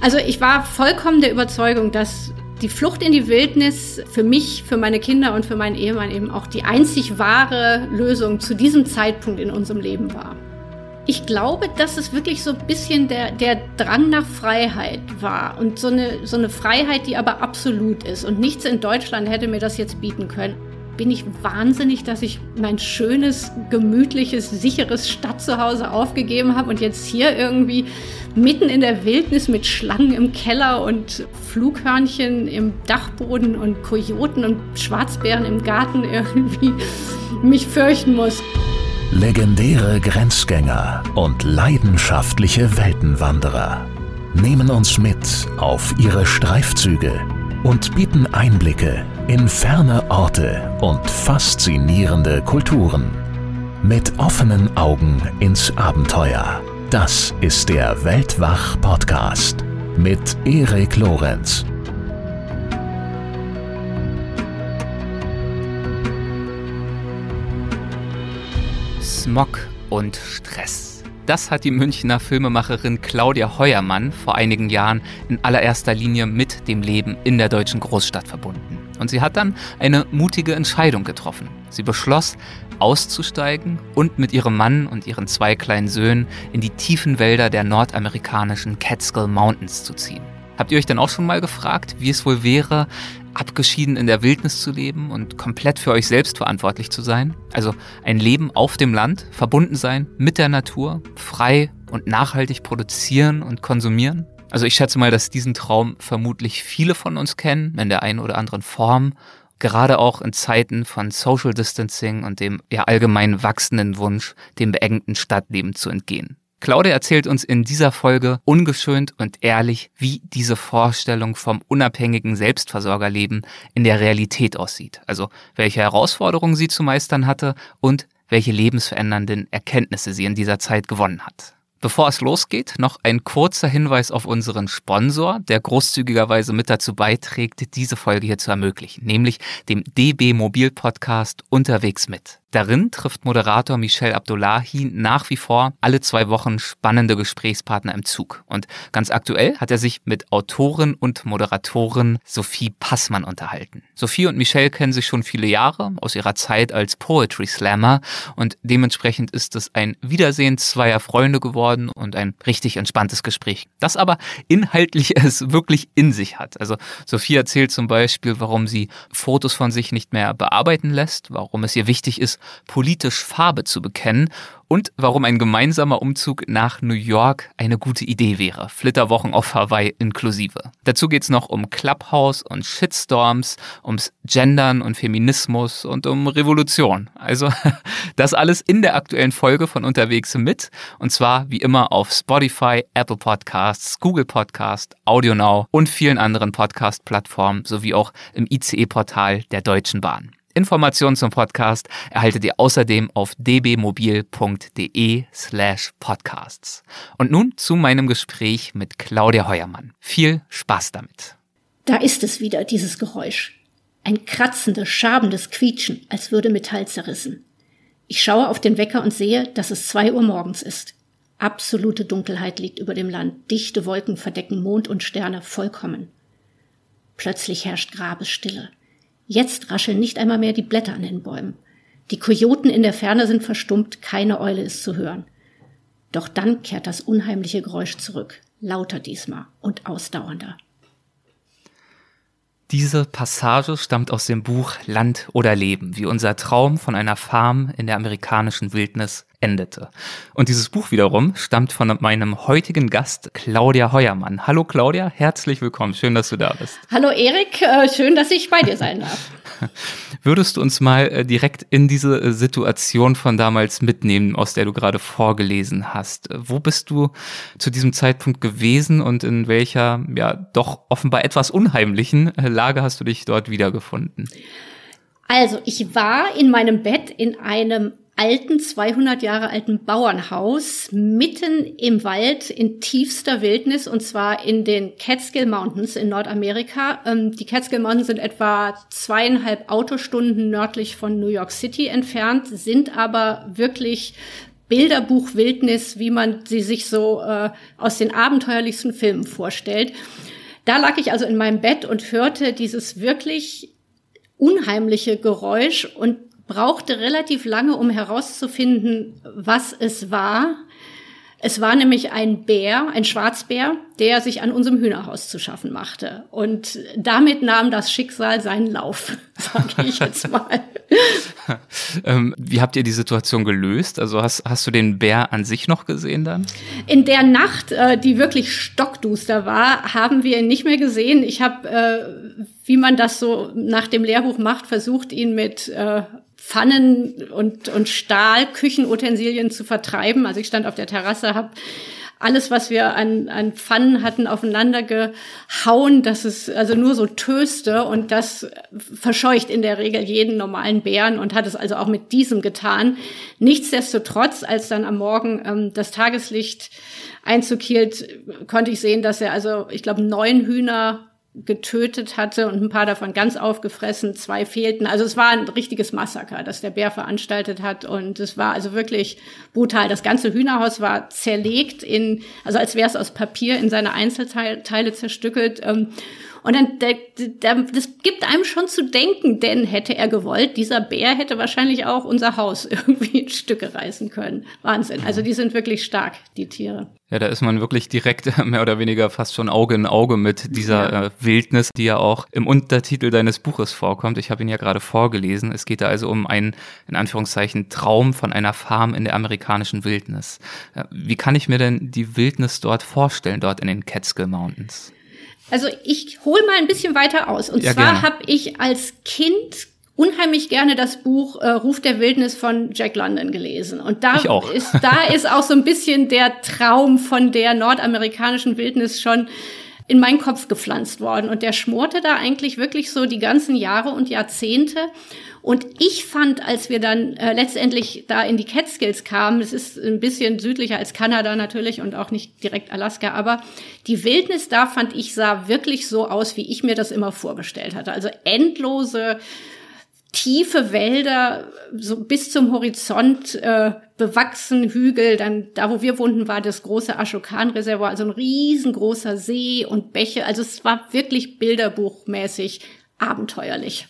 Also ich war vollkommen der Überzeugung, dass die Flucht in die Wildnis für mich, für meine Kinder und für meinen Ehemann eben auch die einzig wahre Lösung zu diesem Zeitpunkt in unserem Leben war. Ich glaube, dass es wirklich so ein bisschen der, der Drang nach Freiheit war und so eine, so eine Freiheit, die aber absolut ist. Und nichts in Deutschland hätte mir das jetzt bieten können bin ich wahnsinnig, dass ich mein schönes, gemütliches, sicheres Stadtzuhause aufgegeben habe und jetzt hier irgendwie mitten in der Wildnis mit Schlangen im Keller und Flughörnchen im Dachboden und Kojoten und Schwarzbären im Garten irgendwie mich fürchten muss. Legendäre Grenzgänger und leidenschaftliche Weltenwanderer nehmen uns mit auf ihre Streifzüge und bieten Einblicke in ferne Orte und faszinierende Kulturen. Mit offenen Augen ins Abenteuer. Das ist der Weltwach-Podcast mit Erik Lorenz. Smog und Stress. Das hat die Münchner Filmemacherin Claudia Heuermann vor einigen Jahren in allererster Linie mit dem Leben in der deutschen Großstadt verbunden. Und sie hat dann eine mutige Entscheidung getroffen. Sie beschloss, auszusteigen und mit ihrem Mann und ihren zwei kleinen Söhnen in die tiefen Wälder der nordamerikanischen Catskill Mountains zu ziehen. Habt ihr euch dann auch schon mal gefragt, wie es wohl wäre, abgeschieden in der Wildnis zu leben und komplett für euch selbst verantwortlich zu sein? Also ein Leben auf dem Land, verbunden sein mit der Natur, frei und nachhaltig produzieren und konsumieren? Also ich schätze mal, dass diesen Traum vermutlich viele von uns kennen, in der einen oder anderen Form, gerade auch in Zeiten von Social Distancing und dem ja allgemein wachsenden Wunsch, dem beengten Stadtleben zu entgehen. Claudia erzählt uns in dieser Folge ungeschönt und ehrlich, wie diese Vorstellung vom unabhängigen Selbstversorgerleben in der Realität aussieht. Also welche Herausforderungen sie zu meistern hatte und welche lebensverändernden Erkenntnisse sie in dieser Zeit gewonnen hat. Bevor es losgeht, noch ein kurzer Hinweis auf unseren Sponsor, der großzügigerweise mit dazu beiträgt, diese Folge hier zu ermöglichen, nämlich dem DB Mobil Podcast Unterwegs mit. Darin trifft Moderator Michel Abdullahi nach wie vor alle zwei Wochen spannende Gesprächspartner im Zug. Und ganz aktuell hat er sich mit Autorin und Moderatorin Sophie Passmann unterhalten. Sophie und Michel kennen sich schon viele Jahre aus ihrer Zeit als Poetry Slammer und dementsprechend ist es ein Wiedersehen zweier Freunde geworden und ein richtig entspanntes Gespräch. Das aber inhaltlich es wirklich in sich hat. Also Sophie erzählt zum Beispiel, warum sie Fotos von sich nicht mehr bearbeiten lässt, warum es ihr wichtig ist, politisch Farbe zu bekennen und warum ein gemeinsamer Umzug nach New York eine gute Idee wäre. Flitterwochen auf Hawaii inklusive. Dazu geht's noch um Clubhouse und Shitstorms, ums Gendern und Feminismus und um Revolution. Also das alles in der aktuellen Folge von Unterwegs mit und zwar wie immer auf Spotify, Apple Podcasts, Google Podcast, AudioNow und vielen anderen Podcast-Plattformen sowie auch im ICE-Portal der Deutschen Bahn. Informationen zum Podcast erhaltet ihr außerdem auf dbmobil.de slash podcasts. Und nun zu meinem Gespräch mit Claudia Heuermann. Viel Spaß damit. Da ist es wieder, dieses Geräusch. Ein kratzendes, schabendes Quietschen, als würde Metall zerrissen. Ich schaue auf den Wecker und sehe, dass es zwei Uhr morgens ist. Absolute Dunkelheit liegt über dem Land, dichte Wolken verdecken Mond und Sterne vollkommen. Plötzlich herrscht Grabesstille. Jetzt rascheln nicht einmal mehr die Blätter an den Bäumen. Die Kojoten in der Ferne sind verstummt, keine Eule ist zu hören. Doch dann kehrt das unheimliche Geräusch zurück, lauter diesmal und ausdauernder. Diese Passage stammt aus dem Buch Land oder Leben, wie unser Traum von einer Farm in der amerikanischen Wildnis endete. Und dieses Buch wiederum stammt von meinem heutigen Gast Claudia Heuermann. Hallo Claudia, herzlich willkommen. Schön, dass du da bist. Hallo Erik, äh, schön, dass ich bei dir sein darf. Würdest du uns mal äh, direkt in diese äh, Situation von damals mitnehmen, aus der du gerade vorgelesen hast? Wo bist du zu diesem Zeitpunkt gewesen und in welcher, ja, doch offenbar etwas unheimlichen Lage hast du dich dort wiedergefunden? Also, ich war in meinem Bett in einem alten, 200 Jahre alten Bauernhaus mitten im Wald in tiefster Wildnis und zwar in den Catskill Mountains in Nordamerika. Ähm, die Catskill Mountains sind etwa zweieinhalb Autostunden nördlich von New York City entfernt, sind aber wirklich Bilderbuchwildnis, wie man sie sich so äh, aus den abenteuerlichsten Filmen vorstellt. Da lag ich also in meinem Bett und hörte dieses wirklich unheimliche Geräusch und brauchte relativ lange, um herauszufinden, was es war. Es war nämlich ein Bär, ein Schwarzbär, der sich an unserem Hühnerhaus zu schaffen machte. Und damit nahm das Schicksal seinen Lauf, sage ich jetzt mal. ähm, wie habt ihr die Situation gelöst? Also hast, hast du den Bär an sich noch gesehen dann? In der Nacht, äh, die wirklich stockduster war, haben wir ihn nicht mehr gesehen. Ich habe, äh, wie man das so nach dem Lehrbuch macht, versucht, ihn mit äh, Pfannen und, und Stahl, Küchenutensilien zu vertreiben. Also ich stand auf der Terrasse, habe alles, was wir an, an Pfannen hatten, aufeinander gehauen, dass es also nur so töste und das verscheucht in der Regel jeden normalen Bären und hat es also auch mit diesem getan. Nichtsdestotrotz, als dann am Morgen ähm, das Tageslicht Einzug hielt, konnte ich sehen, dass er also, ich glaube, neun Hühner getötet hatte und ein paar davon ganz aufgefressen, zwei fehlten. Also es war ein richtiges Massaker, das der Bär veranstaltet hat und es war also wirklich brutal. Das ganze Hühnerhaus war zerlegt in, also als wäre es aus Papier in seine Einzelteile zerstückelt. Ähm, und dann, der, der, das gibt einem schon zu denken, denn hätte er gewollt, dieser Bär hätte wahrscheinlich auch unser Haus irgendwie in Stücke reißen können. Wahnsinn. Also die sind wirklich stark, die Tiere. Ja, da ist man wirklich direkt mehr oder weniger fast schon Auge in Auge mit dieser ja. äh, Wildnis, die ja auch im Untertitel deines Buches vorkommt. Ich habe ihn ja gerade vorgelesen. Es geht da also um einen, in Anführungszeichen, Traum von einer Farm in der amerikanischen Wildnis. Äh, wie kann ich mir denn die Wildnis dort vorstellen, dort in den Catskill Mountains? Also ich hole mal ein bisschen weiter aus. Und ja, zwar habe ich als Kind unheimlich gerne das Buch äh, Ruf der Wildnis von Jack London gelesen. Und da ist, da ist auch so ein bisschen der Traum von der nordamerikanischen Wildnis schon in meinen Kopf gepflanzt worden. Und der schmorte da eigentlich wirklich so die ganzen Jahre und Jahrzehnte. Und ich fand, als wir dann äh, letztendlich da in die Catskills kamen, es ist ein bisschen südlicher als Kanada natürlich und auch nicht direkt Alaska, aber die Wildnis da fand ich sah wirklich so aus, wie ich mir das immer vorgestellt hatte. Also endlose tiefe Wälder, so bis zum Horizont äh, bewachsen Hügel. Dann da, wo wir wohnten, war das große Ashokan-Reservoir, also ein riesengroßer See und Bäche. Also es war wirklich bilderbuchmäßig abenteuerlich.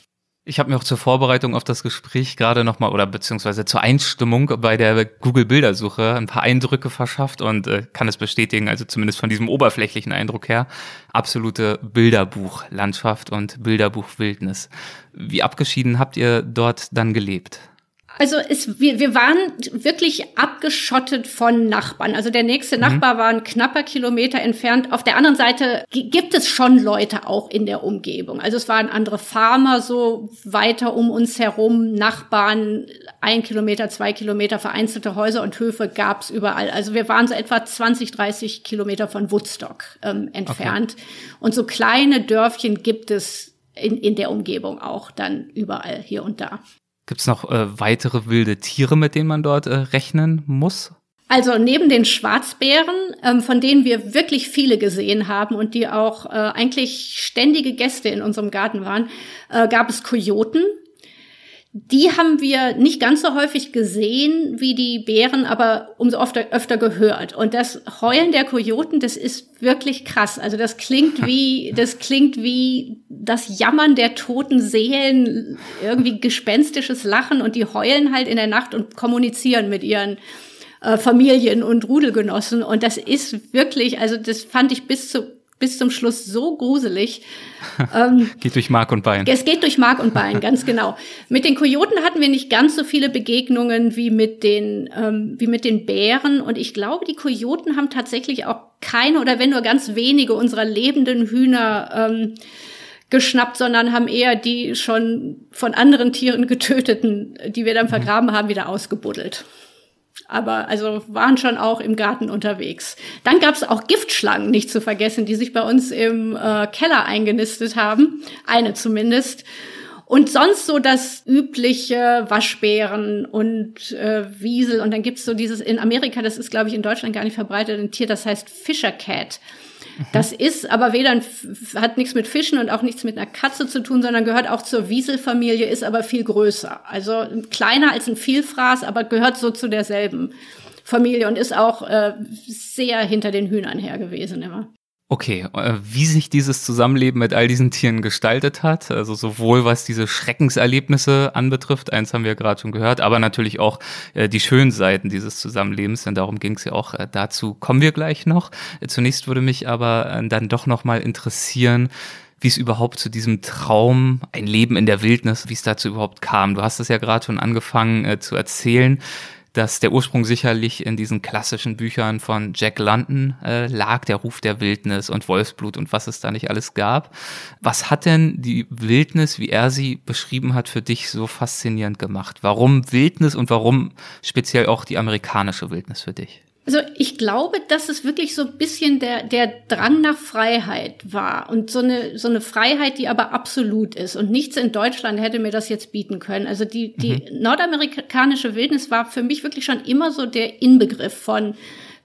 Ich habe mir auch zur Vorbereitung auf das Gespräch gerade nochmal oder beziehungsweise zur Einstimmung bei der Google-Bildersuche ein paar Eindrücke verschafft und äh, kann es bestätigen, also zumindest von diesem oberflächlichen Eindruck her, absolute Bilderbuchlandschaft und Bilderbuchwildnis. Wie abgeschieden habt ihr dort dann gelebt? Also es, wir, wir waren wirklich abgeschottet von Nachbarn. Also der nächste mhm. Nachbar war ein knapper Kilometer entfernt. Auf der anderen Seite gibt es schon Leute auch in der Umgebung. Also es waren andere Farmer so weiter um uns herum, Nachbarn, ein Kilometer, zwei Kilometer, vereinzelte Häuser und Höfe gab's überall. Also wir waren so etwa 20, 30 Kilometer von Woodstock ähm, entfernt. Okay. Und so kleine Dörfchen gibt es in, in der Umgebung auch dann überall hier und da. Gibt es noch äh, weitere wilde Tiere, mit denen man dort äh, rechnen muss? Also neben den Schwarzbären, ähm, von denen wir wirklich viele gesehen haben und die auch äh, eigentlich ständige Gäste in unserem Garten waren, äh, gab es Kojoten, die haben wir nicht ganz so häufig gesehen wie die Bären, aber umso öfter, öfter gehört. Und das Heulen der Kojoten, das ist wirklich krass. Also das klingt wie, das klingt wie das Jammern der toten Seelen, irgendwie gespenstisches Lachen und die heulen halt in der Nacht und kommunizieren mit ihren äh, Familien und Rudelgenossen. Und das ist wirklich, also das fand ich bis zu bis zum Schluss so gruselig. Ähm, geht durch Mark und Bein. Es geht durch Mark und Bein, ganz genau. Mit den Kojoten hatten wir nicht ganz so viele Begegnungen wie mit den, ähm, wie mit den Bären. Und ich glaube, die Kojoten haben tatsächlich auch keine oder wenn nur ganz wenige unserer lebenden Hühner ähm, geschnappt, sondern haben eher die schon von anderen Tieren getöteten, die wir dann vergraben haben, wieder ausgebuddelt aber also waren schon auch im Garten unterwegs. Dann gab es auch Giftschlangen, nicht zu vergessen, die sich bei uns im äh, Keller eingenistet haben, eine zumindest. Und sonst so das übliche Waschbären und äh, Wiesel. Und dann gibt's so dieses in Amerika, das ist, glaube ich, in Deutschland gar nicht verbreitet, ein Tier, das heißt Fisher Cat. Das ist aber weder ein, hat nichts mit Fischen und auch nichts mit einer Katze zu tun, sondern gehört auch zur Wieselfamilie, ist aber viel größer. Also kleiner als ein Vielfraß, aber gehört so zu derselben Familie und ist auch äh, sehr hinter den Hühnern her gewesen immer. Okay, äh, wie sich dieses Zusammenleben mit all diesen Tieren gestaltet hat, also sowohl was diese Schreckenserlebnisse anbetrifft, eins haben wir gerade schon gehört, aber natürlich auch äh, die schönen Seiten dieses Zusammenlebens, denn darum ging es ja auch äh, dazu, kommen wir gleich noch. Zunächst würde mich aber dann doch nochmal interessieren, wie es überhaupt zu diesem Traum, ein Leben in der Wildnis, wie es dazu überhaupt kam. Du hast es ja gerade schon angefangen äh, zu erzählen dass der Ursprung sicherlich in diesen klassischen Büchern von Jack London äh, lag, der Ruf der Wildnis und Wolfsblut und was es da nicht alles gab. Was hat denn die Wildnis, wie er sie beschrieben hat, für dich so faszinierend gemacht? Warum Wildnis und warum speziell auch die amerikanische Wildnis für dich? Also ich glaube, dass es wirklich so ein bisschen der, der Drang nach Freiheit war und so eine, so eine Freiheit, die aber absolut ist. Und nichts in Deutschland hätte mir das jetzt bieten können. Also die, die mhm. nordamerikanische Wildnis war für mich wirklich schon immer so der Inbegriff von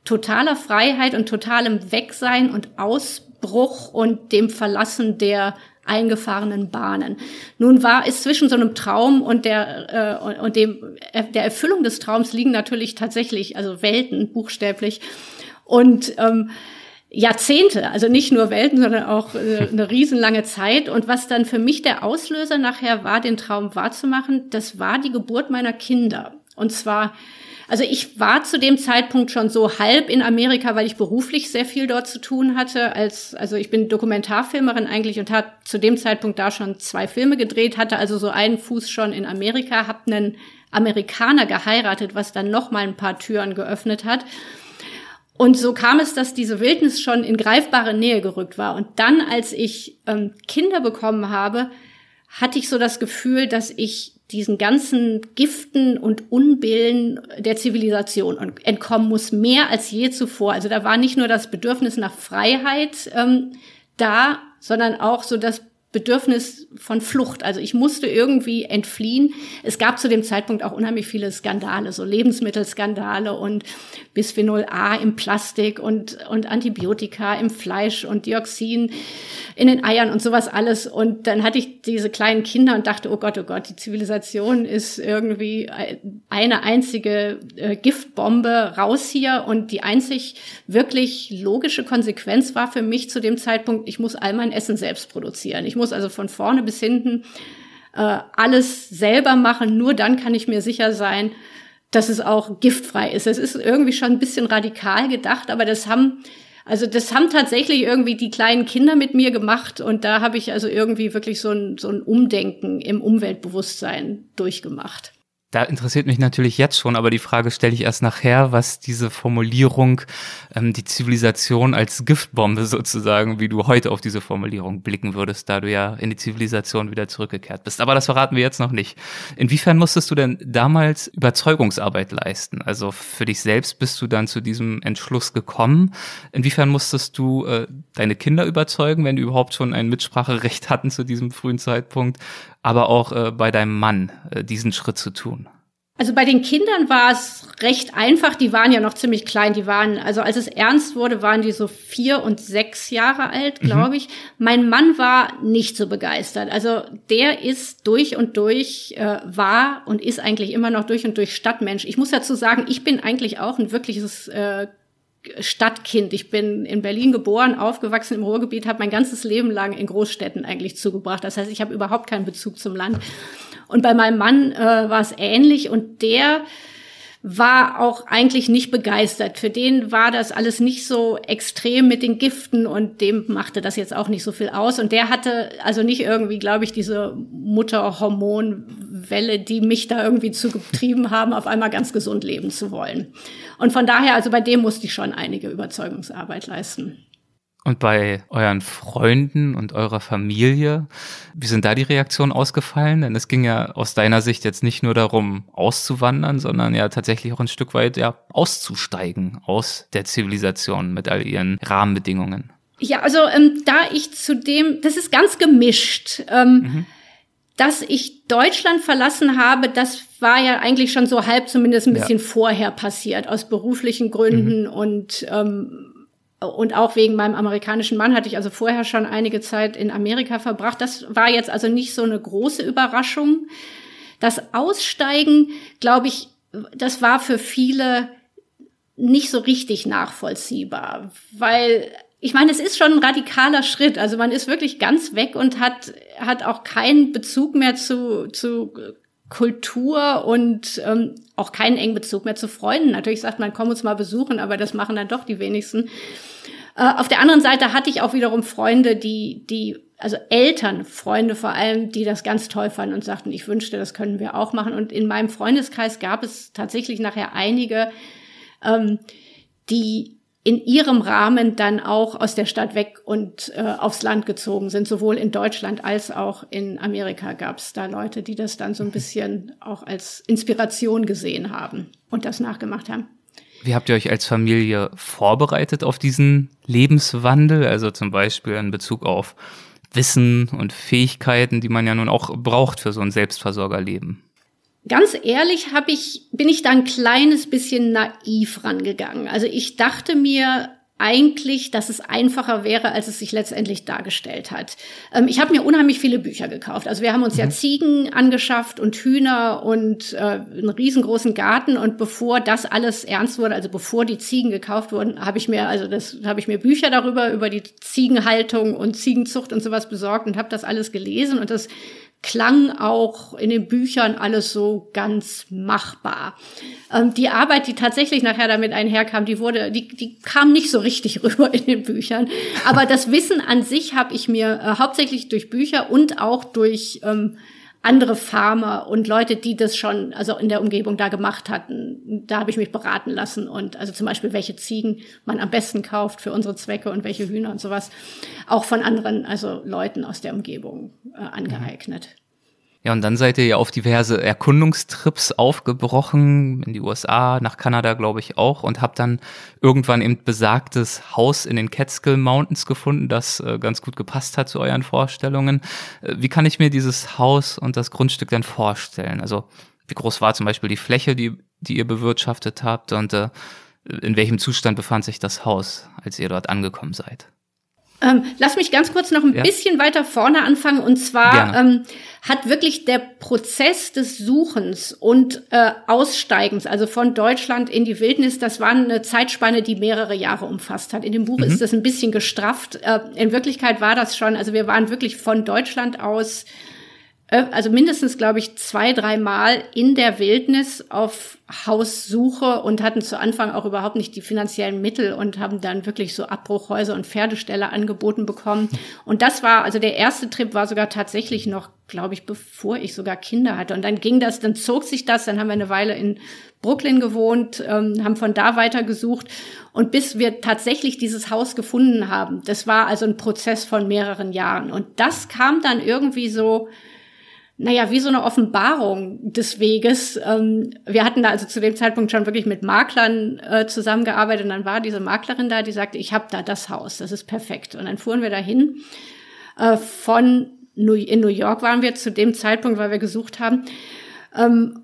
totaler Freiheit und totalem Wegsein und Ausbruch und dem Verlassen der eingefahrenen Bahnen. Nun war es zwischen so einem Traum und der äh, und dem der Erfüllung des Traums liegen natürlich tatsächlich also Welten buchstäblich und ähm, Jahrzehnte, also nicht nur Welten, sondern auch äh, eine riesenlange Zeit. Und was dann für mich der Auslöser nachher war, den Traum wahrzumachen, das war die Geburt meiner Kinder. Und zwar also ich war zu dem Zeitpunkt schon so halb in Amerika, weil ich beruflich sehr viel dort zu tun hatte. Als, also ich bin Dokumentarfilmerin eigentlich und habe zu dem Zeitpunkt da schon zwei Filme gedreht, hatte also so einen Fuß schon in Amerika, habe einen Amerikaner geheiratet, was dann noch mal ein paar Türen geöffnet hat. Und so kam es, dass diese Wildnis schon in greifbare Nähe gerückt war. Und dann, als ich ähm, Kinder bekommen habe, hatte ich so das Gefühl, dass ich diesen ganzen Giften und Unbillen der Zivilisation entkommen muss, mehr als je zuvor. Also da war nicht nur das Bedürfnis nach Freiheit ähm, da, sondern auch so das Bedürfnis von Flucht. Also ich musste irgendwie entfliehen. Es gab zu dem Zeitpunkt auch unheimlich viele Skandale, so Lebensmittelskandale und Bisphenol A im Plastik und, und Antibiotika im Fleisch und Dioxin in den Eiern und sowas alles. Und dann hatte ich diese kleinen Kinder und dachte, oh Gott, oh Gott, die Zivilisation ist irgendwie eine einzige äh, Giftbombe raus hier. Und die einzig wirklich logische Konsequenz war für mich zu dem Zeitpunkt, ich muss all mein Essen selbst produzieren. Ich muss also von vorne bis hinten äh, alles selber machen. Nur dann kann ich mir sicher sein, dass es auch giftfrei ist. Es ist irgendwie schon ein bisschen radikal gedacht, aber das haben also das haben tatsächlich irgendwie die kleinen Kinder mit mir gemacht und da habe ich also irgendwie wirklich so ein, so ein Umdenken im Umweltbewusstsein durchgemacht. Da interessiert mich natürlich jetzt schon, aber die Frage stelle ich erst nachher, was diese Formulierung, ähm, die Zivilisation als Giftbombe sozusagen, wie du heute auf diese Formulierung blicken würdest, da du ja in die Zivilisation wieder zurückgekehrt bist. Aber das verraten wir jetzt noch nicht. Inwiefern musstest du denn damals Überzeugungsarbeit leisten? Also für dich selbst bist du dann zu diesem Entschluss gekommen. Inwiefern musstest du äh, deine Kinder überzeugen, wenn die überhaupt schon ein Mitspracherecht hatten zu diesem frühen Zeitpunkt? Aber auch äh, bei deinem Mann äh, diesen Schritt zu tun? Also bei den Kindern war es recht einfach. Die waren ja noch ziemlich klein. Die waren, also als es ernst wurde, waren die so vier und sechs Jahre alt, glaube mhm. ich. Mein Mann war nicht so begeistert. Also der ist durch und durch, äh, war und ist eigentlich immer noch durch und durch Stadtmensch. Ich muss dazu sagen, ich bin eigentlich auch ein wirkliches äh, Stadtkind. Ich bin in Berlin geboren, aufgewachsen im Ruhrgebiet, habe mein ganzes Leben lang in Großstädten eigentlich zugebracht. Das heißt, ich habe überhaupt keinen Bezug zum Land. Und bei meinem Mann äh, war es ähnlich und der war auch eigentlich nicht begeistert. Für den war das alles nicht so extrem mit den Giften und dem machte das jetzt auch nicht so viel aus. Und der hatte also nicht irgendwie, glaube ich, diese Mutterhormonwelle, die mich da irgendwie zugetrieben haben, auf einmal ganz gesund leben zu wollen. Und von daher, also bei dem musste ich schon einige Überzeugungsarbeit leisten. Und bei euren Freunden und eurer Familie, wie sind da die Reaktionen ausgefallen? Denn es ging ja aus deiner Sicht jetzt nicht nur darum, auszuwandern, sondern ja tatsächlich auch ein Stück weit ja auszusteigen aus der Zivilisation mit all ihren Rahmenbedingungen. Ja, also ähm, da ich zu dem, das ist ganz gemischt. Ähm, mhm. Dass ich Deutschland verlassen habe, das war ja eigentlich schon so halb zumindest ein bisschen ja. vorher passiert, aus beruflichen Gründen mhm. und ähm, und auch wegen meinem amerikanischen Mann hatte ich also vorher schon einige Zeit in Amerika verbracht. Das war jetzt also nicht so eine große Überraschung. Das Aussteigen, glaube ich, das war für viele nicht so richtig nachvollziehbar, weil ich meine, es ist schon ein radikaler Schritt. Also man ist wirklich ganz weg und hat, hat auch keinen Bezug mehr zu, zu Kultur und ähm, auch keinen engen Bezug mehr zu Freunden. Natürlich sagt man, komm uns mal besuchen, aber das machen dann doch die wenigsten. Äh, auf der anderen Seite hatte ich auch wiederum Freunde, die, die, also Eltern, Freunde vor allem, die das ganz toll fanden und sagten, ich wünschte, das können wir auch machen. Und in meinem Freundeskreis gab es tatsächlich nachher einige, ähm, die in ihrem Rahmen dann auch aus der Stadt weg und äh, aufs Land gezogen sind. Sowohl in Deutschland als auch in Amerika gab es da Leute, die das dann so ein bisschen auch als Inspiration gesehen haben und das nachgemacht haben. Wie habt ihr euch als Familie vorbereitet auf diesen Lebenswandel? Also zum Beispiel in Bezug auf Wissen und Fähigkeiten, die man ja nun auch braucht für so ein Selbstversorgerleben. Ganz ehrlich ich, bin ich da ein kleines bisschen naiv rangegangen. Also ich dachte mir eigentlich, dass es einfacher wäre, als es sich letztendlich dargestellt hat. Ähm, ich habe mir unheimlich viele Bücher gekauft. Also wir haben uns mhm. ja Ziegen angeschafft und Hühner und äh, einen riesengroßen Garten. Und bevor das alles ernst wurde, also bevor die Ziegen gekauft wurden, habe ich mir also das habe ich mir Bücher darüber über die Ziegenhaltung und Ziegenzucht und sowas besorgt und habe das alles gelesen und das klang auch in den Büchern alles so ganz machbar. Ähm, die Arbeit, die tatsächlich nachher damit einherkam, die wurde, die, die kam nicht so richtig rüber in den Büchern. Aber das Wissen an sich habe ich mir äh, hauptsächlich durch Bücher und auch durch ähm, andere Farmer und Leute, die das schon, also in der Umgebung da gemacht hatten, da habe ich mich beraten lassen und also zum Beispiel, welche Ziegen man am besten kauft für unsere Zwecke und welche Hühner und sowas, auch von anderen, also Leuten aus der Umgebung äh, angeeignet. Ja, und dann seid ihr ja auf diverse Erkundungstrips aufgebrochen, in die USA, nach Kanada, glaube ich, auch, und habt dann irgendwann eben besagtes Haus in den Catskill Mountains gefunden, das äh, ganz gut gepasst hat zu euren Vorstellungen. Äh, wie kann ich mir dieses Haus und das Grundstück denn vorstellen? Also, wie groß war zum Beispiel die Fläche, die, die ihr bewirtschaftet habt und äh, in welchem Zustand befand sich das Haus, als ihr dort angekommen seid? Ähm, lass mich ganz kurz noch ein ja. bisschen weiter vorne anfangen. Und zwar ähm, hat wirklich der Prozess des Suchens und äh, Aussteigens, also von Deutschland in die Wildnis, das war eine Zeitspanne, die mehrere Jahre umfasst hat. In dem Buch mhm. ist das ein bisschen gestrafft. Äh, in Wirklichkeit war das schon, also wir waren wirklich von Deutschland aus also mindestens, glaube ich, zwei, dreimal in der Wildnis auf Haussuche und hatten zu Anfang auch überhaupt nicht die finanziellen Mittel und haben dann wirklich so Abbruchhäuser und Pferdeställe angeboten bekommen. Und das war, also der erste Trip war sogar tatsächlich noch, glaube ich, bevor ich sogar Kinder hatte. Und dann ging das, dann zog sich das, dann haben wir eine Weile in Brooklyn gewohnt, ähm, haben von da weiter gesucht und bis wir tatsächlich dieses Haus gefunden haben. Das war also ein Prozess von mehreren Jahren. Und das kam dann irgendwie so, naja, wie so eine Offenbarung des Weges. Ähm, wir hatten da also zu dem Zeitpunkt schon wirklich mit Maklern äh, zusammengearbeitet und dann war diese Maklerin da, die sagte, ich habe da das Haus, das ist perfekt. Und dann fuhren wir dahin. Äh, von in New York waren wir zu dem Zeitpunkt, weil wir gesucht haben. Ähm,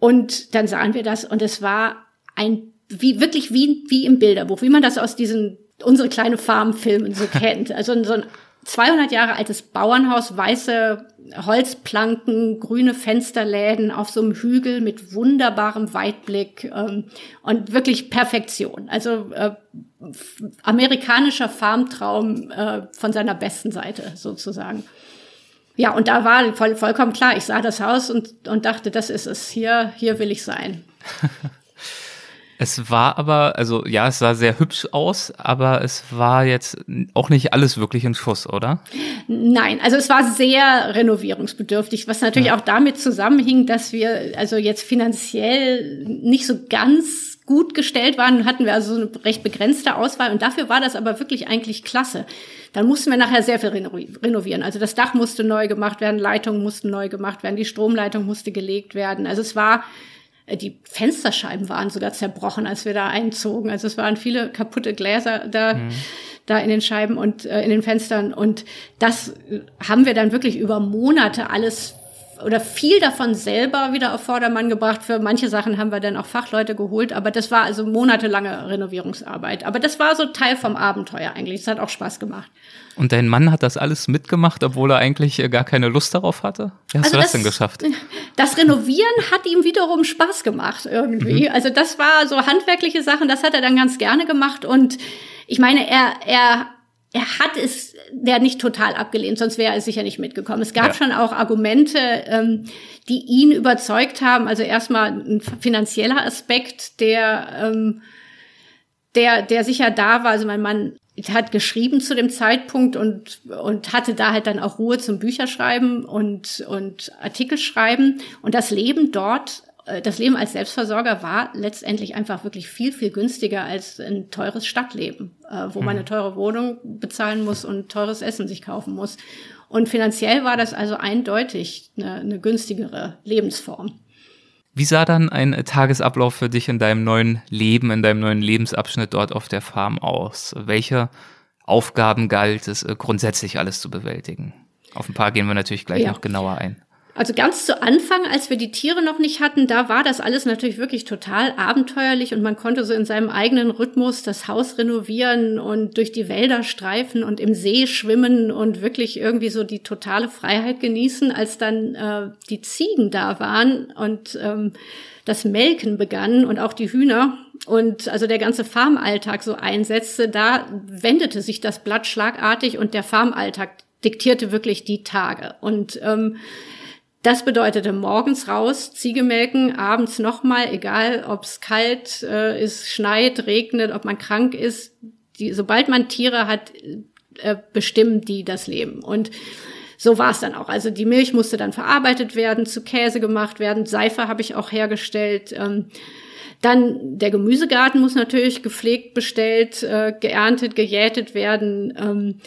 und dann sahen wir das und es war ein, wie, wirklich wie, wie im Bilderbuch, wie man das aus diesen, unsere kleine Farmfilmen so kennt. Also so ein 200 Jahre altes Bauernhaus, weiße Holzplanken, grüne Fensterläden auf so einem Hügel mit wunderbarem Weitblick ähm, und wirklich Perfektion. Also äh, amerikanischer Farmtraum äh, von seiner besten Seite sozusagen. Ja, und da war voll, vollkommen klar, ich sah das Haus und, und dachte, das ist es, hier, hier will ich sein. Es war aber, also ja, es sah sehr hübsch aus, aber es war jetzt auch nicht alles wirklich in Schuss, oder? Nein, also es war sehr renovierungsbedürftig, was natürlich ja. auch damit zusammenhing, dass wir also jetzt finanziell nicht so ganz gut gestellt waren, hatten wir also so eine recht begrenzte Auswahl und dafür war das aber wirklich eigentlich klasse. Dann mussten wir nachher sehr viel renovieren. Also das Dach musste neu gemacht werden, Leitungen mussten neu gemacht werden, die Stromleitung musste gelegt werden. Also es war die Fensterscheiben waren sogar zerbrochen, als wir da einzogen. Also es waren viele kaputte Gläser da, mhm. da in den Scheiben und äh, in den Fenstern. Und das haben wir dann wirklich über Monate alles oder viel davon selber wieder auf Vordermann gebracht. Für manche Sachen haben wir dann auch Fachleute geholt, aber das war also monatelange Renovierungsarbeit. Aber das war so Teil vom Abenteuer eigentlich. Es hat auch Spaß gemacht. Und dein Mann hat das alles mitgemacht, obwohl er eigentlich äh, gar keine Lust darauf hatte? Wie hast also du das, das, denn geschafft? Das Renovieren hat ihm wiederum Spaß gemacht irgendwie. Mhm. Also das war so handwerkliche Sachen, das hat er dann ganz gerne gemacht. Und ich meine, er, er er hat es der nicht total abgelehnt, sonst wäre er sicher nicht mitgekommen. Es gab ja. schon auch Argumente, ähm, die ihn überzeugt haben. Also erstmal ein finanzieller Aspekt, der, ähm, der, der sicher da war. Also mein Mann hat geschrieben zu dem Zeitpunkt und, und hatte da halt dann auch Ruhe zum Bücherschreiben und, und Artikel schreiben. Und das Leben dort das Leben als Selbstversorger war letztendlich einfach wirklich viel, viel günstiger als ein teures Stadtleben, äh, wo man eine mhm. teure Wohnung bezahlen muss und teures Essen sich kaufen muss. Und finanziell war das also eindeutig eine, eine günstigere Lebensform. Wie sah dann ein Tagesablauf für dich in deinem neuen Leben, in deinem neuen Lebensabschnitt dort auf der Farm aus? Welche Aufgaben galt es äh, grundsätzlich alles zu bewältigen? Auf ein paar gehen wir natürlich gleich ja. noch genauer ein. Also ganz zu Anfang, als wir die Tiere noch nicht hatten, da war das alles natürlich wirklich total abenteuerlich und man konnte so in seinem eigenen Rhythmus das Haus renovieren und durch die Wälder streifen und im See schwimmen und wirklich irgendwie so die totale Freiheit genießen, als dann äh, die Ziegen da waren und ähm, das Melken begann und auch die Hühner und also der ganze Farmalltag so einsetzte, da wendete sich das Blatt schlagartig und der Farmalltag diktierte wirklich die Tage. Und ähm, das bedeutete morgens raus, Ziege melken, abends nochmal, egal ob es kalt äh, ist, schneit, regnet, ob man krank ist. Die, sobald man Tiere hat, äh, bestimmen die das Leben. Und so war es dann auch. Also die Milch musste dann verarbeitet werden, zu Käse gemacht werden, Seife habe ich auch hergestellt. Ähm, dann der Gemüsegarten muss natürlich gepflegt, bestellt, äh, geerntet, gejätet werden. Ähm,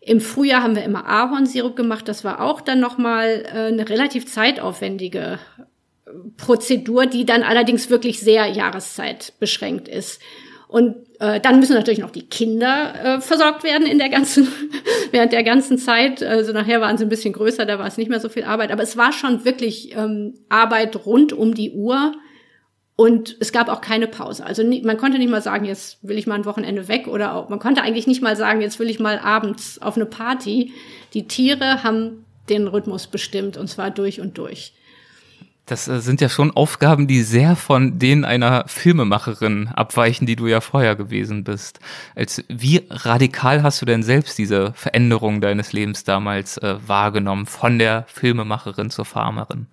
im Frühjahr haben wir immer Ahornsirup gemacht. Das war auch dann nochmal äh, eine relativ zeitaufwendige äh, Prozedur, die dann allerdings wirklich sehr Jahreszeit beschränkt ist. Und äh, dann müssen natürlich noch die Kinder äh, versorgt werden in der ganzen, während der ganzen Zeit. Also nachher waren sie ein bisschen größer, da war es nicht mehr so viel Arbeit. Aber es war schon wirklich ähm, Arbeit rund um die Uhr. Und es gab auch keine Pause. Also man konnte nicht mal sagen, jetzt will ich mal ein Wochenende weg oder auch, man konnte eigentlich nicht mal sagen, jetzt will ich mal abends auf eine Party. Die Tiere haben den Rhythmus bestimmt und zwar durch und durch. Das äh, sind ja schon Aufgaben, die sehr von denen einer Filmemacherin abweichen, die du ja vorher gewesen bist. Als wie radikal hast du denn selbst diese Veränderung deines Lebens damals äh, wahrgenommen, von der Filmemacherin zur Farmerin?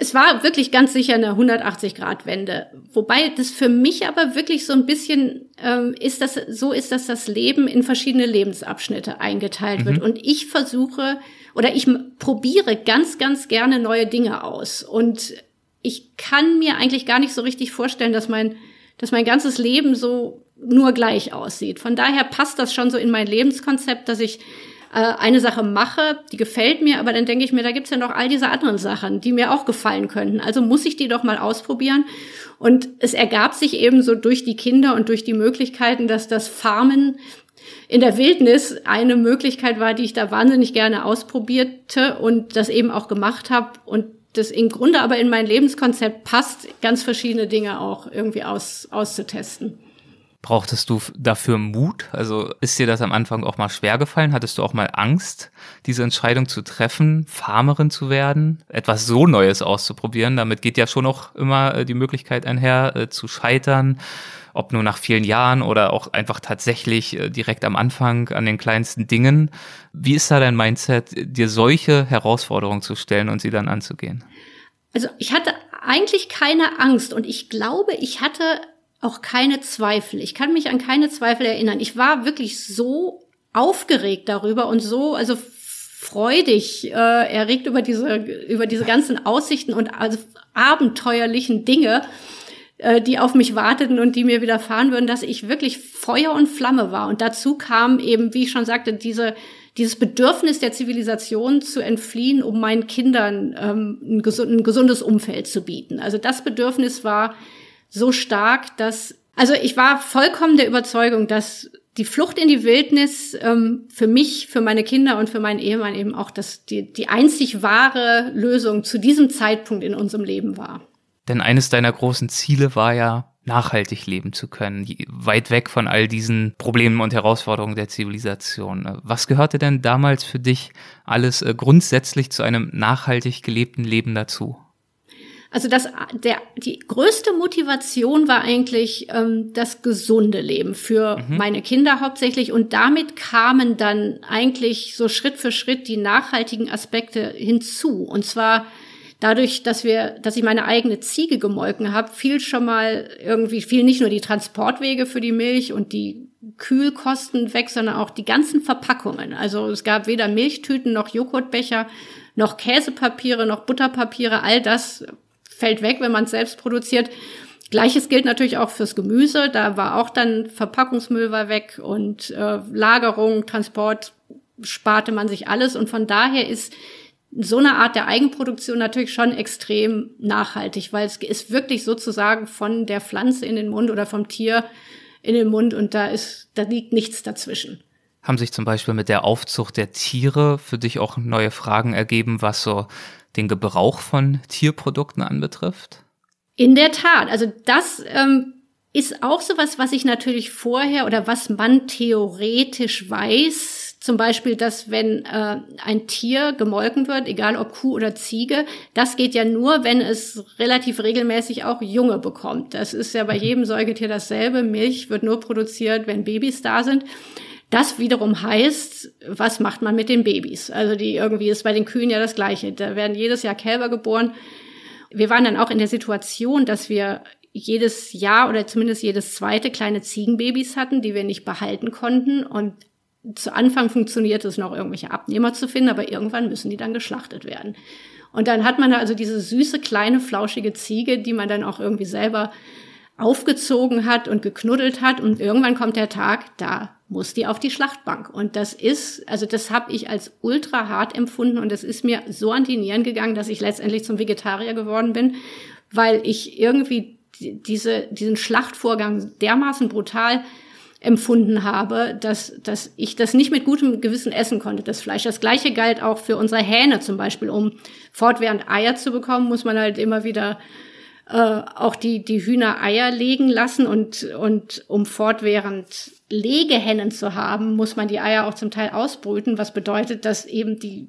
Es war wirklich ganz sicher eine 180-Grad-Wende. Wobei das für mich aber wirklich so ein bisschen ähm, ist, das so ist, dass das Leben in verschiedene Lebensabschnitte eingeteilt mhm. wird. Und ich versuche oder ich probiere ganz, ganz gerne neue Dinge aus. Und ich kann mir eigentlich gar nicht so richtig vorstellen, dass mein, dass mein ganzes Leben so nur gleich aussieht. Von daher passt das schon so in mein Lebenskonzept, dass ich äh, eine Sache mache, die gefällt mir, aber dann denke ich mir, da gibt's ja noch all diese anderen Sachen, die mir auch gefallen könnten. Also muss ich die doch mal ausprobieren. Und es ergab sich eben so durch die Kinder und durch die Möglichkeiten, dass das Farmen in der Wildnis eine Möglichkeit war, die ich da wahnsinnig gerne ausprobierte und das eben auch gemacht habe und das im Grunde aber in mein Lebenskonzept passt, ganz verschiedene Dinge auch irgendwie aus, auszutesten. Brauchtest du dafür Mut? Also ist dir das am Anfang auch mal schwer gefallen? Hattest du auch mal Angst, diese Entscheidung zu treffen, Farmerin zu werden, etwas so Neues auszuprobieren? Damit geht ja schon auch immer äh, die Möglichkeit einher, äh, zu scheitern, ob nur nach vielen Jahren oder auch einfach tatsächlich äh, direkt am Anfang an den kleinsten Dingen. Wie ist da dein Mindset, dir solche Herausforderungen zu stellen und sie dann anzugehen? Also ich hatte eigentlich keine Angst und ich glaube, ich hatte auch keine Zweifel. Ich kann mich an keine Zweifel erinnern. Ich war wirklich so aufgeregt darüber und so, also freudig äh, erregt über diese über diese ganzen Aussichten und also abenteuerlichen Dinge, äh, die auf mich warteten und die mir widerfahren würden, dass ich wirklich Feuer und Flamme war. Und dazu kam eben, wie ich schon sagte, diese dieses Bedürfnis der Zivilisation zu entfliehen, um meinen Kindern ähm, ein, gesund, ein gesundes Umfeld zu bieten. Also das Bedürfnis war so stark, dass, also ich war vollkommen der Überzeugung, dass die Flucht in die Wildnis ähm, für mich, für meine Kinder und für meinen Ehemann eben auch das, die, die einzig wahre Lösung zu diesem Zeitpunkt in unserem Leben war. Denn eines deiner großen Ziele war ja, nachhaltig leben zu können, weit weg von all diesen Problemen und Herausforderungen der Zivilisation. Was gehörte denn damals für dich alles äh, grundsätzlich zu einem nachhaltig gelebten Leben dazu? Also das, der, die größte Motivation war eigentlich ähm, das gesunde Leben für mhm. meine Kinder hauptsächlich. Und damit kamen dann eigentlich so Schritt für Schritt die nachhaltigen Aspekte hinzu. Und zwar dadurch, dass wir, dass ich meine eigene Ziege gemolken habe, fiel schon mal irgendwie, fiel nicht nur die Transportwege für die Milch und die Kühlkosten weg, sondern auch die ganzen Verpackungen. Also es gab weder Milchtüten noch Joghurtbecher noch Käsepapiere noch Butterpapiere. All das fällt weg, wenn man es selbst produziert. Gleiches gilt natürlich auch fürs Gemüse. Da war auch dann Verpackungsmüll war weg und äh, Lagerung, Transport sparte man sich alles. Und von daher ist so eine Art der Eigenproduktion natürlich schon extrem nachhaltig, weil es ist wirklich sozusagen von der Pflanze in den Mund oder vom Tier in den Mund und da ist, da liegt nichts dazwischen. Haben sich zum Beispiel mit der Aufzucht der Tiere für dich auch neue Fragen ergeben, was so den Gebrauch von Tierprodukten anbetrifft? In der Tat. Also das ähm, ist auch sowas, was ich natürlich vorher oder was man theoretisch weiß. Zum Beispiel, dass wenn äh, ein Tier gemolken wird, egal ob Kuh oder Ziege, das geht ja nur, wenn es relativ regelmäßig auch Junge bekommt. Das ist ja bei mhm. jedem Säugetier dasselbe. Milch wird nur produziert, wenn Babys da sind. Das wiederum heißt, was macht man mit den Babys? Also die irgendwie ist bei den Kühen ja das Gleiche. Da werden jedes Jahr Kälber geboren. Wir waren dann auch in der Situation, dass wir jedes Jahr oder zumindest jedes zweite kleine Ziegenbabys hatten, die wir nicht behalten konnten. Und zu Anfang funktioniert es noch, irgendwelche Abnehmer zu finden, aber irgendwann müssen die dann geschlachtet werden. Und dann hat man also diese süße, kleine, flauschige Ziege, die man dann auch irgendwie selber aufgezogen hat und geknuddelt hat. Und irgendwann kommt der Tag, da muss die auf die Schlachtbank. Und das ist, also das habe ich als ultra hart empfunden und es ist mir so an die Nieren gegangen, dass ich letztendlich zum Vegetarier geworden bin, weil ich irgendwie diese, diesen Schlachtvorgang dermaßen brutal empfunden habe, dass, dass ich das nicht mit gutem Gewissen essen konnte, das Fleisch. Das gleiche galt auch für unsere Hähne zum Beispiel. Um fortwährend Eier zu bekommen, muss man halt immer wieder äh, auch die, die Hühner Eier legen lassen und, und um fortwährend Legehennen zu haben, muss man die Eier auch zum Teil ausbrüten, was bedeutet, dass eben die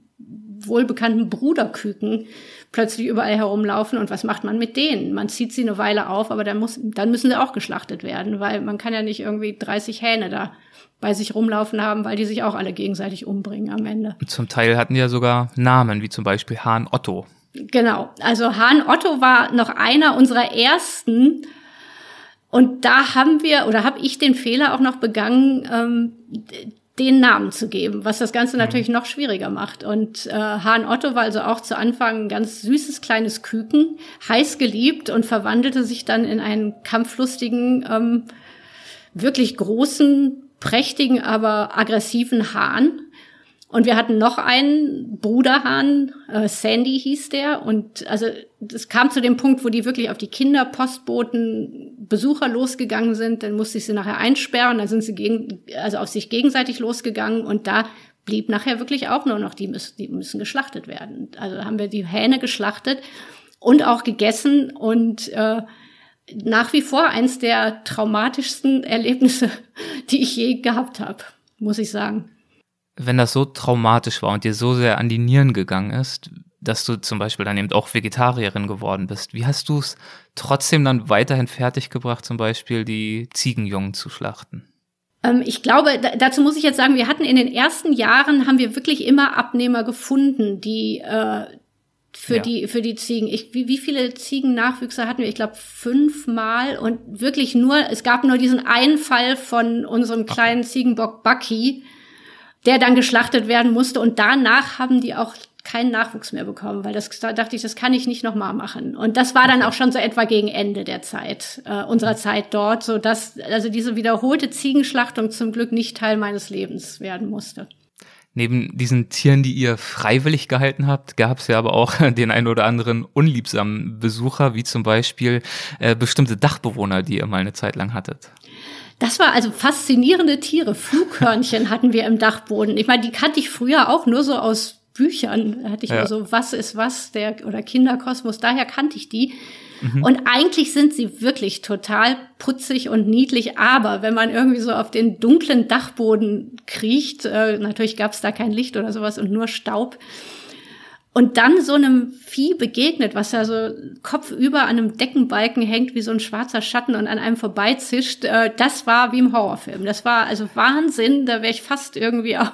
wohlbekannten Bruderküken plötzlich überall herumlaufen und was macht man mit denen? Man zieht sie eine Weile auf, aber dann muss, dann müssen sie auch geschlachtet werden, weil man kann ja nicht irgendwie 30 Hähne da bei sich rumlaufen haben, weil die sich auch alle gegenseitig umbringen am Ende. Zum Teil hatten die ja sogar Namen, wie zum Beispiel Hahn Otto. Genau. Also Hahn Otto war noch einer unserer ersten. Und da haben wir, oder habe ich den Fehler auch noch begangen, ähm, den Namen zu geben, was das Ganze mhm. natürlich noch schwieriger macht. Und äh, Hahn Otto war also auch zu Anfang ein ganz süßes kleines Küken, heiß geliebt und verwandelte sich dann in einen kampflustigen, ähm, wirklich großen, prächtigen, aber aggressiven Hahn. Und wir hatten noch einen Bruderhahn, äh, Sandy hieß der. Und also es kam zu dem Punkt, wo die wirklich auf die Kinderpostboten Besucher losgegangen sind. Dann musste ich sie nachher einsperren. Dann sind sie gegen, also auf sich gegenseitig losgegangen. Und da blieb nachher wirklich auch nur noch, die müssen, die müssen geschlachtet werden. Also haben wir die Hähne geschlachtet und auch gegessen. Und äh, nach wie vor eins der traumatischsten Erlebnisse, die ich je gehabt habe, muss ich sagen wenn das so traumatisch war und dir so sehr an die Nieren gegangen ist, dass du zum Beispiel dann eben auch Vegetarierin geworden bist, wie hast du es trotzdem dann weiterhin fertiggebracht, zum Beispiel die Ziegenjungen zu schlachten? Ähm, ich glaube, dazu muss ich jetzt sagen, wir hatten in den ersten Jahren, haben wir wirklich immer Abnehmer gefunden, die äh, für ja. die für die Ziegen. Ich, wie, wie viele Ziegennachwüchse hatten wir? Ich glaube fünfmal und wirklich nur. Es gab nur diesen einen Fall von unserem kleinen okay. Ziegenbock Bucky, der dann geschlachtet werden musste. Und danach haben die auch keinen Nachwuchs mehr bekommen, weil das da dachte ich, das kann ich nicht nochmal machen. Und das war dann auch schon so etwa gegen Ende der Zeit, äh, unserer Zeit dort, so dass also diese wiederholte Ziegenschlachtung zum Glück nicht Teil meines Lebens werden musste. Neben diesen Tieren, die ihr freiwillig gehalten habt, gab es ja aber auch den ein oder anderen unliebsamen Besucher, wie zum Beispiel äh, bestimmte Dachbewohner, die ihr mal eine Zeit lang hattet. Das war also faszinierende Tiere. Flughörnchen hatten wir im Dachboden. Ich meine, die kannte ich früher auch nur so aus Büchern. Da hatte ich ja. nur so Was ist was, der oder Kinderkosmos, daher kannte ich die. Mhm. Und eigentlich sind sie wirklich total putzig und niedlich, aber wenn man irgendwie so auf den dunklen Dachboden kriecht, äh, natürlich gab es da kein Licht oder sowas und nur Staub, und dann so einem Vieh begegnet, was da so kopfüber an einem Deckenbalken hängt, wie so ein schwarzer Schatten und an einem vorbeizischt, äh, das war wie im Horrorfilm. Das war also Wahnsinn, da wäre ich fast irgendwie auch,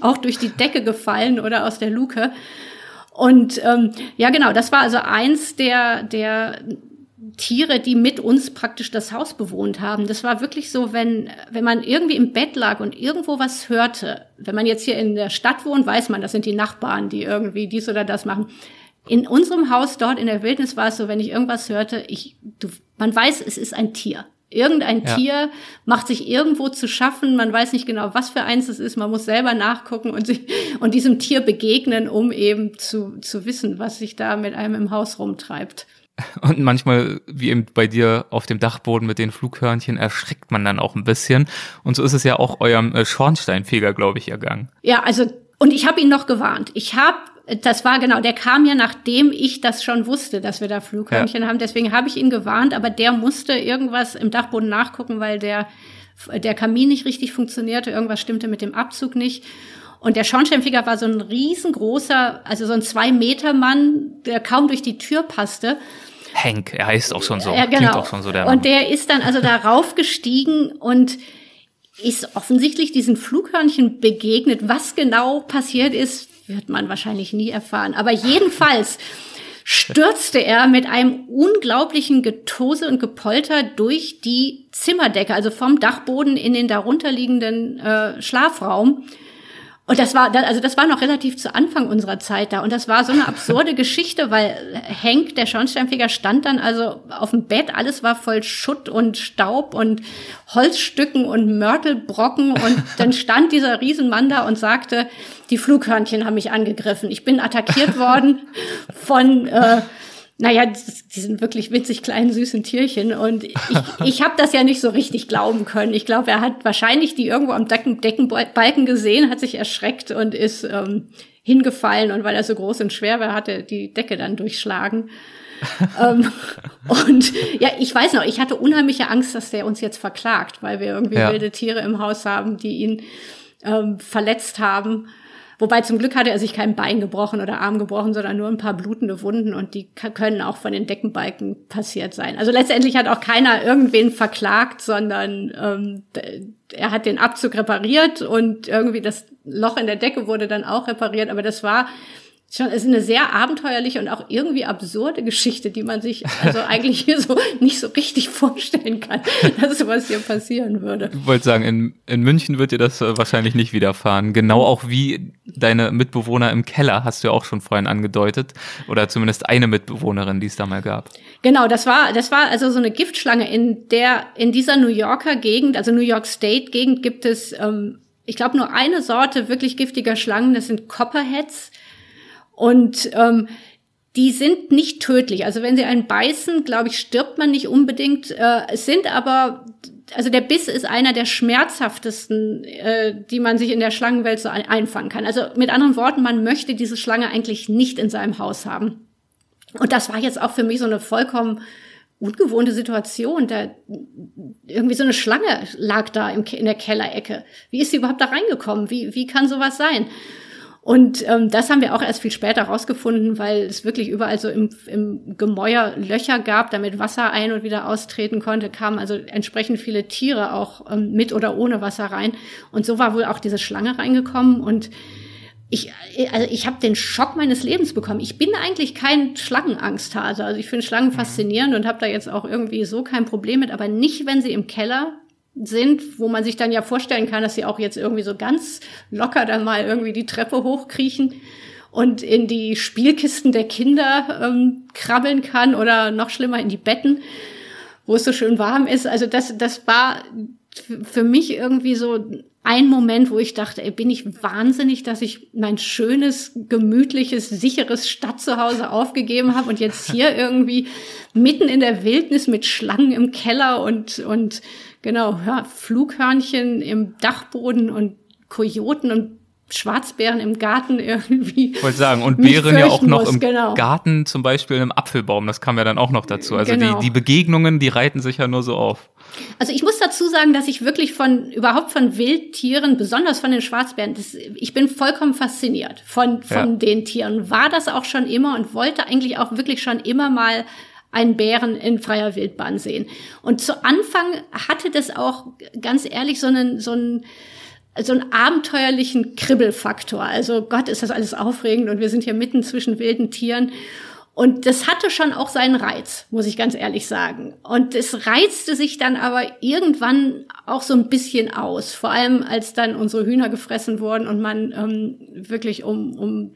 auch durch die Decke gefallen oder aus der Luke. Und ähm, ja, genau, das war also eins der, der Tiere, die mit uns praktisch das Haus bewohnt haben. Das war wirklich so, wenn, wenn man irgendwie im Bett lag und irgendwo was hörte. Wenn man jetzt hier in der Stadt wohnt, weiß man, das sind die Nachbarn, die irgendwie dies oder das machen. In unserem Haus dort in der Wildnis war es so, wenn ich irgendwas hörte, ich, du, man weiß, es ist ein Tier. Irgendein ja. Tier macht sich irgendwo zu schaffen. Man weiß nicht genau, was für eins es ist. Man muss selber nachgucken und, sich, und diesem Tier begegnen, um eben zu, zu wissen, was sich da mit einem im Haus rumtreibt. Und manchmal, wie eben bei dir auf dem Dachboden mit den Flughörnchen, erschreckt man dann auch ein bisschen. Und so ist es ja auch eurem äh, Schornsteinfeger, glaube ich, ergangen. Ja, also, und ich habe ihn noch gewarnt. Ich habe das war genau, der kam ja nachdem ich das schon wusste, dass wir da Flughörnchen ja. haben. Deswegen habe ich ihn gewarnt, aber der musste irgendwas im Dachboden nachgucken, weil der, der Kamin nicht richtig funktionierte. Irgendwas stimmte mit dem Abzug nicht. Und der Schornsteinfeger war so ein riesengroßer, also so ein Zwei-Meter-Mann, der kaum durch die Tür passte. Hank, er heißt auch schon so. Ja, genau. Klingt auch schon so der und der ist dann also da raufgestiegen und ist offensichtlich diesen Flughörnchen begegnet. Was genau passiert ist, wird man wahrscheinlich nie erfahren. Aber jedenfalls stürzte er mit einem unglaublichen Getose und Gepolter durch die Zimmerdecke, also vom Dachboden in den darunterliegenden äh, Schlafraum. Und das war, also das war noch relativ zu Anfang unserer Zeit da. Und das war so eine absurde Geschichte, weil Henk, der Schornsteinfeger, stand dann also auf dem Bett. Alles war voll Schutt und Staub und Holzstücken und Mörtelbrocken. Und dann stand dieser Riesenmann da und sagte, die Flughörnchen haben mich angegriffen. Ich bin attackiert worden von, äh, naja, die sind wirklich witzig kleinen, süßen Tierchen. Und ich, ich habe das ja nicht so richtig glauben können. Ich glaube, er hat wahrscheinlich die irgendwo am Decken, Deckenbalken gesehen, hat sich erschreckt und ist ähm, hingefallen. Und weil er so groß und schwer war, hat er die Decke dann durchschlagen. ähm, und ja, ich weiß noch, ich hatte unheimliche Angst, dass der uns jetzt verklagt, weil wir irgendwie ja. wilde Tiere im Haus haben, die ihn ähm, verletzt haben. Wobei zum Glück hatte er sich kein Bein gebrochen oder Arm gebrochen, sondern nur ein paar blutende Wunden und die können auch von den Deckenbalken passiert sein. Also letztendlich hat auch keiner irgendwen verklagt, sondern ähm, er hat den Abzug repariert und irgendwie das Loch in der Decke wurde dann auch repariert. Aber das war schon ist eine sehr abenteuerliche und auch irgendwie absurde Geschichte, die man sich also eigentlich hier so nicht so richtig vorstellen kann, dass sowas hier passieren würde. Ich wollte sagen, in, in München wird dir das äh, wahrscheinlich nicht widerfahren. Genau auch wie deine Mitbewohner im Keller, hast du ja auch schon vorhin angedeutet. Oder zumindest eine Mitbewohnerin, die es da mal gab. Genau, das war, das war also so eine Giftschlange. In der, in dieser New Yorker Gegend, also New York State Gegend, gibt es, ähm, ich glaube, nur eine Sorte wirklich giftiger Schlangen, das sind Copperheads. Und ähm, die sind nicht tödlich. Also wenn sie einen beißen, glaube ich, stirbt man nicht unbedingt. Äh, es sind aber, also der Biss ist einer der schmerzhaftesten, äh, die man sich in der Schlangenwelt so ein einfangen kann. Also mit anderen Worten, man möchte diese Schlange eigentlich nicht in seinem Haus haben. Und das war jetzt auch für mich so eine vollkommen ungewohnte Situation. Da irgendwie so eine Schlange lag da im, in der Kellerecke. Wie ist sie überhaupt da reingekommen? Wie, wie kann sowas sein? Und ähm, das haben wir auch erst viel später rausgefunden, weil es wirklich überall so im, im Gemäuer Löcher gab, damit Wasser ein- und wieder austreten konnte, kamen also entsprechend viele Tiere auch ähm, mit oder ohne Wasser rein. Und so war wohl auch diese Schlange reingekommen und ich, also ich habe den Schock meines Lebens bekommen. Ich bin eigentlich kein Schlangenangsthase. Also ich finde Schlangen mhm. faszinierend und habe da jetzt auch irgendwie so kein Problem mit, aber nicht, wenn sie im Keller sind, wo man sich dann ja vorstellen kann, dass sie auch jetzt irgendwie so ganz locker dann mal irgendwie die Treppe hochkriechen und in die Spielkisten der Kinder ähm, krabbeln kann oder noch schlimmer in die Betten, wo es so schön warm ist. Also das, das war für mich irgendwie so ein Moment, wo ich dachte, ey, bin ich wahnsinnig, dass ich mein schönes, gemütliches, sicheres Stadtzuhause aufgegeben habe und jetzt hier irgendwie mitten in der Wildnis mit Schlangen im Keller und, und Genau, ja, Flughörnchen im Dachboden und Kojoten und Schwarzbären im Garten irgendwie. Ich wollte sagen, und Bären ja auch noch muss, im genau. Garten, zum Beispiel im Apfelbaum, das kam ja dann auch noch dazu. Also genau. die, die Begegnungen, die reiten sich ja nur so auf. Also ich muss dazu sagen, dass ich wirklich von, überhaupt von Wildtieren, besonders von den Schwarzbären, das, ich bin vollkommen fasziniert von, von ja. den Tieren. War das auch schon immer und wollte eigentlich auch wirklich schon immer mal einen Bären in freier Wildbahn sehen. Und zu Anfang hatte das auch ganz ehrlich so einen, so einen, so einen abenteuerlichen Kribbelfaktor. Also Gott, ist das alles aufregend und wir sind hier mitten zwischen wilden Tieren. Und das hatte schon auch seinen Reiz, muss ich ganz ehrlich sagen. Und es reizte sich dann aber irgendwann auch so ein bisschen aus. Vor allem, als dann unsere Hühner gefressen wurden und man ähm, wirklich um, um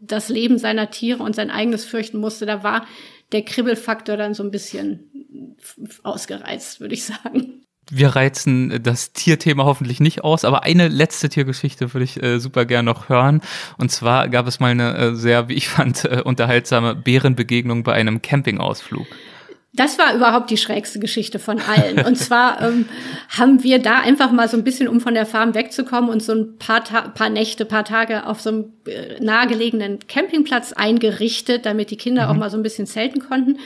das Leben seiner Tiere und sein eigenes fürchten musste. Da war der Kribbelfaktor dann so ein bisschen ausgereizt, würde ich sagen wir reizen das Tierthema hoffentlich nicht aus, aber eine letzte Tiergeschichte würde ich äh, super gern noch hören. Und zwar gab es mal eine äh, sehr, wie ich fand, äh, unterhaltsame Bärenbegegnung bei einem Campingausflug. Das war überhaupt die schrägste Geschichte von allen. Und zwar ähm, haben wir da einfach mal so ein bisschen, um von der Farm wegzukommen, und so ein paar, Ta paar Nächte, paar Tage auf so einem äh, nahegelegenen Campingplatz eingerichtet, damit die Kinder mhm. auch mal so ein bisschen zelten konnten.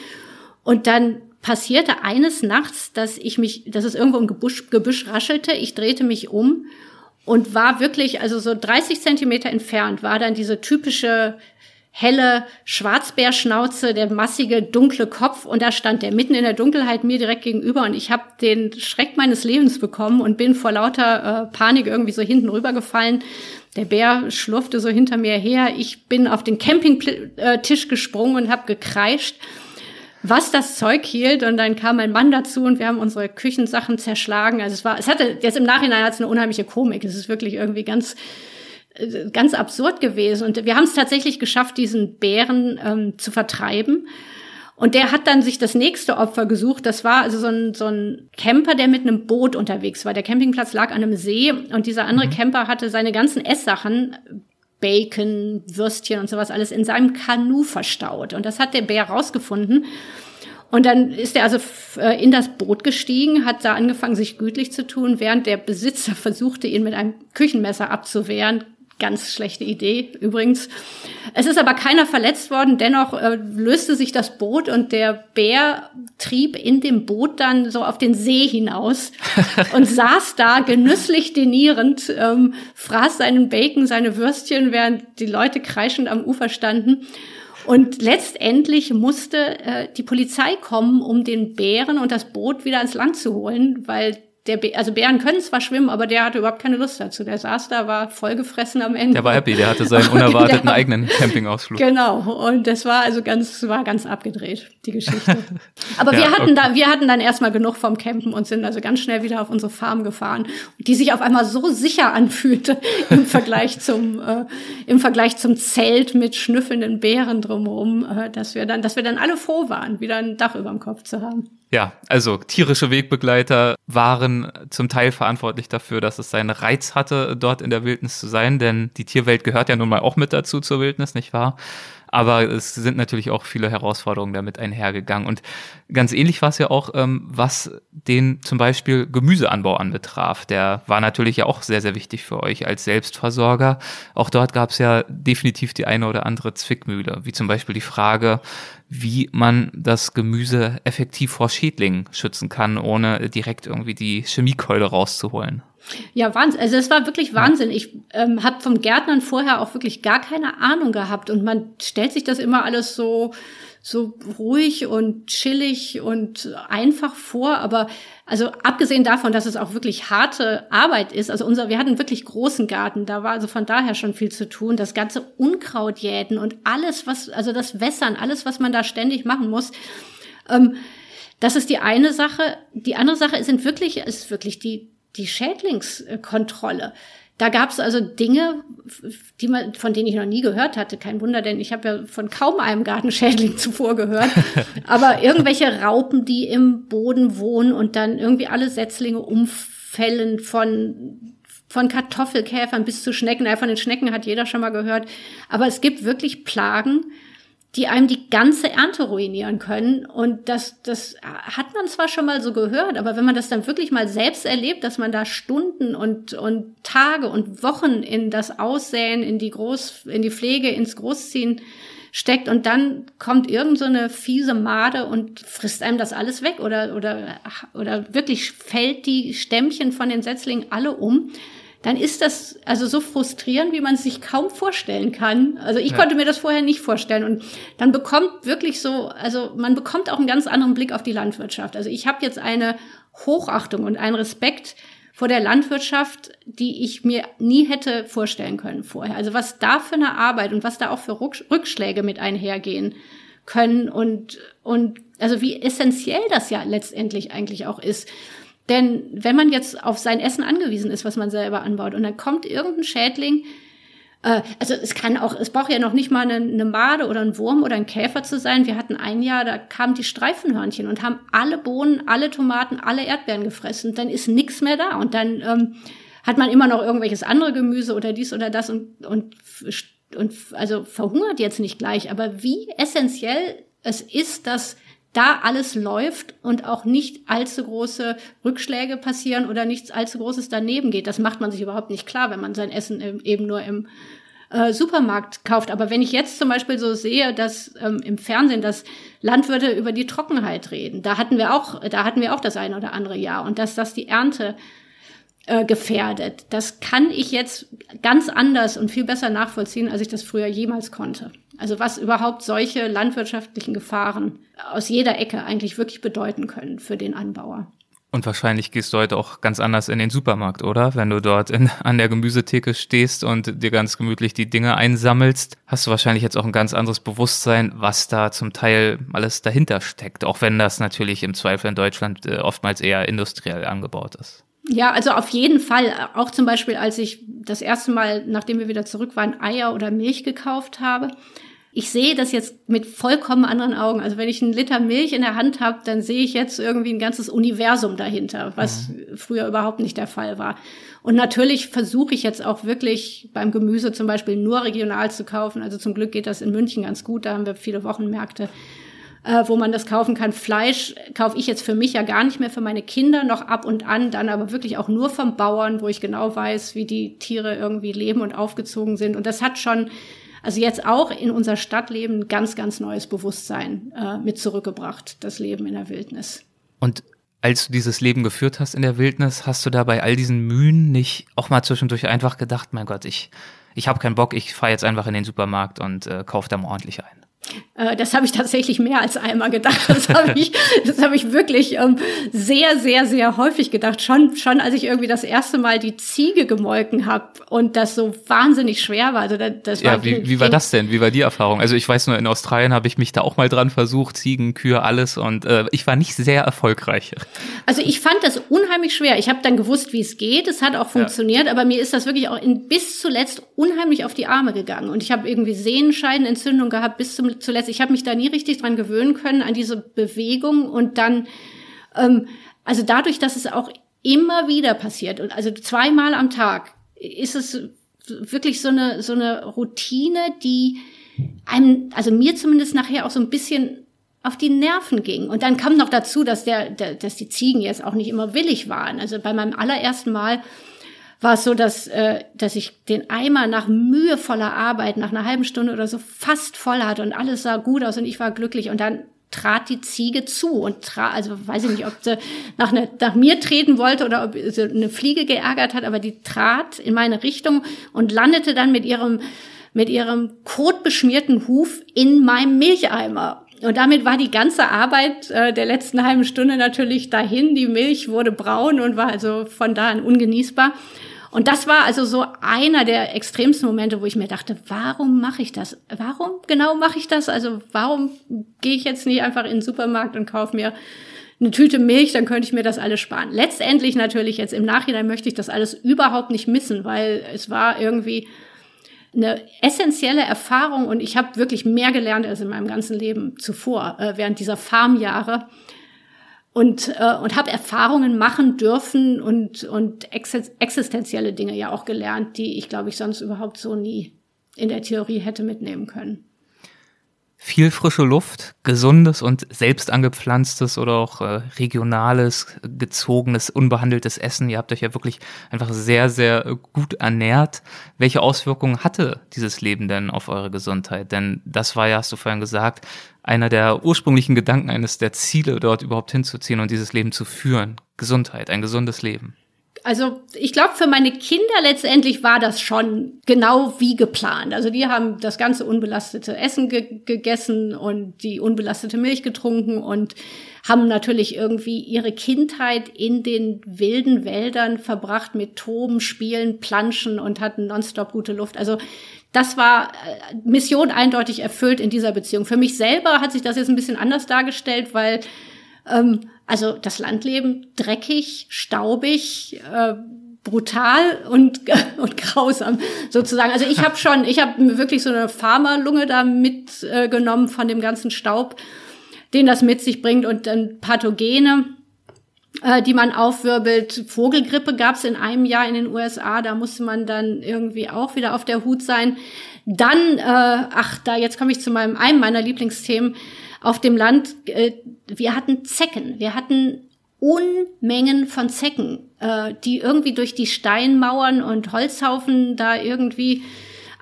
Und dann passierte eines Nachts, dass ich mich, dass es irgendwo im Gebüsch, Gebüsch raschelte. Ich drehte mich um und war wirklich, also so 30 Zentimeter entfernt, war dann diese typische helle Schwarzbärschnauze, der massige dunkle Kopf und da stand der mitten in der Dunkelheit mir direkt gegenüber und ich habe den Schreck meines Lebens bekommen und bin vor lauter äh, Panik irgendwie so hinten rübergefallen. Der Bär schlurfte so hinter mir her. Ich bin auf den Campingtisch gesprungen und habe gekreischt was das Zeug hielt. Und dann kam mein Mann dazu und wir haben unsere Küchensachen zerschlagen. Also es war, es hatte, jetzt im Nachhinein hat es eine unheimliche Komik. Es ist wirklich irgendwie ganz, äh, ganz absurd gewesen. Und wir haben es tatsächlich geschafft, diesen Bären ähm, zu vertreiben. Und der hat dann sich das nächste Opfer gesucht. Das war also so ein, so ein Camper, der mit einem Boot unterwegs war. Der Campingplatz lag an einem See und dieser andere mhm. Camper hatte seine ganzen Esssachen Bacon, Würstchen und sowas alles in seinem Kanu verstaut. Und das hat der Bär rausgefunden. Und dann ist er also äh, in das Boot gestiegen, hat da angefangen, sich gütlich zu tun, während der Besitzer versuchte, ihn mit einem Küchenmesser abzuwehren. Ganz schlechte Idee übrigens. Es ist aber keiner verletzt worden. Dennoch äh, löste sich das Boot und der Bär trieb in dem Boot dann so auf den See hinaus und saß da genüsslich denierend, ähm, fraß seinen Bacon, seine Würstchen, während die Leute kreischend am Ufer standen. Und letztendlich musste äh, die Polizei kommen, um den Bären und das Boot wieder ans Land zu holen, weil der Bär, also Bären können zwar schwimmen, aber der hatte überhaupt keine Lust dazu. Der saß da, war vollgefressen am Ende. Der war happy, der hatte seinen unerwarteten der, eigenen Campingausflug. Genau, und das war also ganz, war ganz abgedreht, die Geschichte. Aber ja, wir hatten okay. da, wir hatten dann erstmal genug vom Campen und sind also ganz schnell wieder auf unsere Farm gefahren, die sich auf einmal so sicher anfühlte im Vergleich zum, äh, im Vergleich zum Zelt mit schnüffelnden Bären drumherum, äh, dass wir dann, dass wir dann alle froh waren, wieder ein Dach über dem Kopf zu haben. Ja, also tierische Wegbegleiter waren zum Teil verantwortlich dafür, dass es seinen Reiz hatte, dort in der Wildnis zu sein, denn die Tierwelt gehört ja nun mal auch mit dazu zur Wildnis, nicht wahr? Aber es sind natürlich auch viele Herausforderungen damit einhergegangen. Und ganz ähnlich war es ja auch, ähm, was den zum Beispiel Gemüseanbau anbetraf. Der war natürlich ja auch sehr, sehr wichtig für euch als Selbstversorger. Auch dort gab es ja definitiv die eine oder andere Zwickmühle, wie zum Beispiel die Frage, wie man das Gemüse effektiv vor Schädlingen schützen kann, ohne direkt irgendwie die Chemiekeule rauszuholen. Ja, Wahnsinn. Also es war wirklich Wahnsinn. Ich ähm, habe vom Gärtnern vorher auch wirklich gar keine Ahnung gehabt. Und man stellt sich das immer alles so, so ruhig und chillig und einfach vor. Aber also abgesehen davon, dass es auch wirklich harte Arbeit ist, also unser, wir hatten wirklich großen Garten, da war also von daher schon viel zu tun. Das ganze Unkraut jäten und alles, was, also das Wässern, alles, was man da ständig machen muss. Ähm, das ist die eine Sache. Die andere Sache sind wirklich, ist wirklich die, die Schädlingskontrolle. Da gab es also Dinge, die man, von denen ich noch nie gehört hatte. Kein Wunder, denn ich habe ja von kaum einem Gartenschädling zuvor gehört. Aber irgendwelche Raupen, die im Boden wohnen und dann irgendwie alle Setzlinge umfällen von von Kartoffelkäfern bis zu Schnecken. Ja, von den Schnecken hat jeder schon mal gehört. Aber es gibt wirklich Plagen, die einem die ganze Ernte ruinieren können. Und das, das hat man zwar schon mal so gehört, aber wenn man das dann wirklich mal selbst erlebt, dass man da Stunden und, und Tage und Wochen in das Aussäen, in die Groß, in die Pflege, ins Großziehen steckt und dann kommt irgend so eine fiese Made und frisst einem das alles weg oder, oder, oder wirklich fällt die Stämmchen von den Setzlingen alle um dann ist das also so frustrierend, wie man es sich kaum vorstellen kann. Also ich ja. konnte mir das vorher nicht vorstellen. Und dann bekommt wirklich so, also man bekommt auch einen ganz anderen Blick auf die Landwirtschaft. Also ich habe jetzt eine Hochachtung und einen Respekt vor der Landwirtschaft, die ich mir nie hätte vorstellen können vorher. Also was da für eine Arbeit und was da auch für Rückschläge mit einhergehen können und, und also wie essentiell das ja letztendlich eigentlich auch ist. Denn wenn man jetzt auf sein Essen angewiesen ist, was man selber anbaut, und dann kommt irgendein Schädling, äh, also es kann auch, es braucht ja noch nicht mal eine, eine Made oder ein Wurm oder ein Käfer zu sein. Wir hatten ein Jahr, da kamen die Streifenhörnchen und haben alle Bohnen, alle Tomaten, alle Erdbeeren gefressen. Dann ist nichts mehr da und dann ähm, hat man immer noch irgendwelches andere Gemüse oder dies oder das und, und, und also verhungert jetzt nicht gleich. Aber wie essentiell es ist, dass da alles läuft und auch nicht allzu große Rückschläge passieren oder nichts allzu Großes daneben geht. Das macht man sich überhaupt nicht klar, wenn man sein Essen eben nur im äh, Supermarkt kauft. Aber wenn ich jetzt zum Beispiel so sehe, dass ähm, im Fernsehen, dass Landwirte über die Trockenheit reden, da hatten wir auch, da hatten wir auch das eine oder andere Jahr und dass das die Ernte äh, gefährdet. Das kann ich jetzt ganz anders und viel besser nachvollziehen, als ich das früher jemals konnte. Also was überhaupt solche landwirtschaftlichen Gefahren aus jeder Ecke eigentlich wirklich bedeuten können für den Anbauer. Und wahrscheinlich gehst du heute auch ganz anders in den Supermarkt, oder? Wenn du dort in, an der Gemüsetheke stehst und dir ganz gemütlich die Dinge einsammelst, hast du wahrscheinlich jetzt auch ein ganz anderes Bewusstsein, was da zum Teil alles dahinter steckt. Auch wenn das natürlich im Zweifel in Deutschland äh, oftmals eher industriell angebaut ist. Ja, also auf jeden Fall. Auch zum Beispiel, als ich das erste Mal, nachdem wir wieder zurück waren, Eier oder Milch gekauft habe ich sehe das jetzt mit vollkommen anderen Augen. Also wenn ich einen Liter Milch in der Hand habe, dann sehe ich jetzt irgendwie ein ganzes Universum dahinter, was mhm. früher überhaupt nicht der Fall war. Und natürlich versuche ich jetzt auch wirklich beim Gemüse zum Beispiel nur regional zu kaufen. Also zum Glück geht das in München ganz gut. Da haben wir viele Wochenmärkte, äh, wo man das kaufen kann. Fleisch kaufe ich jetzt für mich ja gar nicht mehr für meine Kinder noch ab und an, dann aber wirklich auch nur vom Bauern, wo ich genau weiß, wie die Tiere irgendwie leben und aufgezogen sind. Und das hat schon also jetzt auch in unser Stadtleben ganz, ganz neues Bewusstsein äh, mit zurückgebracht, das Leben in der Wildnis. Und als du dieses Leben geführt hast in der Wildnis, hast du da bei all diesen Mühen nicht auch mal zwischendurch einfach gedacht, mein Gott, ich, ich habe keinen Bock, ich fahre jetzt einfach in den Supermarkt und äh, kaufe da mal ordentlich ein? Äh, das habe ich tatsächlich mehr als einmal gedacht. Das habe ich, das habe ich wirklich ähm, sehr, sehr, sehr häufig gedacht. Schon, schon als ich irgendwie das erste Mal die Ziege gemolken habe und das so wahnsinnig schwer war. Also das, das ja, war wie, wie war das denn? Wie war die Erfahrung? Also ich weiß nur, in Australien habe ich mich da auch mal dran versucht, Ziegen, Kühe, alles und äh, ich war nicht sehr erfolgreich. Also ich fand das unheimlich schwer. Ich habe dann gewusst, wie es geht. Es hat auch funktioniert, ja. aber mir ist das wirklich auch in, bis zuletzt unheimlich auf die Arme gegangen und ich habe irgendwie Sehenscheidenentzündung gehabt bis zum zuletzt, ich habe mich da nie richtig dran gewöhnen können, an diese Bewegung und dann, ähm, also dadurch, dass es auch immer wieder passiert und also zweimal am Tag, ist es wirklich so eine, so eine Routine, die einem, also mir zumindest nachher auch so ein bisschen auf die Nerven ging. Und dann kam noch dazu, dass der, der, dass die Ziegen jetzt auch nicht immer willig waren. Also bei meinem allerersten Mal war es so, dass, äh, dass ich den Eimer nach mühevoller Arbeit, nach einer halben Stunde oder so fast voll hatte und alles sah gut aus und ich war glücklich und dann trat die Ziege zu und trat, also weiß ich nicht, ob sie nach, ne, nach mir treten wollte oder ob sie eine Fliege geärgert hat, aber die trat in meine Richtung und landete dann mit ihrem, mit ihrem kotbeschmierten Huf in meinem Milcheimer. Und damit war die ganze Arbeit äh, der letzten halben Stunde natürlich dahin. Die Milch wurde braun und war also von da an ungenießbar. Und das war also so einer der extremsten Momente, wo ich mir dachte, warum mache ich das? Warum genau mache ich das? Also warum gehe ich jetzt nicht einfach in den Supermarkt und kaufe mir eine Tüte Milch, dann könnte ich mir das alles sparen. Letztendlich natürlich jetzt im Nachhinein möchte ich das alles überhaupt nicht missen, weil es war irgendwie eine essentielle Erfahrung und ich habe wirklich mehr gelernt als in meinem ganzen Leben zuvor äh, während dieser Farmjahre und, äh, und habe Erfahrungen machen dürfen und, und existenzielle Dinge ja auch gelernt, die ich, glaube ich, sonst überhaupt so nie in der Theorie hätte mitnehmen können. viel frische Luft, gesundes und selbst angepflanztes oder auch äh, regionales, gezogenes, unbehandeltes Essen. Ihr habt euch ja wirklich einfach sehr, sehr gut ernährt. Welche Auswirkungen hatte dieses Leben denn auf eure Gesundheit? Denn das war ja, hast du vorhin gesagt, einer der ursprünglichen Gedanken, eines der Ziele, dort überhaupt hinzuziehen und dieses Leben zu führen. Gesundheit, ein gesundes Leben. Also ich glaube, für meine Kinder letztendlich war das schon genau wie geplant. Also die haben das ganze unbelastete Essen ge gegessen und die unbelastete Milch getrunken und haben natürlich irgendwie ihre Kindheit in den wilden Wäldern verbracht mit Toben, Spielen, Planschen und hatten nonstop gute Luft. Also das war äh, Mission eindeutig erfüllt in dieser Beziehung. Für mich selber hat sich das jetzt ein bisschen anders dargestellt, weil ähm, also das Landleben dreckig, staubig, äh, brutal und, und grausam sozusagen. Also ich habe schon, ich habe wirklich so eine Pharmalunge da mitgenommen äh, von dem ganzen Staub, den das mit sich bringt und dann Pathogene, die man aufwirbelt. Vogelgrippe gab es in einem Jahr in den USA, da musste man dann irgendwie auch wieder auf der Hut sein. Dann, äh, ach, da jetzt komme ich zu meinem einem meiner Lieblingsthemen. Auf dem Land, äh, wir hatten Zecken, wir hatten Unmengen von Zecken, äh, die irgendwie durch die Steinmauern und Holzhaufen da irgendwie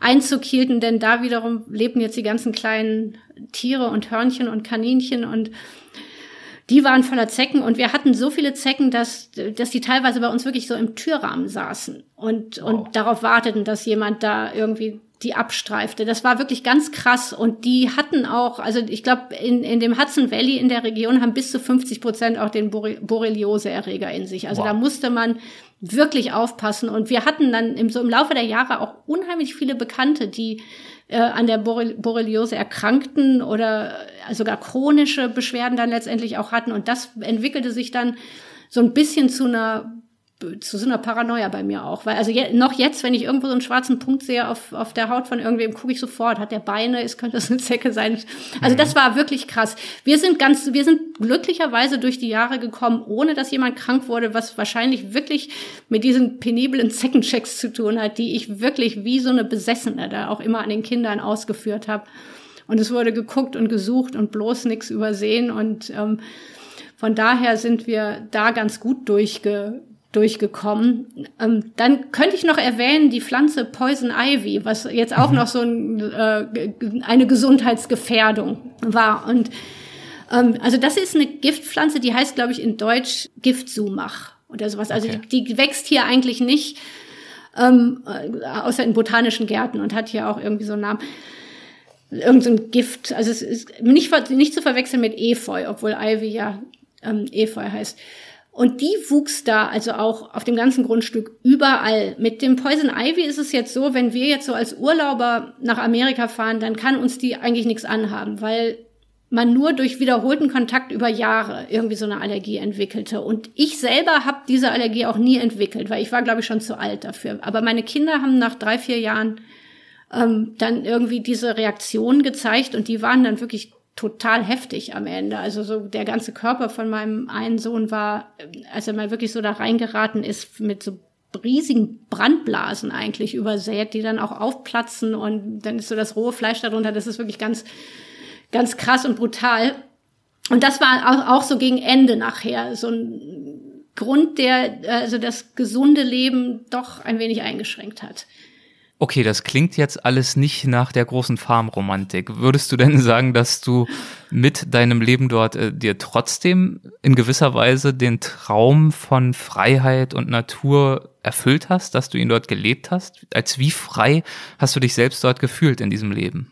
Einzug hielten, denn da wiederum lebten jetzt die ganzen kleinen Tiere und Hörnchen und Kaninchen. Und die waren voller Zecken und wir hatten so viele Zecken, dass, dass die teilweise bei uns wirklich so im Türrahmen saßen und, wow. und darauf warteten, dass jemand da irgendwie die abstreifte. Das war wirklich ganz krass. Und die hatten auch, also ich glaube, in, in dem Hudson Valley in der Region haben bis zu 50 Prozent auch den Borreliose-Erreger in sich. Also wow. da musste man wirklich aufpassen. Und wir hatten dann im, so im Laufe der Jahre auch unheimlich viele Bekannte, die äh, an der Borreliose erkrankten oder äh, sogar chronische Beschwerden dann letztendlich auch hatten. Und das entwickelte sich dann so ein bisschen zu einer zu so einer Paranoia bei mir auch. Weil also je, noch jetzt, wenn ich irgendwo so einen schwarzen Punkt sehe auf, auf der Haut von irgendwem, gucke ich sofort, hat der Beine, ist, könnte das eine Zecke sein. Also mhm. das war wirklich krass. Wir sind ganz, wir sind glücklicherweise durch die Jahre gekommen, ohne dass jemand krank wurde, was wahrscheinlich wirklich mit diesen peniblen Zeckenchecks zu tun hat, die ich wirklich wie so eine Besessene da auch immer an den Kindern ausgeführt habe. Und es wurde geguckt und gesucht und bloß nichts übersehen und ähm, von daher sind wir da ganz gut durchge durchgekommen. Ähm, dann könnte ich noch erwähnen die Pflanze Poison Ivy, was jetzt auch mhm. noch so ein, äh, eine Gesundheitsgefährdung war. Und ähm, also das ist eine Giftpflanze, die heißt, glaube ich, in Deutsch Giftsumach oder sowas. Also okay. die, die wächst hier eigentlich nicht, ähm, äh, außer in botanischen Gärten und hat hier auch irgendwie so einen Namen irgend so ein Gift. Also es ist nicht, nicht zu verwechseln mit Efeu, obwohl Ivy ja ähm, Efeu heißt. Und die wuchs da also auch auf dem ganzen Grundstück überall. Mit dem Poison Ivy ist es jetzt so, wenn wir jetzt so als Urlauber nach Amerika fahren, dann kann uns die eigentlich nichts anhaben, weil man nur durch wiederholten Kontakt über Jahre irgendwie so eine Allergie entwickelte. Und ich selber habe diese Allergie auch nie entwickelt, weil ich war, glaube ich, schon zu alt dafür. Aber meine Kinder haben nach drei, vier Jahren ähm, dann irgendwie diese Reaktion gezeigt und die waren dann wirklich total heftig am Ende. Also so der ganze Körper von meinem einen Sohn war, als er mal wirklich so da reingeraten ist, mit so riesigen Brandblasen eigentlich übersät, die dann auch aufplatzen und dann ist so das rohe Fleisch darunter. Das ist wirklich ganz, ganz krass und brutal. Und das war auch, so gegen Ende nachher so ein Grund, der also das gesunde Leben doch ein wenig eingeschränkt hat. Okay, das klingt jetzt alles nicht nach der großen Farmromantik. Würdest du denn sagen, dass du mit deinem Leben dort äh, dir trotzdem in gewisser Weise den Traum von Freiheit und Natur erfüllt hast, dass du ihn dort gelebt hast? Als wie frei hast du dich selbst dort gefühlt in diesem Leben?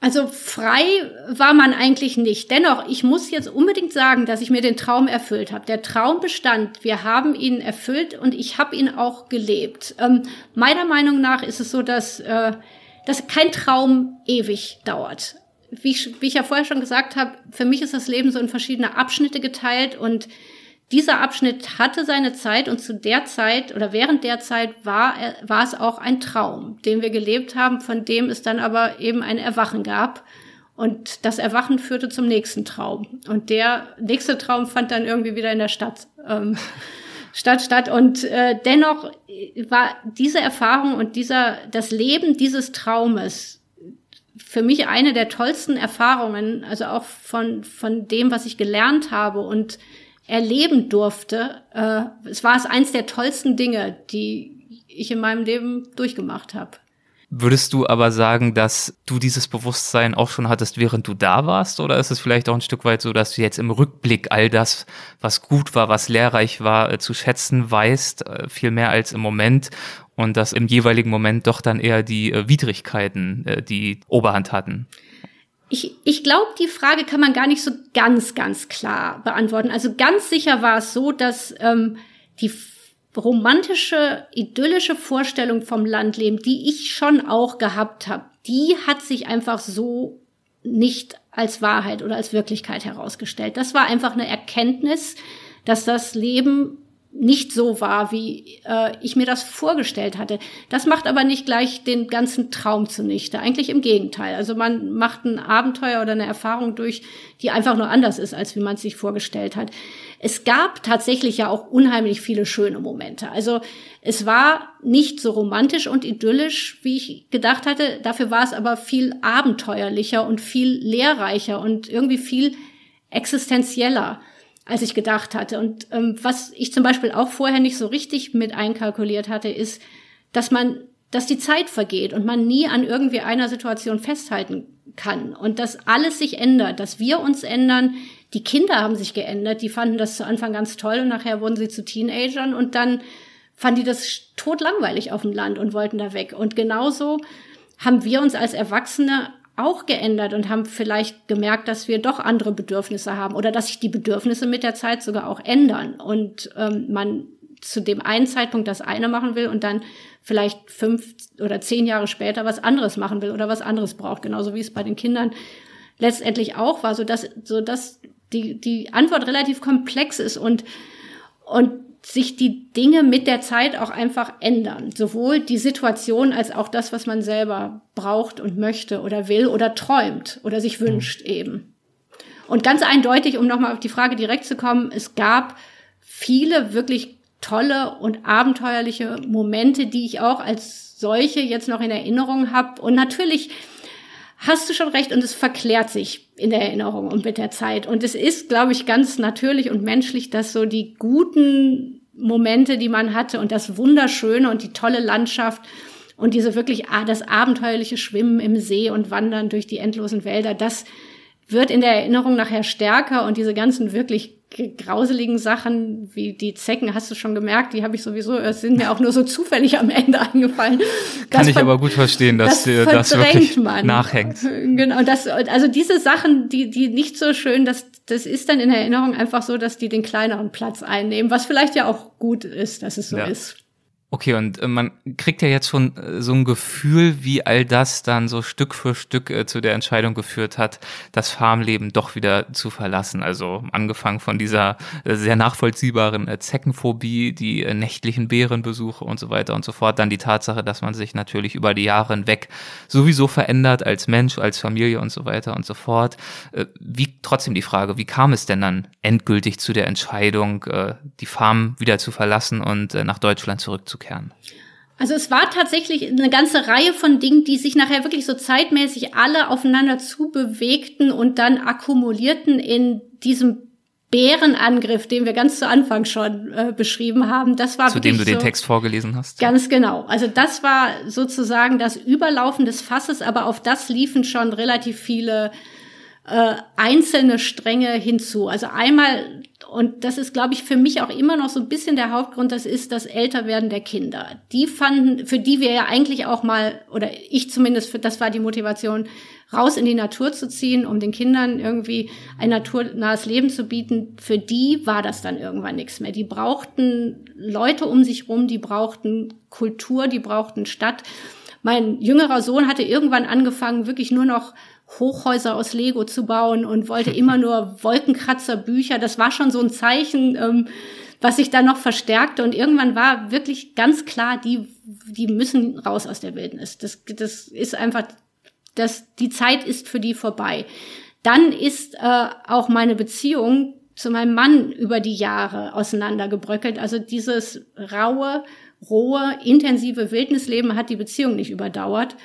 Also frei war man eigentlich nicht. Dennoch, ich muss jetzt unbedingt sagen, dass ich mir den Traum erfüllt habe. Der Traum bestand. Wir haben ihn erfüllt und ich habe ihn auch gelebt. Ähm, meiner Meinung nach ist es so, dass, äh, dass kein Traum ewig dauert. Wie ich, wie ich ja vorher schon gesagt habe, für mich ist das Leben so in verschiedene Abschnitte geteilt und dieser Abschnitt hatte seine Zeit und zu der Zeit oder während der Zeit war, war es auch ein Traum, den wir gelebt haben, von dem es dann aber eben ein Erwachen gab. Und das Erwachen führte zum nächsten Traum. Und der nächste Traum fand dann irgendwie wieder in der Stadt ähm, statt statt. Und äh, dennoch war diese Erfahrung und dieser das Leben dieses Traumes für mich eine der tollsten Erfahrungen, also auch von, von dem, was ich gelernt habe und erleben durfte. Äh, es war es eins der tollsten Dinge, die ich in meinem Leben durchgemacht habe. Würdest du aber sagen, dass du dieses Bewusstsein auch schon hattest, während du da warst? Oder ist es vielleicht auch ein Stück weit so, dass du jetzt im Rückblick all das, was gut war, was lehrreich war, äh, zu schätzen weißt, äh, viel mehr als im Moment und dass im jeweiligen Moment doch dann eher die äh, Widrigkeiten die Oberhand hatten? Ich, ich glaube, die Frage kann man gar nicht so ganz, ganz klar beantworten. Also ganz sicher war es so, dass ähm, die romantische, idyllische Vorstellung vom Landleben, die ich schon auch gehabt habe, die hat sich einfach so nicht als Wahrheit oder als Wirklichkeit herausgestellt. Das war einfach eine Erkenntnis, dass das Leben nicht so war, wie äh, ich mir das vorgestellt hatte. Das macht aber nicht gleich den ganzen Traum zunichte. Eigentlich im Gegenteil. Also man macht ein Abenteuer oder eine Erfahrung durch, die einfach nur anders ist, als wie man es sich vorgestellt hat. Es gab tatsächlich ja auch unheimlich viele schöne Momente. Also es war nicht so romantisch und idyllisch, wie ich gedacht hatte. Dafür war es aber viel abenteuerlicher und viel lehrreicher und irgendwie viel existenzieller als ich gedacht hatte. Und ähm, was ich zum Beispiel auch vorher nicht so richtig mit einkalkuliert hatte, ist, dass man, dass die Zeit vergeht und man nie an irgendwie einer Situation festhalten kann und dass alles sich ändert, dass wir uns ändern. Die Kinder haben sich geändert, die fanden das zu Anfang ganz toll und nachher wurden sie zu Teenagern und dann fanden die das totlangweilig auf dem Land und wollten da weg. Und genauso haben wir uns als Erwachsene auch geändert und haben vielleicht gemerkt, dass wir doch andere Bedürfnisse haben oder dass sich die Bedürfnisse mit der Zeit sogar auch ändern und ähm, man zu dem einen Zeitpunkt das eine machen will und dann vielleicht fünf oder zehn Jahre später was anderes machen will oder was anderes braucht, genauso wie es bei den Kindern letztendlich auch war, so dass so dass die die Antwort relativ komplex ist und und sich die Dinge mit der Zeit auch einfach ändern. Sowohl die Situation als auch das, was man selber braucht und möchte oder will oder träumt oder sich wünscht eben. Und ganz eindeutig, um nochmal auf die Frage direkt zu kommen, es gab viele wirklich tolle und abenteuerliche Momente, die ich auch als solche jetzt noch in Erinnerung habe. Und natürlich hast du schon recht und es verklärt sich in der Erinnerung und mit der Zeit. Und es ist, glaube ich, ganz natürlich und menschlich, dass so die guten Momente, die man hatte und das Wunderschöne und die tolle Landschaft und diese wirklich das abenteuerliche Schwimmen im See und Wandern durch die endlosen Wälder, das wird in der Erinnerung nachher stärker und diese ganzen wirklich grauseligen Sachen wie die Zecken, hast du schon gemerkt, die habe ich sowieso, es sind mir auch nur so zufällig am Ende eingefallen. Das Kann ich aber gut verstehen, dass das, das wirklich man. nachhängt. Genau, das, also diese Sachen, die, die nicht so schön, das, das ist dann in Erinnerung einfach so, dass die den kleineren Platz einnehmen, was vielleicht ja auch gut ist, dass es so ja. ist. Okay, und äh, man kriegt ja jetzt schon äh, so ein Gefühl, wie all das dann so Stück für Stück äh, zu der Entscheidung geführt hat, das Farmleben doch wieder zu verlassen. Also angefangen von dieser sehr nachvollziehbaren Zeckenphobie, die nächtlichen Bärenbesuche und so weiter und so fort. Dann die Tatsache, dass man sich natürlich über die Jahre hinweg sowieso verändert als Mensch, als Familie und so weiter und so fort. Wie trotzdem die Frage, wie kam es denn dann endgültig zu der Entscheidung, die Farm wieder zu verlassen und nach Deutschland zurückzukehren? Zurückzukehren? Also es war tatsächlich eine ganze Reihe von Dingen, die sich nachher wirklich so zeitmäßig alle aufeinander zubewegten und dann akkumulierten in diesem Bärenangriff, den wir ganz zu Anfang schon äh, beschrieben haben. Das war zu dem du den Text vorgelesen hast. Ganz genau. Also das war sozusagen das Überlaufen des Fasses, aber auf das liefen schon relativ viele äh, einzelne Stränge hinzu. Also einmal und das ist, glaube ich, für mich auch immer noch so ein bisschen der Hauptgrund, das ist das Älterwerden der Kinder. Die fanden, für die wir ja eigentlich auch mal, oder ich zumindest, das war die Motivation, raus in die Natur zu ziehen, um den Kindern irgendwie ein naturnahes Leben zu bieten. Für die war das dann irgendwann nichts mehr. Die brauchten Leute um sich rum, die brauchten Kultur, die brauchten Stadt. Mein jüngerer Sohn hatte irgendwann angefangen, wirklich nur noch Hochhäuser aus Lego zu bauen und wollte immer nur Wolkenkratzerbücher. Das war schon so ein Zeichen, ähm, was sich dann noch verstärkte. Und irgendwann war wirklich ganz klar, die, die müssen raus aus der Wildnis. Das, das ist einfach, das, die Zeit ist für die vorbei. Dann ist äh, auch meine Beziehung zu meinem Mann über die Jahre auseinandergebröckelt. Also dieses raue, rohe, intensive Wildnisleben hat die Beziehung nicht überdauert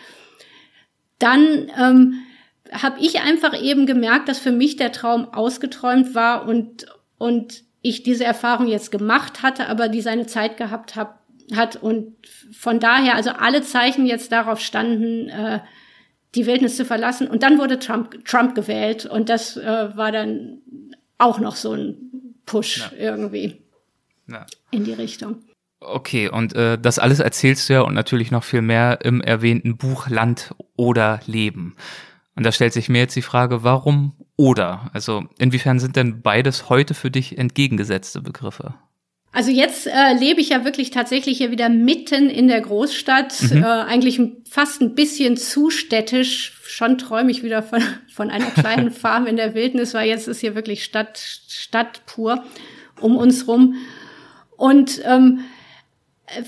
dann ähm, habe ich einfach eben gemerkt, dass für mich der Traum ausgeträumt war und, und ich diese Erfahrung jetzt gemacht hatte, aber die seine Zeit gehabt hab, hat. Und von daher, also alle Zeichen jetzt darauf standen, äh, die Wildnis zu verlassen. Und dann wurde Trump, Trump gewählt. Und das äh, war dann auch noch so ein Push ja. irgendwie ja. in die Richtung. Okay, und äh, das alles erzählst du ja und natürlich noch viel mehr im erwähnten Buch Land oder Leben. Und da stellt sich mir jetzt die Frage, warum oder? Also inwiefern sind denn beides heute für dich entgegengesetzte Begriffe? Also jetzt äh, lebe ich ja wirklich tatsächlich hier wieder mitten in der Großstadt, mhm. äh, eigentlich fast ein bisschen zu städtisch. Schon träume ich wieder von, von einer kleinen Farm in der Wildnis, weil jetzt ist hier wirklich Stadt, Stadt pur um uns rum. Und ähm,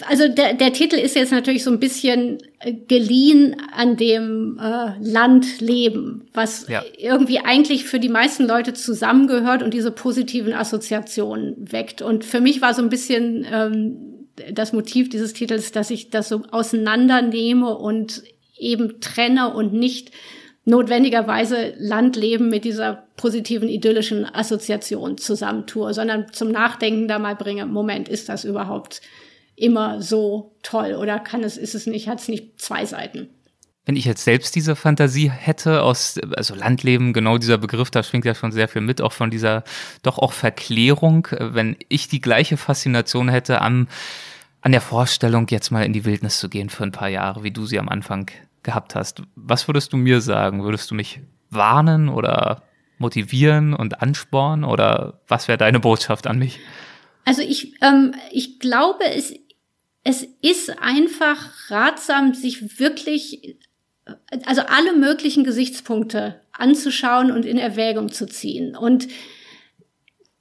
also der, der Titel ist jetzt natürlich so ein bisschen äh, geliehen an dem äh, Landleben, was ja. irgendwie eigentlich für die meisten Leute zusammengehört und diese positiven Assoziationen weckt. Und für mich war so ein bisschen ähm, das Motiv dieses Titels, dass ich das so auseinandernehme und eben trenne und nicht notwendigerweise Landleben mit dieser positiven, idyllischen Assoziation zusammentue, sondern zum Nachdenken da mal bringe, Moment, ist das überhaupt immer so toll oder kann es, ist es nicht, hat es nicht zwei Seiten? Wenn ich jetzt selbst diese Fantasie hätte aus, also Landleben, genau dieser Begriff, da schwingt ja schon sehr viel mit, auch von dieser doch auch Verklärung. Wenn ich die gleiche Faszination hätte am, an der Vorstellung, jetzt mal in die Wildnis zu gehen für ein paar Jahre, wie du sie am Anfang gehabt hast, was würdest du mir sagen? Würdest du mich warnen oder motivieren und anspornen oder was wäre deine Botschaft an mich? Also ich, ähm, ich glaube, es es ist einfach ratsam, sich wirklich, also alle möglichen Gesichtspunkte anzuschauen und in Erwägung zu ziehen. Und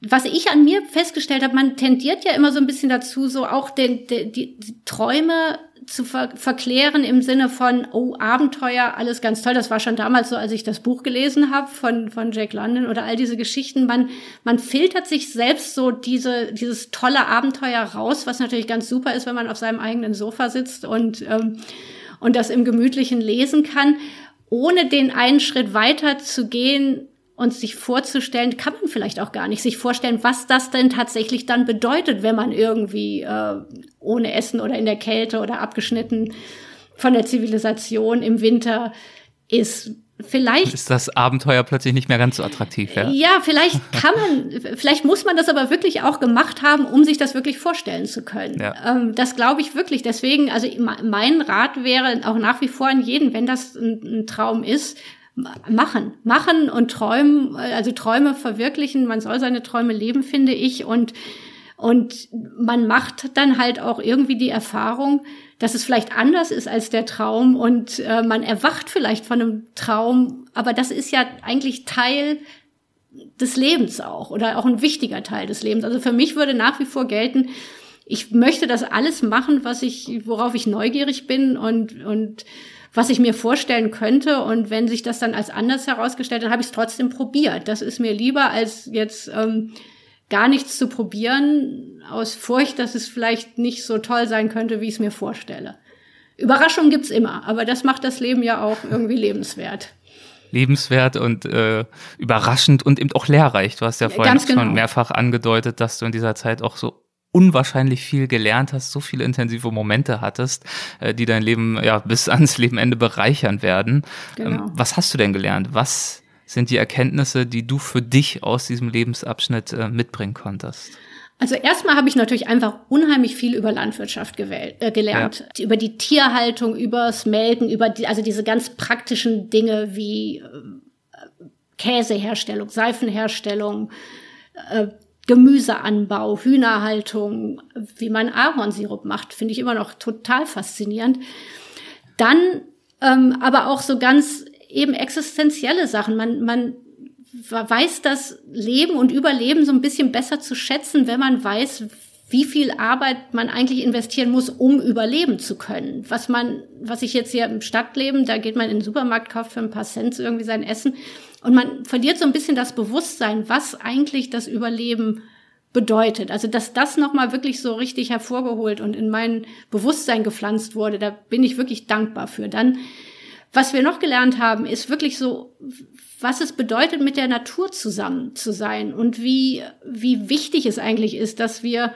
was ich an mir festgestellt habe, man tendiert ja immer so ein bisschen dazu, so auch den, die, die, die Träume zu ver verklären im Sinne von, oh, Abenteuer, alles ganz toll. Das war schon damals so, als ich das Buch gelesen habe von, von Jack London oder all diese Geschichten. Man, man filtert sich selbst so diese, dieses tolle Abenteuer raus, was natürlich ganz super ist, wenn man auf seinem eigenen Sofa sitzt und, ähm, und das im Gemütlichen lesen kann, ohne den einen Schritt weiter zu gehen und sich vorzustellen, kann man vielleicht auch gar nicht sich vorstellen, was das denn tatsächlich dann bedeutet, wenn man irgendwie äh, ohne Essen oder in der Kälte oder abgeschnitten von der Zivilisation im Winter ist. Vielleicht ist das Abenteuer plötzlich nicht mehr ganz so attraktiv, ja? Ja, vielleicht kann man, vielleicht muss man das aber wirklich auch gemacht haben, um sich das wirklich vorstellen zu können. Ja. Ähm, das glaube ich wirklich. Deswegen, also mein Rat wäre auch nach wie vor an jeden, wenn das ein, ein Traum ist, machen, machen und träumen, also Träume verwirklichen. Man soll seine Träume leben, finde ich. Und, und man macht dann halt auch irgendwie die Erfahrung, dass es vielleicht anders ist als der Traum und äh, man erwacht vielleicht von einem Traum. Aber das ist ja eigentlich Teil des Lebens auch oder auch ein wichtiger Teil des Lebens. Also für mich würde nach wie vor gelten, ich möchte das alles machen, was ich, worauf ich neugierig bin und, und was ich mir vorstellen könnte. Und wenn sich das dann als anders herausgestellt, dann habe ich es trotzdem probiert. Das ist mir lieber, als jetzt ähm, gar nichts zu probieren, aus Furcht, dass es vielleicht nicht so toll sein könnte, wie ich es mir vorstelle. Überraschungen gibt's immer, aber das macht das Leben ja auch irgendwie lebenswert lebenswert und äh, überraschend und eben auch lehrreich. Du hast ja vorhin genau. schon mehrfach angedeutet, dass du in dieser Zeit auch so unwahrscheinlich viel gelernt hast, so viele intensive Momente hattest, äh, die dein Leben ja bis ans Lebenende bereichern werden. Ähm, genau. was hast du denn gelernt? Was sind die Erkenntnisse, die du für dich aus diesem Lebensabschnitt äh, mitbringen konntest? Also erstmal habe ich natürlich einfach unheimlich viel über Landwirtschaft gewählt, äh, gelernt, ja. über die Tierhaltung, übers Melken, über die, also diese ganz praktischen Dinge wie äh, Käseherstellung, Seifenherstellung, äh, Gemüseanbau, Hühnerhaltung, wie man Ahornsirup macht, finde ich immer noch total faszinierend. Dann ähm, aber auch so ganz eben existenzielle Sachen. Man, man weiß das Leben und Überleben so ein bisschen besser zu schätzen, wenn man weiß, wie viel Arbeit man eigentlich investieren muss, um überleben zu können. Was man, was ich jetzt hier im Stadtleben, da geht man in den Supermarkt, kauft für ein paar Cent irgendwie sein Essen und man verliert so ein bisschen das Bewusstsein, was eigentlich das Überleben bedeutet. Also, dass das nochmal wirklich so richtig hervorgeholt und in mein Bewusstsein gepflanzt wurde, da bin ich wirklich dankbar für. Dann, was wir noch gelernt haben, ist wirklich so, was es bedeutet, mit der Natur zusammen zu sein und wie, wie wichtig es eigentlich ist, dass wir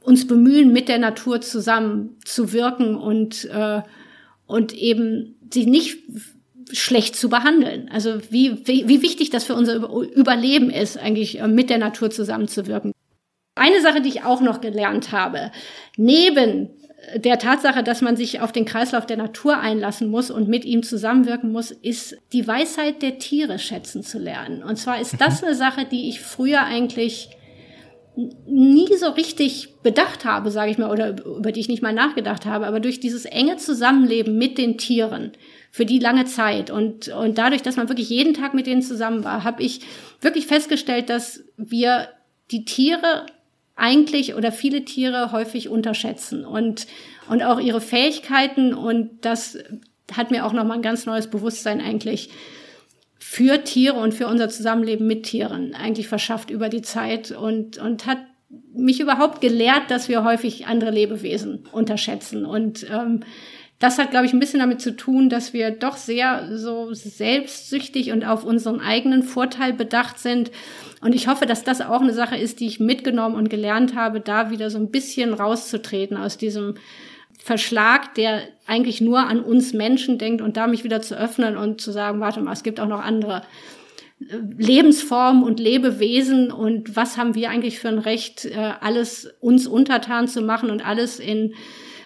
uns bemühen, mit der Natur zusammen zu wirken und, äh, und eben sie nicht schlecht zu behandeln. Also wie, wie, wie wichtig das für unser Überleben ist, eigentlich äh, mit der Natur zusammenzuwirken. Eine Sache, die ich auch noch gelernt habe, neben der Tatsache, dass man sich auf den Kreislauf der Natur einlassen muss und mit ihm zusammenwirken muss, ist die Weisheit der Tiere schätzen zu lernen. Und zwar ist das mhm. eine Sache, die ich früher eigentlich nie so richtig bedacht habe, sage ich mal, oder über die ich nicht mal nachgedacht habe, aber durch dieses enge Zusammenleben mit den Tieren für die lange Zeit und, und dadurch, dass man wirklich jeden Tag mit denen zusammen war, habe ich wirklich festgestellt, dass wir die Tiere eigentlich oder viele Tiere häufig unterschätzen und, und auch ihre Fähigkeiten und das hat mir auch nochmal ein ganz neues Bewusstsein eigentlich für Tiere und für unser Zusammenleben mit Tieren eigentlich verschafft über die Zeit und, und hat mich überhaupt gelehrt, dass wir häufig andere Lebewesen unterschätzen. Und ähm, das hat, glaube ich, ein bisschen damit zu tun, dass wir doch sehr so selbstsüchtig und auf unseren eigenen Vorteil bedacht sind. Und ich hoffe, dass das auch eine Sache ist, die ich mitgenommen und gelernt habe, da wieder so ein bisschen rauszutreten aus diesem Verschlag, der eigentlich nur an uns Menschen denkt und da mich wieder zu öffnen und zu sagen, warte mal, es gibt auch noch andere äh, Lebensformen und Lebewesen und was haben wir eigentlich für ein Recht, äh, alles uns untertan zu machen und alles in,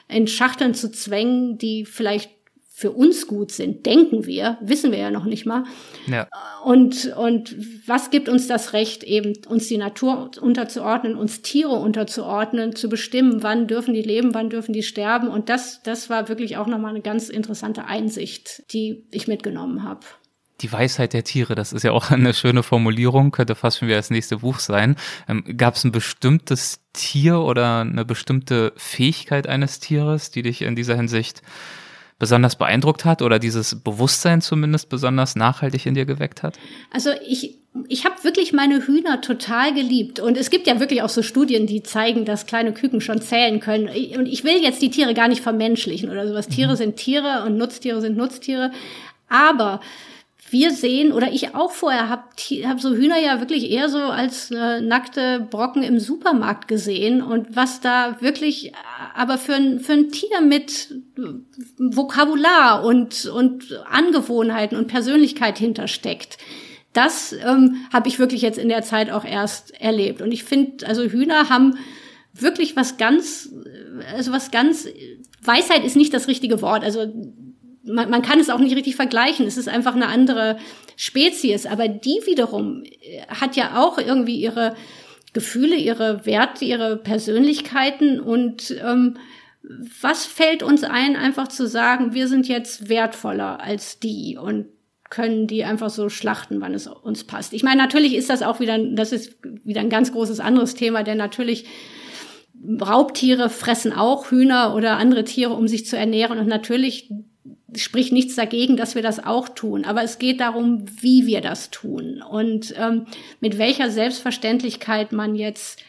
in Schachteln zu zwängen, die vielleicht für uns gut sind, denken wir, wissen wir ja noch nicht mal. Ja. Und, und was gibt uns das Recht, eben uns die Natur unterzuordnen, uns Tiere unterzuordnen, zu bestimmen, wann dürfen die leben, wann dürfen die sterben. Und das, das war wirklich auch nochmal eine ganz interessante Einsicht, die ich mitgenommen habe. Die Weisheit der Tiere, das ist ja auch eine schöne Formulierung, könnte fast schon wieder das nächste Buch sein. Ähm, Gab es ein bestimmtes Tier oder eine bestimmte Fähigkeit eines Tieres, die dich in dieser Hinsicht besonders beeindruckt hat oder dieses Bewusstsein zumindest besonders nachhaltig in dir geweckt hat? Also ich ich habe wirklich meine Hühner total geliebt. Und es gibt ja wirklich auch so Studien, die zeigen, dass kleine Küken schon zählen können. Und ich will jetzt die Tiere gar nicht vermenschlichen oder sowas. Tiere mhm. sind Tiere und Nutztiere sind Nutztiere. Aber wir sehen, oder ich auch vorher, habe hab so Hühner ja wirklich eher so als äh, nackte Brocken im Supermarkt gesehen. Und was da wirklich aber für ein, für ein Tier mit Vokabular und, und Angewohnheiten und Persönlichkeit hintersteckt, das ähm, habe ich wirklich jetzt in der Zeit auch erst erlebt. Und ich finde, also Hühner haben wirklich was ganz, also was ganz, Weisheit ist nicht das richtige Wort. Also man, man kann es auch nicht richtig vergleichen. Es ist einfach eine andere Spezies. Aber die wiederum äh, hat ja auch irgendwie ihre Gefühle, ihre Werte, ihre Persönlichkeiten und ähm, was fällt uns ein, einfach zu sagen, wir sind jetzt wertvoller als die und können die einfach so schlachten, wann es uns passt. Ich meine, natürlich ist das auch wieder, das ist wieder ein ganz großes anderes Thema, denn natürlich Raubtiere fressen auch Hühner oder andere Tiere, um sich zu ernähren und natürlich spricht nichts dagegen, dass wir das auch tun. Aber es geht darum, wie wir das tun und ähm, mit welcher Selbstverständlichkeit man jetzt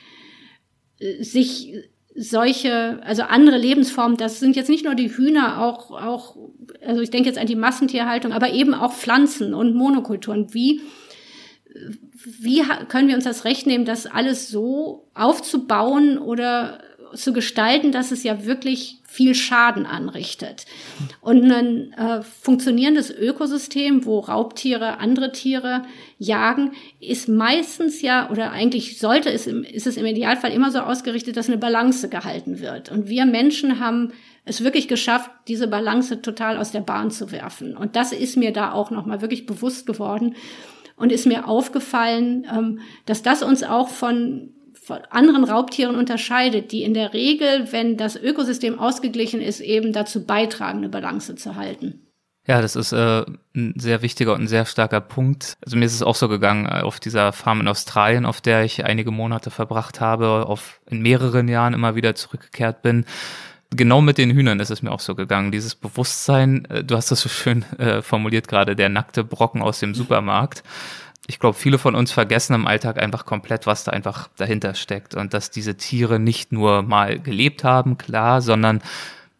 äh, sich solche, also andere Lebensformen, das sind jetzt nicht nur die Hühner, auch, auch, also ich denke jetzt an die Massentierhaltung, aber eben auch Pflanzen und Monokulturen. Wie, wie können wir uns das Recht nehmen, das alles so aufzubauen oder zu gestalten, dass es ja wirklich viel Schaden anrichtet. Und ein äh, funktionierendes Ökosystem, wo Raubtiere andere Tiere jagen, ist meistens ja, oder eigentlich sollte es, ist es im Idealfall immer so ausgerichtet, dass eine Balance gehalten wird. Und wir Menschen haben es wirklich geschafft, diese Balance total aus der Bahn zu werfen. Und das ist mir da auch nochmal wirklich bewusst geworden und ist mir aufgefallen, ähm, dass das uns auch von von anderen Raubtieren unterscheidet, die in der Regel, wenn das Ökosystem ausgeglichen ist, eben dazu beitragen, eine Balance zu halten. Ja, das ist äh, ein sehr wichtiger und ein sehr starker Punkt. Also mir ist es auch so gegangen äh, auf dieser Farm in Australien, auf der ich einige Monate verbracht habe, auf in mehreren Jahren immer wieder zurückgekehrt bin. Genau mit den Hühnern ist es mir auch so gegangen. Dieses Bewusstsein, äh, du hast das so schön äh, formuliert gerade, der nackte Brocken aus dem Supermarkt ich glaube, viele von uns vergessen im Alltag einfach komplett, was da einfach dahinter steckt und dass diese Tiere nicht nur mal gelebt haben, klar, sondern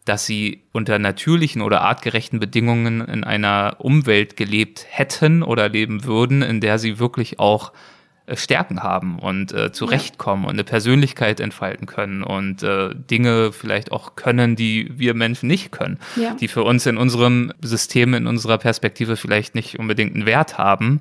dass sie unter natürlichen oder artgerechten Bedingungen in einer Umwelt gelebt hätten oder leben würden, in der sie wirklich auch äh, Stärken haben und äh, zurechtkommen und eine Persönlichkeit entfalten können und äh, Dinge vielleicht auch können, die wir Menschen nicht können, ja. die für uns in unserem System, in unserer Perspektive vielleicht nicht unbedingt einen Wert haben.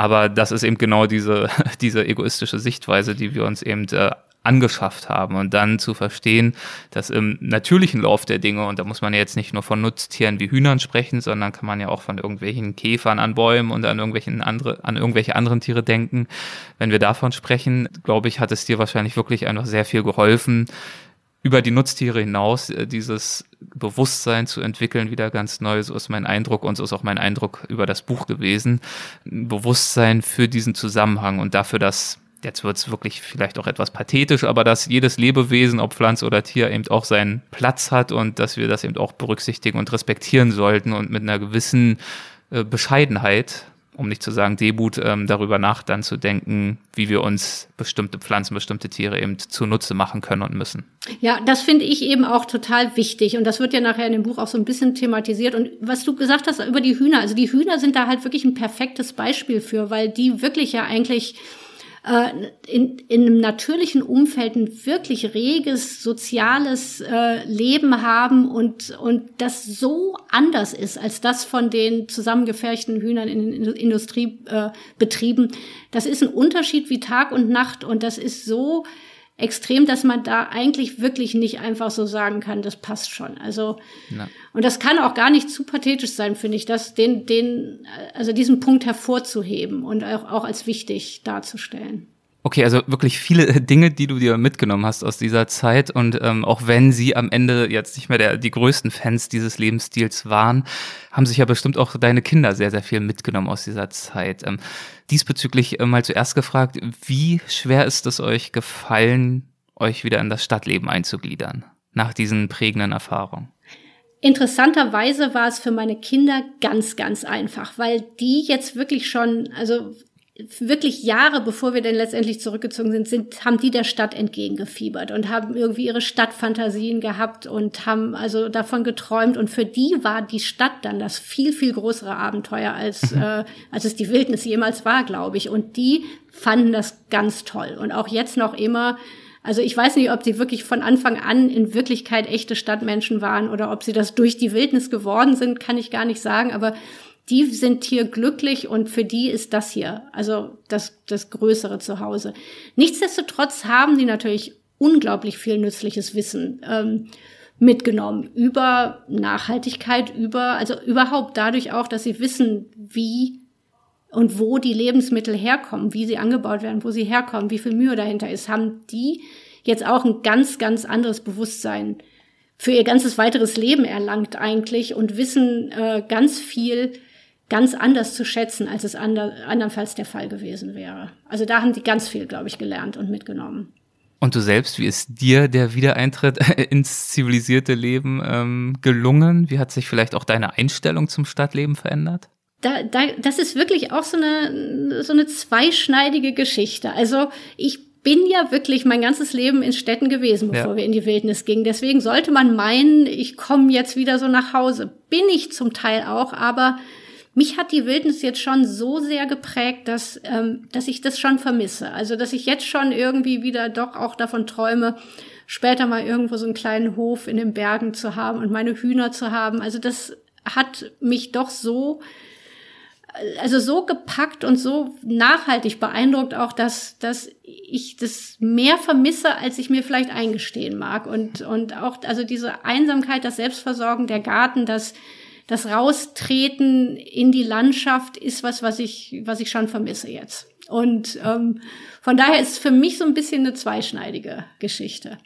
Aber das ist eben genau diese, diese egoistische Sichtweise, die wir uns eben äh, angeschafft haben und dann zu verstehen, dass im natürlichen Lauf der Dinge, und da muss man ja jetzt nicht nur von Nutztieren wie Hühnern sprechen, sondern kann man ja auch von irgendwelchen Käfern an Bäumen und an irgendwelchen andere, an irgendwelche anderen Tiere denken. Wenn wir davon sprechen, glaube ich, hat es dir wahrscheinlich wirklich einfach sehr viel geholfen, über die Nutztiere hinaus äh, dieses Bewusstsein zu entwickeln, wieder ganz neu. So ist mein Eindruck und so ist auch mein Eindruck über das Buch gewesen. Bewusstsein für diesen Zusammenhang und dafür, dass jetzt wird es wirklich vielleicht auch etwas pathetisch, aber dass jedes Lebewesen, ob Pflanze oder Tier, eben auch seinen Platz hat und dass wir das eben auch berücksichtigen und respektieren sollten und mit einer gewissen äh, Bescheidenheit, um nicht zu sagen Debut, ähm, darüber nach dann zu denken, wie wir uns bestimmte Pflanzen, bestimmte Tiere eben zunutze machen können und müssen. Ja, das finde ich eben auch total wichtig und das wird ja nachher in dem Buch auch so ein bisschen thematisiert und was du gesagt hast über die Hühner, also die Hühner sind da halt wirklich ein perfektes Beispiel für, weil die wirklich ja eigentlich in, in einem natürlichen Umfeld ein wirklich reges soziales äh, Leben haben und, und das so anders ist als das von den zusammengeferchten Hühnern in den Industriebetrieben. Äh, das ist ein Unterschied wie Tag und Nacht und das ist so extrem, dass man da eigentlich wirklich nicht einfach so sagen kann, das passt schon. Also ja. und das kann auch gar nicht zu pathetisch sein, finde ich, das den den also diesen Punkt hervorzuheben und auch, auch als wichtig darzustellen. Okay, also wirklich viele Dinge, die du dir mitgenommen hast aus dieser Zeit und ähm, auch wenn sie am Ende jetzt nicht mehr der, die größten Fans dieses Lebensstils waren, haben sich ja bestimmt auch deine Kinder sehr, sehr viel mitgenommen aus dieser Zeit. Ähm, diesbezüglich äh, mal zuerst gefragt, wie schwer ist es euch gefallen, euch wieder in das Stadtleben einzugliedern nach diesen prägenden Erfahrungen? Interessanterweise war es für meine Kinder ganz, ganz einfach, weil die jetzt wirklich schon, also wirklich Jahre bevor wir denn letztendlich zurückgezogen sind, sind, haben die der Stadt entgegengefiebert und haben irgendwie ihre Stadtfantasien gehabt und haben also davon geträumt. Und für die war die Stadt dann das viel, viel größere Abenteuer, als, mhm. äh, als es die Wildnis jemals war, glaube ich. Und die fanden das ganz toll. Und auch jetzt noch immer, also ich weiß nicht, ob sie wirklich von Anfang an in Wirklichkeit echte Stadtmenschen waren oder ob sie das durch die Wildnis geworden sind, kann ich gar nicht sagen. Aber die sind hier glücklich und für die ist das hier, also das, das größere Zuhause. Nichtsdestotrotz haben die natürlich unglaublich viel nützliches Wissen ähm, mitgenommen über Nachhaltigkeit, über, also überhaupt dadurch auch, dass sie wissen, wie und wo die Lebensmittel herkommen, wie sie angebaut werden, wo sie herkommen, wie viel Mühe dahinter ist, haben die jetzt auch ein ganz, ganz anderes Bewusstsein für ihr ganzes weiteres Leben erlangt eigentlich und wissen äh, ganz viel ganz anders zu schätzen, als es ander, andernfalls der Fall gewesen wäre. Also da haben die ganz viel, glaube ich, gelernt und mitgenommen. Und du selbst, wie ist dir der Wiedereintritt ins zivilisierte Leben ähm, gelungen? Wie hat sich vielleicht auch deine Einstellung zum Stadtleben verändert? Da, da, das ist wirklich auch so eine, so eine zweischneidige Geschichte. Also ich bin ja wirklich mein ganzes Leben in Städten gewesen, bevor ja. wir in die Wildnis gingen. Deswegen sollte man meinen, ich komme jetzt wieder so nach Hause. Bin ich zum Teil auch, aber mich hat die Wildnis jetzt schon so sehr geprägt, dass, ähm, dass ich das schon vermisse. Also, dass ich jetzt schon irgendwie wieder doch auch davon träume, später mal irgendwo so einen kleinen Hof in den Bergen zu haben und meine Hühner zu haben. Also, das hat mich doch so, also so gepackt und so nachhaltig beeindruckt auch, dass, dass ich das mehr vermisse, als ich mir vielleicht eingestehen mag. Und, und auch, also diese Einsamkeit, das Selbstversorgen, der Garten, das, das Raustreten in die Landschaft ist was, was ich, was ich schon vermisse jetzt. Und ähm, von daher ist es für mich so ein bisschen eine zweischneidige Geschichte.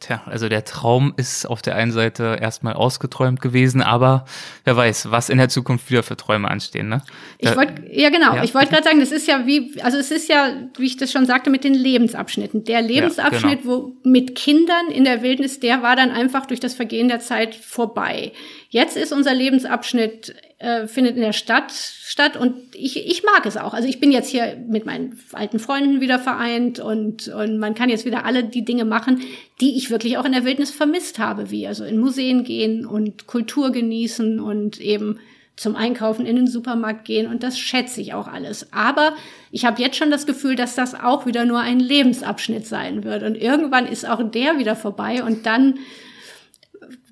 Tja, also der Traum ist auf der einen Seite erstmal ausgeträumt gewesen, aber wer weiß, was in der Zukunft wieder für Träume anstehen, ne? Ich wollte, ja genau, ja. ich wollte gerade sagen, das ist ja wie, also es ist ja, wie ich das schon sagte, mit den Lebensabschnitten. Der Lebensabschnitt, ja, genau. wo mit Kindern in der Wildnis, der war dann einfach durch das Vergehen der Zeit vorbei. Jetzt ist unser Lebensabschnitt, äh, findet in der Stadt statt und ich, ich mag es auch. Also ich bin jetzt hier mit meinen alten Freunden wieder vereint und, und man kann jetzt wieder alle die Dinge machen, die ich wirklich auch in der Wildnis vermisst habe, wie also in Museen gehen und Kultur genießen und eben zum Einkaufen in den Supermarkt gehen und das schätze ich auch alles. Aber ich habe jetzt schon das Gefühl, dass das auch wieder nur ein Lebensabschnitt sein wird und irgendwann ist auch der wieder vorbei und dann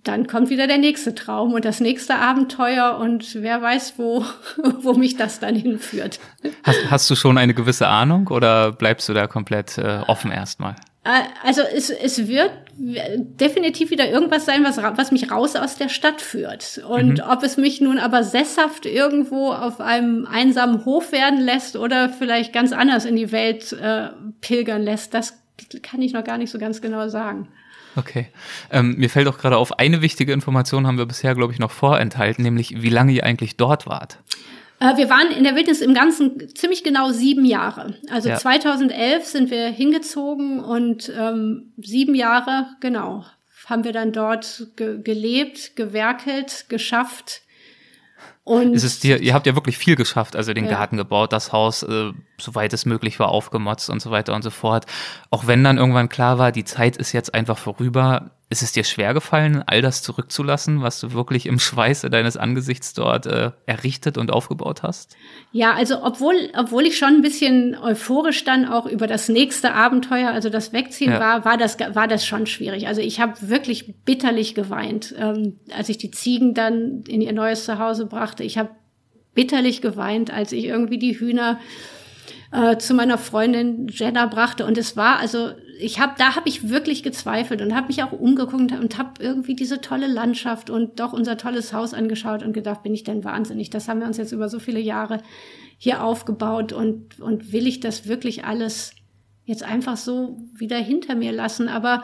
dann kommt wieder der nächste Traum und das nächste Abenteuer und wer weiß, wo, wo mich das dann hinführt. Hast, hast du schon eine gewisse Ahnung oder bleibst du da komplett äh, offen erstmal? Äh, also es, es wird definitiv wieder irgendwas sein, was, was mich raus aus der Stadt führt. Und mhm. ob es mich nun aber sesshaft irgendwo auf einem einsamen Hof werden lässt oder vielleicht ganz anders in die Welt äh, pilgern lässt, das kann ich noch gar nicht so ganz genau sagen. Okay. Ähm, mir fällt auch gerade auf, eine wichtige Information haben wir bisher, glaube ich, noch vorenthalten, nämlich wie lange ihr eigentlich dort wart. Äh, wir waren in der Wildnis im Ganzen ziemlich genau sieben Jahre. Also ja. 2011 sind wir hingezogen und ähm, sieben Jahre, genau, haben wir dann dort ge gelebt, gewerkelt, geschafft. Und ist es dir, ihr habt ja wirklich viel geschafft, also den ja. Garten gebaut, das Haus, äh, soweit es möglich war, aufgemotzt und so weiter und so fort. Auch wenn dann irgendwann klar war, die Zeit ist jetzt einfach vorüber, ist es dir schwer gefallen, all das zurückzulassen, was du wirklich im Schweiße deines Angesichts dort äh, errichtet und aufgebaut hast? Ja, also obwohl, obwohl ich schon ein bisschen euphorisch dann auch über das nächste Abenteuer, also das Wegziehen ja. war, war das, war das schon schwierig. Also ich habe wirklich bitterlich geweint, ähm, als ich die Ziegen dann in ihr neues Zuhause brachte. Ich habe bitterlich geweint, als ich irgendwie die Hühner äh, zu meiner Freundin Jenna brachte. Und es war also ich habe, da habe ich wirklich gezweifelt und habe mich auch umgeguckt und habe irgendwie diese tolle Landschaft und doch unser tolles Haus angeschaut und gedacht, bin ich denn wahnsinnig? Das haben wir uns jetzt über so viele Jahre hier aufgebaut und und will ich das wirklich alles jetzt einfach so wieder hinter mir lassen? Aber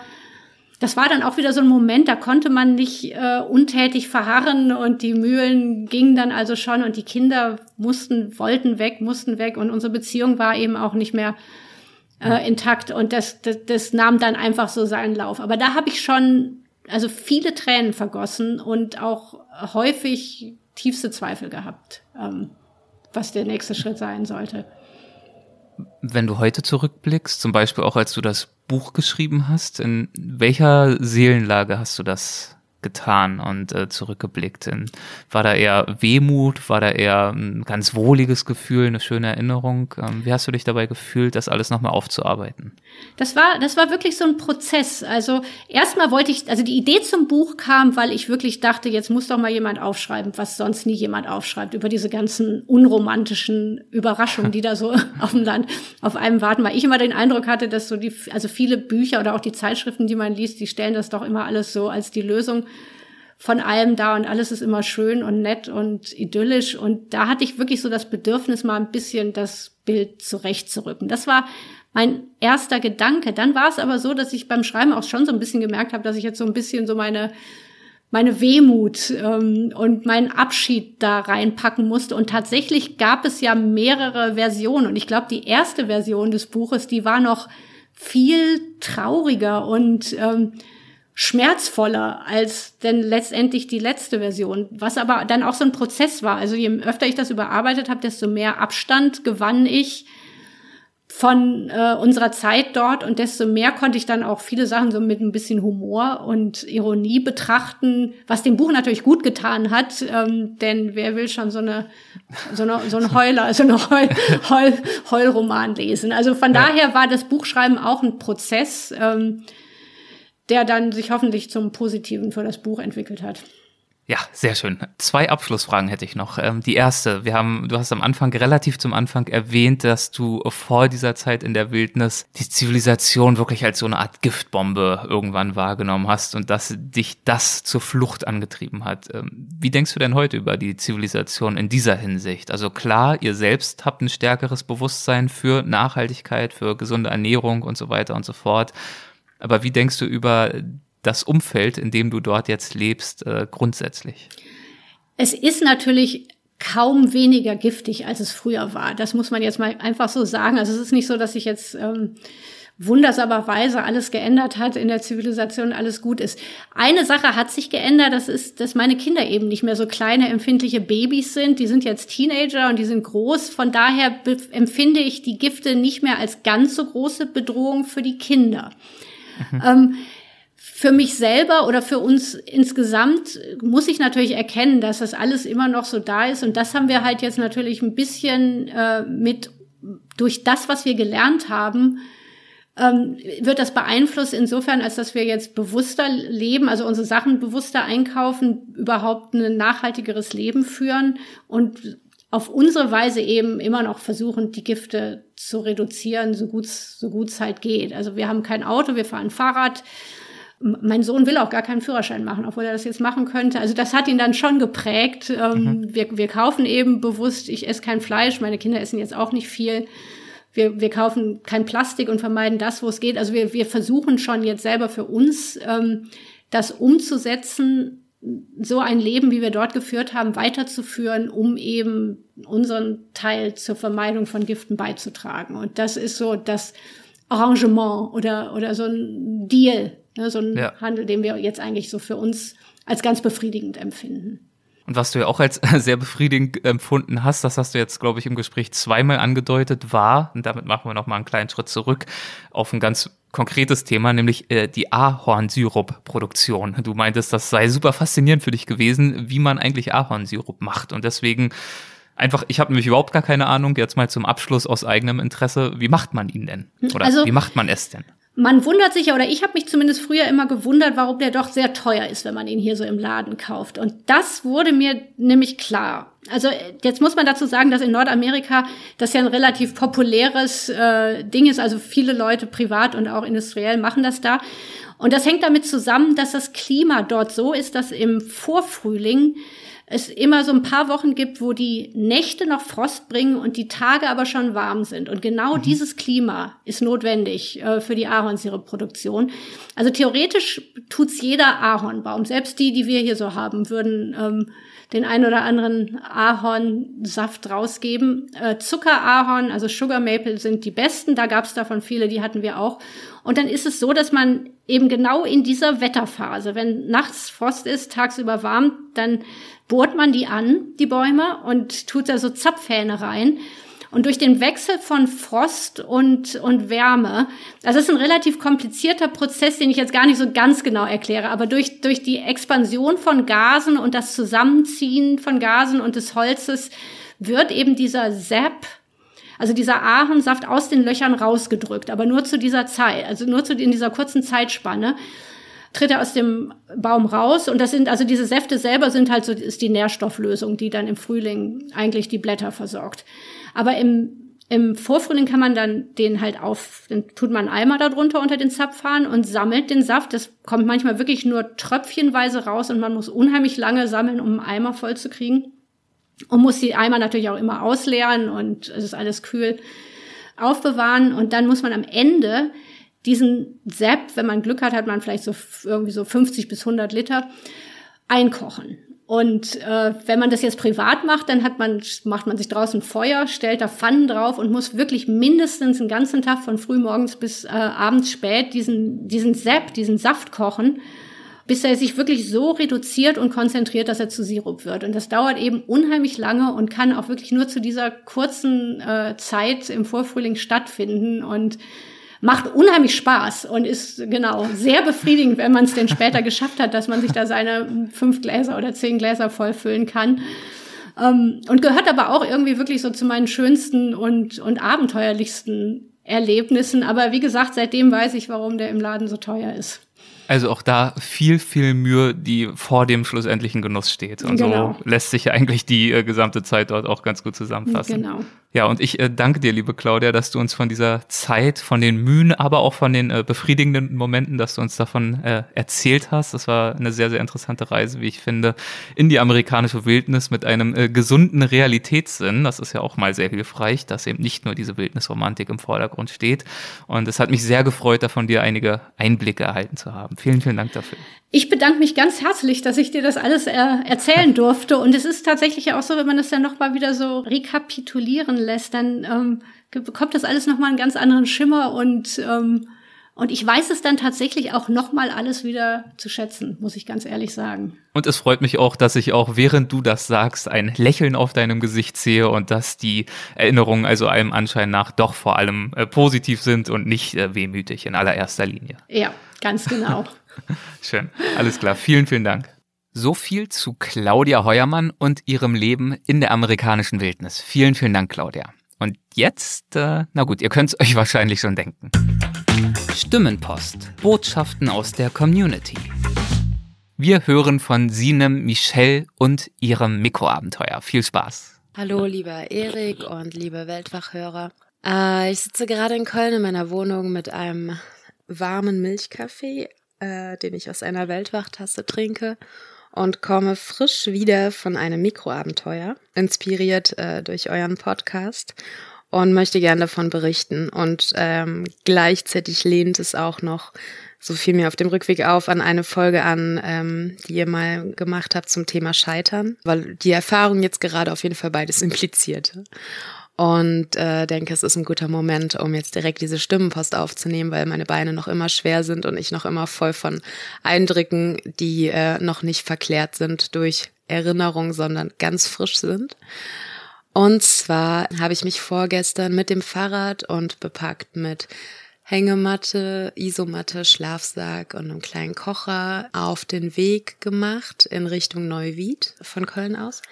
das war dann auch wieder so ein Moment, da konnte man nicht äh, untätig verharren und die Mühlen gingen dann also schon und die Kinder mussten, wollten weg, mussten weg und unsere Beziehung war eben auch nicht mehr äh, intakt und das, das, das nahm dann einfach so seinen Lauf. Aber da habe ich schon also viele Tränen vergossen und auch häufig tiefste Zweifel gehabt, ähm, was der nächste Schritt sein sollte. Wenn du heute zurückblickst, zum Beispiel auch als du das Buch geschrieben hast, in welcher Seelenlage hast du das getan und äh, zurückgeblickt? In, war da eher Wehmut? War da eher ein ganz wohliges Gefühl, eine schöne Erinnerung? Ähm, wie hast du dich dabei gefühlt, das alles nochmal aufzuarbeiten? Das war, das war wirklich so ein Prozess. Also erstmal wollte ich, also die Idee zum Buch kam, weil ich wirklich dachte, jetzt muss doch mal jemand aufschreiben, was sonst nie jemand aufschreibt, über diese ganzen unromantischen Überraschungen, die da so auf dem Land auf einem warten, weil ich immer den Eindruck hatte, dass so die, also viele Bücher oder auch die Zeitschriften, die man liest, die stellen das doch immer alles so als die Lösung von allem da und alles ist immer schön und nett und idyllisch. Und da hatte ich wirklich so das Bedürfnis, mal ein bisschen das Bild zurechtzurücken. Das war mein erster Gedanke. Dann war es aber so, dass ich beim Schreiben auch schon so ein bisschen gemerkt habe, dass ich jetzt so ein bisschen so meine meine Wehmut ähm, und meinen Abschied da reinpacken musste. Und tatsächlich gab es ja mehrere Versionen. Und ich glaube, die erste Version des Buches, die war noch viel trauriger und ähm, schmerzvoller als denn letztendlich die letzte Version, was aber dann auch so ein Prozess war. Also je öfter ich das überarbeitet habe, desto mehr Abstand gewann ich von äh, unserer Zeit dort und desto mehr konnte ich dann auch viele Sachen so mit ein bisschen Humor und Ironie betrachten, was dem Buch natürlich gut getan hat, ähm, denn wer will schon so eine so eine so ein Heuler, so eine Heul, Heul, Heulroman lesen. Also von ja. daher war das Buchschreiben auch ein Prozess. Ähm, der dann sich hoffentlich zum Positiven für das Buch entwickelt hat. Ja, sehr schön. Zwei Abschlussfragen hätte ich noch. Ähm, die erste, wir haben, du hast am Anfang, relativ zum Anfang erwähnt, dass du vor dieser Zeit in der Wildnis die Zivilisation wirklich als so eine Art Giftbombe irgendwann wahrgenommen hast und dass dich das zur Flucht angetrieben hat. Ähm, wie denkst du denn heute über die Zivilisation in dieser Hinsicht? Also klar, ihr selbst habt ein stärkeres Bewusstsein für Nachhaltigkeit, für gesunde Ernährung und so weiter und so fort. Aber wie denkst du über das Umfeld, in dem du dort jetzt lebst, äh, grundsätzlich? Es ist natürlich kaum weniger giftig, als es früher war. Das muss man jetzt mal einfach so sagen. Also es ist nicht so, dass ich jetzt ähm, wundersamerweise alles geändert hat in der Zivilisation, alles gut ist. Eine Sache hat sich geändert, das ist, dass meine Kinder eben nicht mehr so kleine, empfindliche Babys sind. Die sind jetzt Teenager und die sind groß. Von daher empfinde ich die Gifte nicht mehr als ganz so große Bedrohung für die Kinder. Mhm. Ähm, für mich selber oder für uns insgesamt muss ich natürlich erkennen, dass das alles immer noch so da ist. Und das haben wir halt jetzt natürlich ein bisschen äh, mit durch das, was wir gelernt haben, ähm, wird das beeinflusst insofern, als dass wir jetzt bewusster leben, also unsere Sachen bewusster einkaufen, überhaupt ein nachhaltigeres Leben führen und auf unsere Weise eben immer noch versuchen, die Gifte zu reduzieren, so gut so gut es halt geht. Also wir haben kein Auto, wir fahren Fahrrad. Mein Sohn will auch gar keinen Führerschein machen, obwohl er das jetzt machen könnte. Also das hat ihn dann schon geprägt. Ähm, mhm. wir, wir kaufen eben bewusst, ich esse kein Fleisch, meine Kinder essen jetzt auch nicht viel wir, wir kaufen kein Plastik und vermeiden das, wo es geht. Also wir, wir versuchen schon jetzt selber für uns ähm, das umzusetzen, so ein Leben, wie wir dort geführt haben, weiterzuführen, um eben unseren Teil zur Vermeidung von Giften beizutragen. Und das ist so das Arrangement oder, oder so ein Deal, ne, so ein ja. Handel, den wir jetzt eigentlich so für uns als ganz befriedigend empfinden. Und was du ja auch als sehr befriedigend empfunden hast, das hast du jetzt, glaube ich, im Gespräch zweimal angedeutet, war, und damit machen wir nochmal einen kleinen Schritt zurück, auf ein ganz konkretes Thema, nämlich äh, die Ahornsirup-Produktion. Du meintest, das sei super faszinierend für dich gewesen, wie man eigentlich Ahornsirup macht. Und deswegen einfach, ich habe nämlich überhaupt gar keine Ahnung, jetzt mal zum Abschluss aus eigenem Interesse, wie macht man ihn denn? Oder also, wie macht man es denn? Man wundert sich ja, oder ich habe mich zumindest früher immer gewundert, warum der doch sehr teuer ist, wenn man ihn hier so im Laden kauft. Und das wurde mir nämlich klar. Also jetzt muss man dazu sagen, dass in Nordamerika das ja ein relativ populäres äh, Ding ist. Also viele Leute privat und auch industriell machen das da. Und das hängt damit zusammen, dass das Klima dort so ist, dass im Vorfrühling es immer so ein paar Wochen gibt, wo die Nächte noch Frost bringen und die Tage aber schon warm sind. Und genau mhm. dieses Klima ist notwendig äh, für die Ahornsiruproduktion. Also theoretisch tut's jeder Ahornbaum. Selbst die, die wir hier so haben, würden ähm, den ein oder anderen Ahornsaft rausgeben. Äh, Zuckerahorn, also Sugar Maple sind die besten. Da gab's davon viele, die hatten wir auch. Und dann ist es so, dass man eben genau in dieser Wetterphase, wenn nachts Frost ist, tagsüber warm, dann bohrt man die an, die Bäume, und tut da so Zapfhähne rein. Und durch den Wechsel von Frost und, und Wärme, das ist ein relativ komplizierter Prozess, den ich jetzt gar nicht so ganz genau erkläre, aber durch, durch die Expansion von Gasen und das Zusammenziehen von Gasen und des Holzes wird eben dieser Sap, also dieser Ahornsaft aus den Löchern rausgedrückt, aber nur zu dieser Zeit, also nur zu, in dieser kurzen Zeitspanne tritt er aus dem Baum raus. Und das sind, also diese Säfte selber sind halt so, ist die Nährstofflösung, die dann im Frühling eigentlich die Blätter versorgt. Aber im im Vorfrühling kann man dann den halt auf, dann tut man einen Eimer darunter unter den Zapfhahn und sammelt den Saft. Das kommt manchmal wirklich nur tröpfchenweise raus und man muss unheimlich lange sammeln, um einen Eimer voll zu kriegen. Und muss die Eimer natürlich auch immer ausleeren und es ist alles kühl aufbewahren. Und dann muss man am Ende diesen Sepp, wenn man Glück hat, hat man vielleicht so irgendwie so 50 bis 100 Liter einkochen. Und äh, wenn man das jetzt privat macht, dann hat man, macht man sich draußen Feuer, stellt da Pfannen drauf und muss wirklich mindestens einen ganzen Tag von frühmorgens bis äh, abends spät diesen, diesen Sepp, diesen Saft kochen, bis er sich wirklich so reduziert und konzentriert, dass er zu Sirup wird. Und das dauert eben unheimlich lange und kann auch wirklich nur zu dieser kurzen äh, Zeit im Vorfrühling stattfinden. Und macht unheimlich Spaß und ist genau sehr befriedigend, wenn man es denn später geschafft hat, dass man sich da seine fünf Gläser oder zehn Gläser vollfüllen kann. Ähm, und gehört aber auch irgendwie wirklich so zu meinen schönsten und, und abenteuerlichsten Erlebnissen. Aber wie gesagt, seitdem weiß ich, warum der im Laden so teuer ist. Also auch da viel, viel Mühe, die vor dem schlussendlichen Genuss steht. Und genau. so lässt sich ja eigentlich die äh, gesamte Zeit dort auch ganz gut zusammenfassen. Genau. Ja, und ich äh, danke dir, liebe Claudia, dass du uns von dieser Zeit, von den Mühen, aber auch von den äh, befriedigenden Momenten, dass du uns davon äh, erzählt hast. Das war eine sehr, sehr interessante Reise, wie ich finde, in die amerikanische Wildnis mit einem äh, gesunden Realitätssinn. Das ist ja auch mal sehr hilfreich, dass eben nicht nur diese Wildnisromantik im Vordergrund steht. Und es hat mich sehr gefreut, da von dir einige Einblicke erhalten zu haben. Vielen, vielen Dank dafür. Ich bedanke mich ganz herzlich, dass ich dir das alles äh, erzählen durfte. Und es ist tatsächlich auch so, wenn man das dann nochmal wieder so rekapitulieren lässt, dann ähm, bekommt das alles nochmal einen ganz anderen Schimmer und ähm, und ich weiß es dann tatsächlich auch nochmal alles wieder zu schätzen, muss ich ganz ehrlich sagen. Und es freut mich auch, dass ich auch, während du das sagst, ein Lächeln auf deinem Gesicht sehe und dass die Erinnerungen also allem Anschein nach doch vor allem äh, positiv sind und nicht äh, wehmütig in allererster Linie. Ja, ganz genau. Schön. Alles klar. Vielen, vielen Dank. So viel zu Claudia Heuermann und ihrem Leben in der amerikanischen Wildnis. Vielen, vielen Dank, Claudia. Und jetzt, äh, na gut, ihr könnt es euch wahrscheinlich schon denken. Stimmenpost. Botschaften aus der Community. Wir hören von Sinem Michelle und ihrem Mikroabenteuer. Viel Spaß. Hallo, lieber Erik und liebe Weltwachhörer. Äh, ich sitze gerade in Köln in meiner Wohnung mit einem warmen Milchkaffee, äh, den ich aus einer Weltwachtasse trinke und komme frisch wieder von einem Mikroabenteuer, inspiriert äh, durch euren Podcast und möchte gerne davon berichten. Und ähm, gleichzeitig lehnt es auch noch, so fiel mir auf dem Rückweg auf, an eine Folge an, ähm, die ihr mal gemacht habt zum Thema Scheitern, weil die Erfahrung jetzt gerade auf jeden Fall beides implizierte. Und äh, denke, es ist ein guter Moment, um jetzt direkt diese Stimmenpost aufzunehmen, weil meine Beine noch immer schwer sind und ich noch immer voll von Eindrücken, die äh, noch nicht verklärt sind durch Erinnerung, sondern ganz frisch sind. Und zwar habe ich mich vorgestern mit dem Fahrrad und bepackt mit Hängematte, Isomatte, Schlafsack und einem kleinen Kocher auf den Weg gemacht in Richtung Neuwied von Köln aus.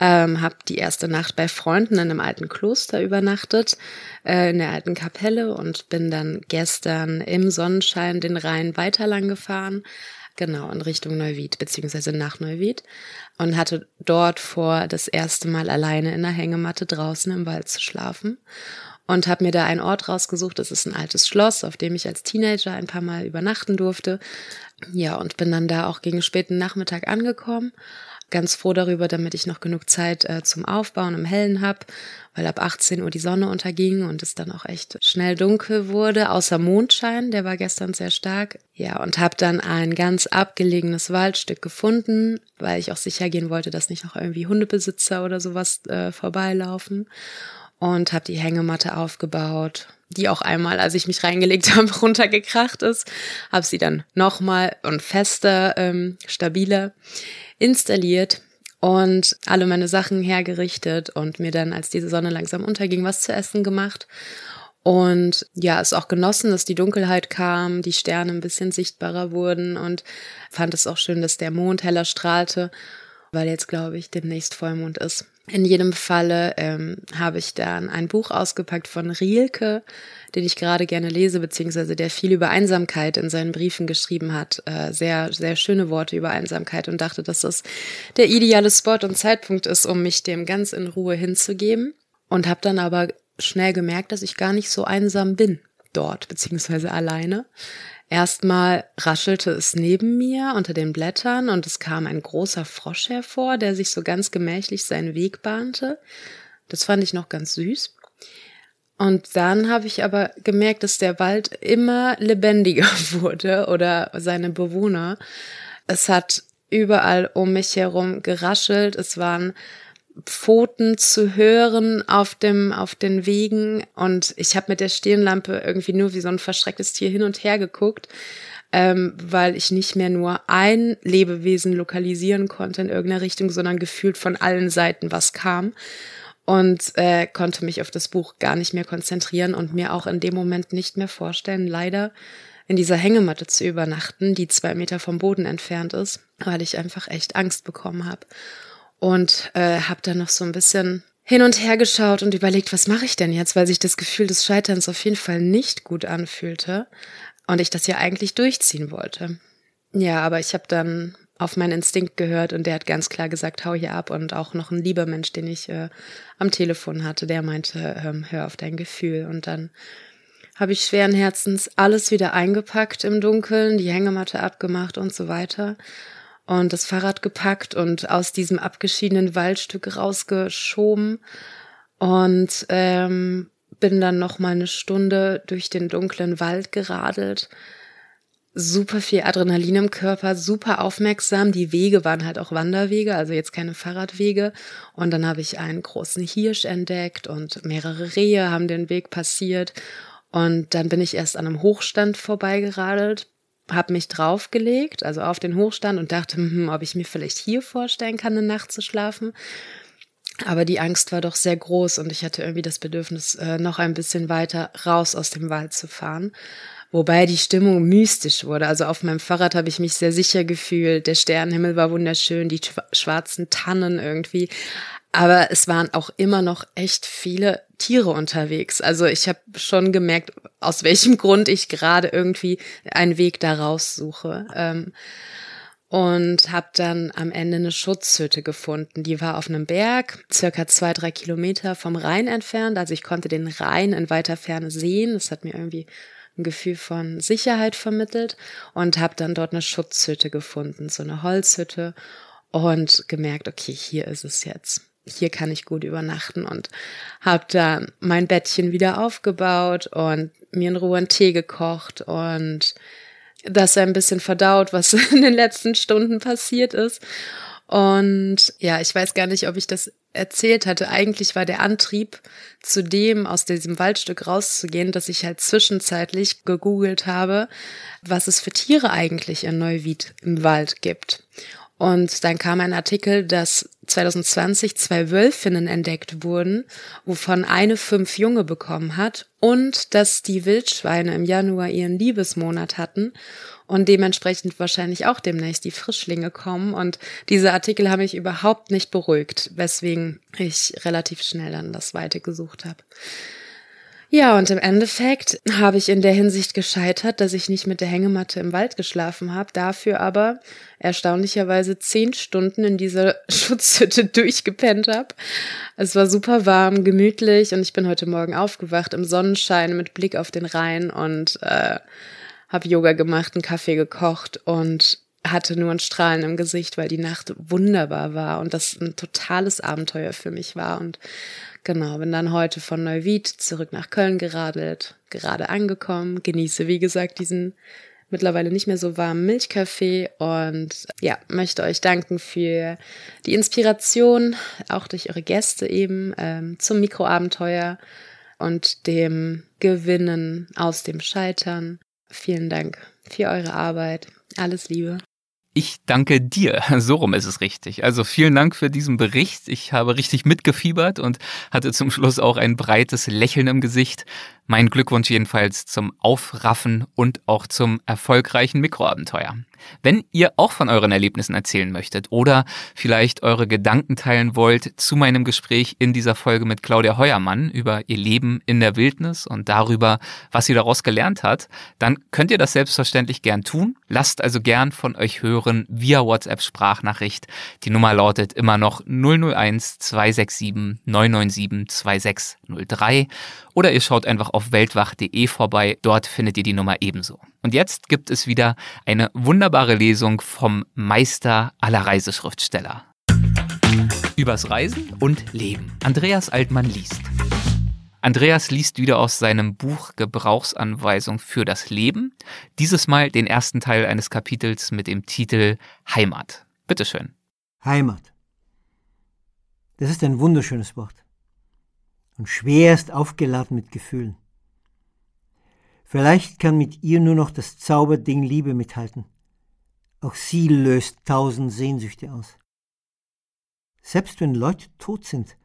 Ähm, habe die erste Nacht bei Freunden in einem alten Kloster übernachtet, äh, in der alten Kapelle und bin dann gestern im Sonnenschein den Rhein weiter lang gefahren, genau in Richtung Neuwied, beziehungsweise nach Neuwied und hatte dort vor, das erste Mal alleine in der Hängematte draußen im Wald zu schlafen und habe mir da einen Ort rausgesucht. Das ist ein altes Schloss, auf dem ich als Teenager ein paar Mal übernachten durfte. Ja, und bin dann da auch gegen späten Nachmittag angekommen ganz froh darüber, damit ich noch genug Zeit äh, zum Aufbauen im Hellen hab, weil ab 18 Uhr die Sonne unterging und es dann auch echt schnell dunkel wurde, außer Mondschein, der war gestern sehr stark. Ja, und habe dann ein ganz abgelegenes Waldstück gefunden, weil ich auch sicher gehen wollte, dass nicht noch irgendwie Hundebesitzer oder sowas äh, vorbeilaufen und habe die Hängematte aufgebaut, die auch einmal, als ich mich reingelegt habe, runtergekracht ist, habe sie dann nochmal und fester, ähm, stabiler installiert und alle meine Sachen hergerichtet und mir dann, als diese Sonne langsam unterging, was zu essen gemacht. Und ja, es auch genossen, dass die Dunkelheit kam, die Sterne ein bisschen sichtbarer wurden und fand es auch schön, dass der Mond heller strahlte, weil jetzt, glaube ich, demnächst Vollmond ist. In jedem Falle ähm, habe ich dann ein Buch ausgepackt von Rielke, den ich gerade gerne lese, beziehungsweise der viel über Einsamkeit in seinen Briefen geschrieben hat. Äh, sehr, sehr schöne Worte über Einsamkeit und dachte, dass das der ideale Spot und Zeitpunkt ist, um mich dem ganz in Ruhe hinzugeben. Und habe dann aber schnell gemerkt, dass ich gar nicht so einsam bin dort, beziehungsweise alleine. Erstmal raschelte es neben mir unter den Blättern und es kam ein großer Frosch hervor, der sich so ganz gemächlich seinen Weg bahnte. Das fand ich noch ganz süß. Und dann habe ich aber gemerkt, dass der Wald immer lebendiger wurde oder seine Bewohner. Es hat überall um mich herum geraschelt. Es waren Pfoten zu hören auf dem auf den Wegen. Und ich habe mit der Stirnlampe irgendwie nur wie so ein verschrecktes Tier hin und her geguckt, ähm, weil ich nicht mehr nur ein Lebewesen lokalisieren konnte in irgendeiner Richtung, sondern gefühlt von allen Seiten was kam und äh, konnte mich auf das Buch gar nicht mehr konzentrieren und mir auch in dem Moment nicht mehr vorstellen, leider in dieser Hängematte zu übernachten, die zwei Meter vom Boden entfernt ist, weil ich einfach echt Angst bekommen habe und äh, habe dann noch so ein bisschen hin und her geschaut und überlegt, was mache ich denn jetzt, weil sich das Gefühl des Scheiterns auf jeden Fall nicht gut anfühlte und ich das ja eigentlich durchziehen wollte. Ja, aber ich habe dann auf meinen Instinkt gehört und der hat ganz klar gesagt, hau hier ab und auch noch ein lieber Mensch, den ich äh, am Telefon hatte, der meinte, ähm, hör auf dein Gefühl. Und dann habe ich schweren Herzens alles wieder eingepackt im Dunkeln, die Hängematte abgemacht und so weiter und das Fahrrad gepackt und aus diesem abgeschiedenen Waldstück rausgeschoben und ähm, bin dann noch mal eine Stunde durch den dunklen Wald geradelt super viel Adrenalin im Körper, super aufmerksam. Die Wege waren halt auch Wanderwege, also jetzt keine Fahrradwege. Und dann habe ich einen großen Hirsch entdeckt und mehrere Rehe haben den Weg passiert. Und dann bin ich erst an einem Hochstand vorbeigeradelt, habe mich draufgelegt, also auf den Hochstand und dachte, hm, ob ich mir vielleicht hier vorstellen kann, eine Nacht zu schlafen. Aber die Angst war doch sehr groß und ich hatte irgendwie das Bedürfnis, äh, noch ein bisschen weiter raus aus dem Wald zu fahren. Wobei die Stimmung mystisch wurde. Also auf meinem Fahrrad habe ich mich sehr sicher gefühlt. Der Sternenhimmel war wunderschön, die schwarzen Tannen irgendwie. Aber es waren auch immer noch echt viele Tiere unterwegs. Also ich habe schon gemerkt, aus welchem Grund ich gerade irgendwie einen Weg da raussuche. Ähm, und habe dann am Ende eine Schutzhütte gefunden. Die war auf einem Berg, circa zwei, drei Kilometer vom Rhein entfernt. Also ich konnte den Rhein in weiter Ferne sehen. Das hat mir irgendwie ein Gefühl von Sicherheit vermittelt und habe dann dort eine Schutzhütte gefunden, so eine Holzhütte und gemerkt, okay, hier ist es jetzt. Hier kann ich gut übernachten und habe dann mein Bettchen wieder aufgebaut und mir in Ruhe einen Tee gekocht und das ein bisschen verdaut, was in den letzten Stunden passiert ist. Und ja, ich weiß gar nicht, ob ich das erzählt hatte. Eigentlich war der Antrieb, zu dem aus diesem Waldstück rauszugehen, dass ich halt zwischenzeitlich gegoogelt habe, was es für Tiere eigentlich in Neuwied im Wald gibt. Und dann kam ein Artikel, dass 2020 zwei Wölfinnen entdeckt wurden, wovon eine fünf Junge bekommen hat und dass die Wildschweine im Januar ihren Liebesmonat hatten und dementsprechend wahrscheinlich auch demnächst die Frischlinge kommen. Und diese Artikel haben mich überhaupt nicht beruhigt, weswegen ich relativ schnell dann das Weite gesucht habe. Ja, und im Endeffekt habe ich in der Hinsicht gescheitert, dass ich nicht mit der Hängematte im Wald geschlafen habe, dafür aber erstaunlicherweise zehn Stunden in dieser Schutzhütte durchgepennt habe. Es war super warm, gemütlich und ich bin heute Morgen aufgewacht im Sonnenschein mit Blick auf den Rhein und äh, habe Yoga gemacht, einen Kaffee gekocht und hatte nur ein Strahlen im Gesicht, weil die Nacht wunderbar war und das ein totales Abenteuer für mich war. Und genau, bin dann heute von Neuwied zurück nach Köln geradelt, gerade angekommen, genieße, wie gesagt, diesen mittlerweile nicht mehr so warmen Milchkaffee und ja, möchte euch danken für die Inspiration, auch durch eure Gäste eben, ähm, zum Mikroabenteuer und dem Gewinnen aus dem Scheitern. Vielen Dank für eure Arbeit. Alles Liebe. Ich danke dir. So rum ist es richtig. Also vielen Dank für diesen Bericht. Ich habe richtig mitgefiebert und hatte zum Schluss auch ein breites Lächeln im Gesicht. Mein Glückwunsch jedenfalls zum Aufraffen und auch zum erfolgreichen Mikroabenteuer. Wenn ihr auch von euren Erlebnissen erzählen möchtet oder vielleicht eure Gedanken teilen wollt zu meinem Gespräch in dieser Folge mit Claudia Heuermann über ihr Leben in der Wildnis und darüber, was sie daraus gelernt hat, dann könnt ihr das selbstverständlich gern tun. Lasst also gern von euch hören via WhatsApp Sprachnachricht. Die Nummer lautet immer noch 001 267 997 2603 oder ihr schaut einfach auf weltwach.de vorbei, dort findet ihr die Nummer ebenso. Und jetzt gibt es wieder eine wunderbare Lesung vom Meister aller Reiseschriftsteller. Übers Reisen und Leben. Andreas Altmann liest. Andreas liest wieder aus seinem Buch Gebrauchsanweisung für das Leben, dieses Mal den ersten Teil eines Kapitels mit dem Titel Heimat. Bitteschön. Heimat. Das ist ein wunderschönes Wort und schwerst aufgeladen mit Gefühlen. Vielleicht kann mit ihr nur noch das Zauberding Liebe mithalten. Auch sie löst tausend Sehnsüchte aus. Selbst wenn Leute tot sind,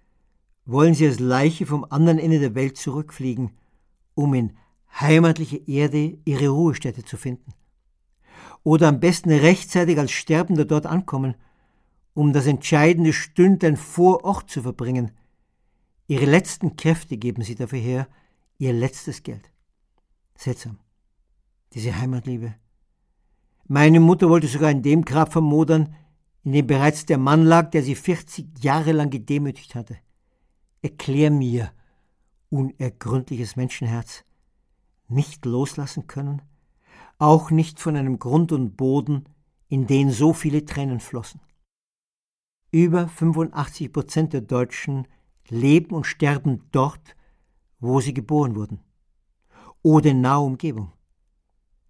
wollen sie als Leiche vom anderen Ende der Welt zurückfliegen, um in heimatliche Erde ihre Ruhestätte zu finden. Oder am besten rechtzeitig als Sterbender dort ankommen, um das entscheidende Stündlein vor Ort zu verbringen, Ihre letzten Kräfte geben sie dafür her, ihr letztes Geld. Seltsam. Diese Heimatliebe. Meine Mutter wollte sogar in dem Grab vermodern, in dem bereits der Mann lag, der sie 40 Jahre lang gedemütigt hatte. Erklär mir, unergründliches Menschenherz, nicht loslassen können, auch nicht von einem Grund und Boden, in den so viele Tränen flossen. Über 85 Prozent der Deutschen leben und sterben dort, wo sie geboren wurden oder in naher Umgebung.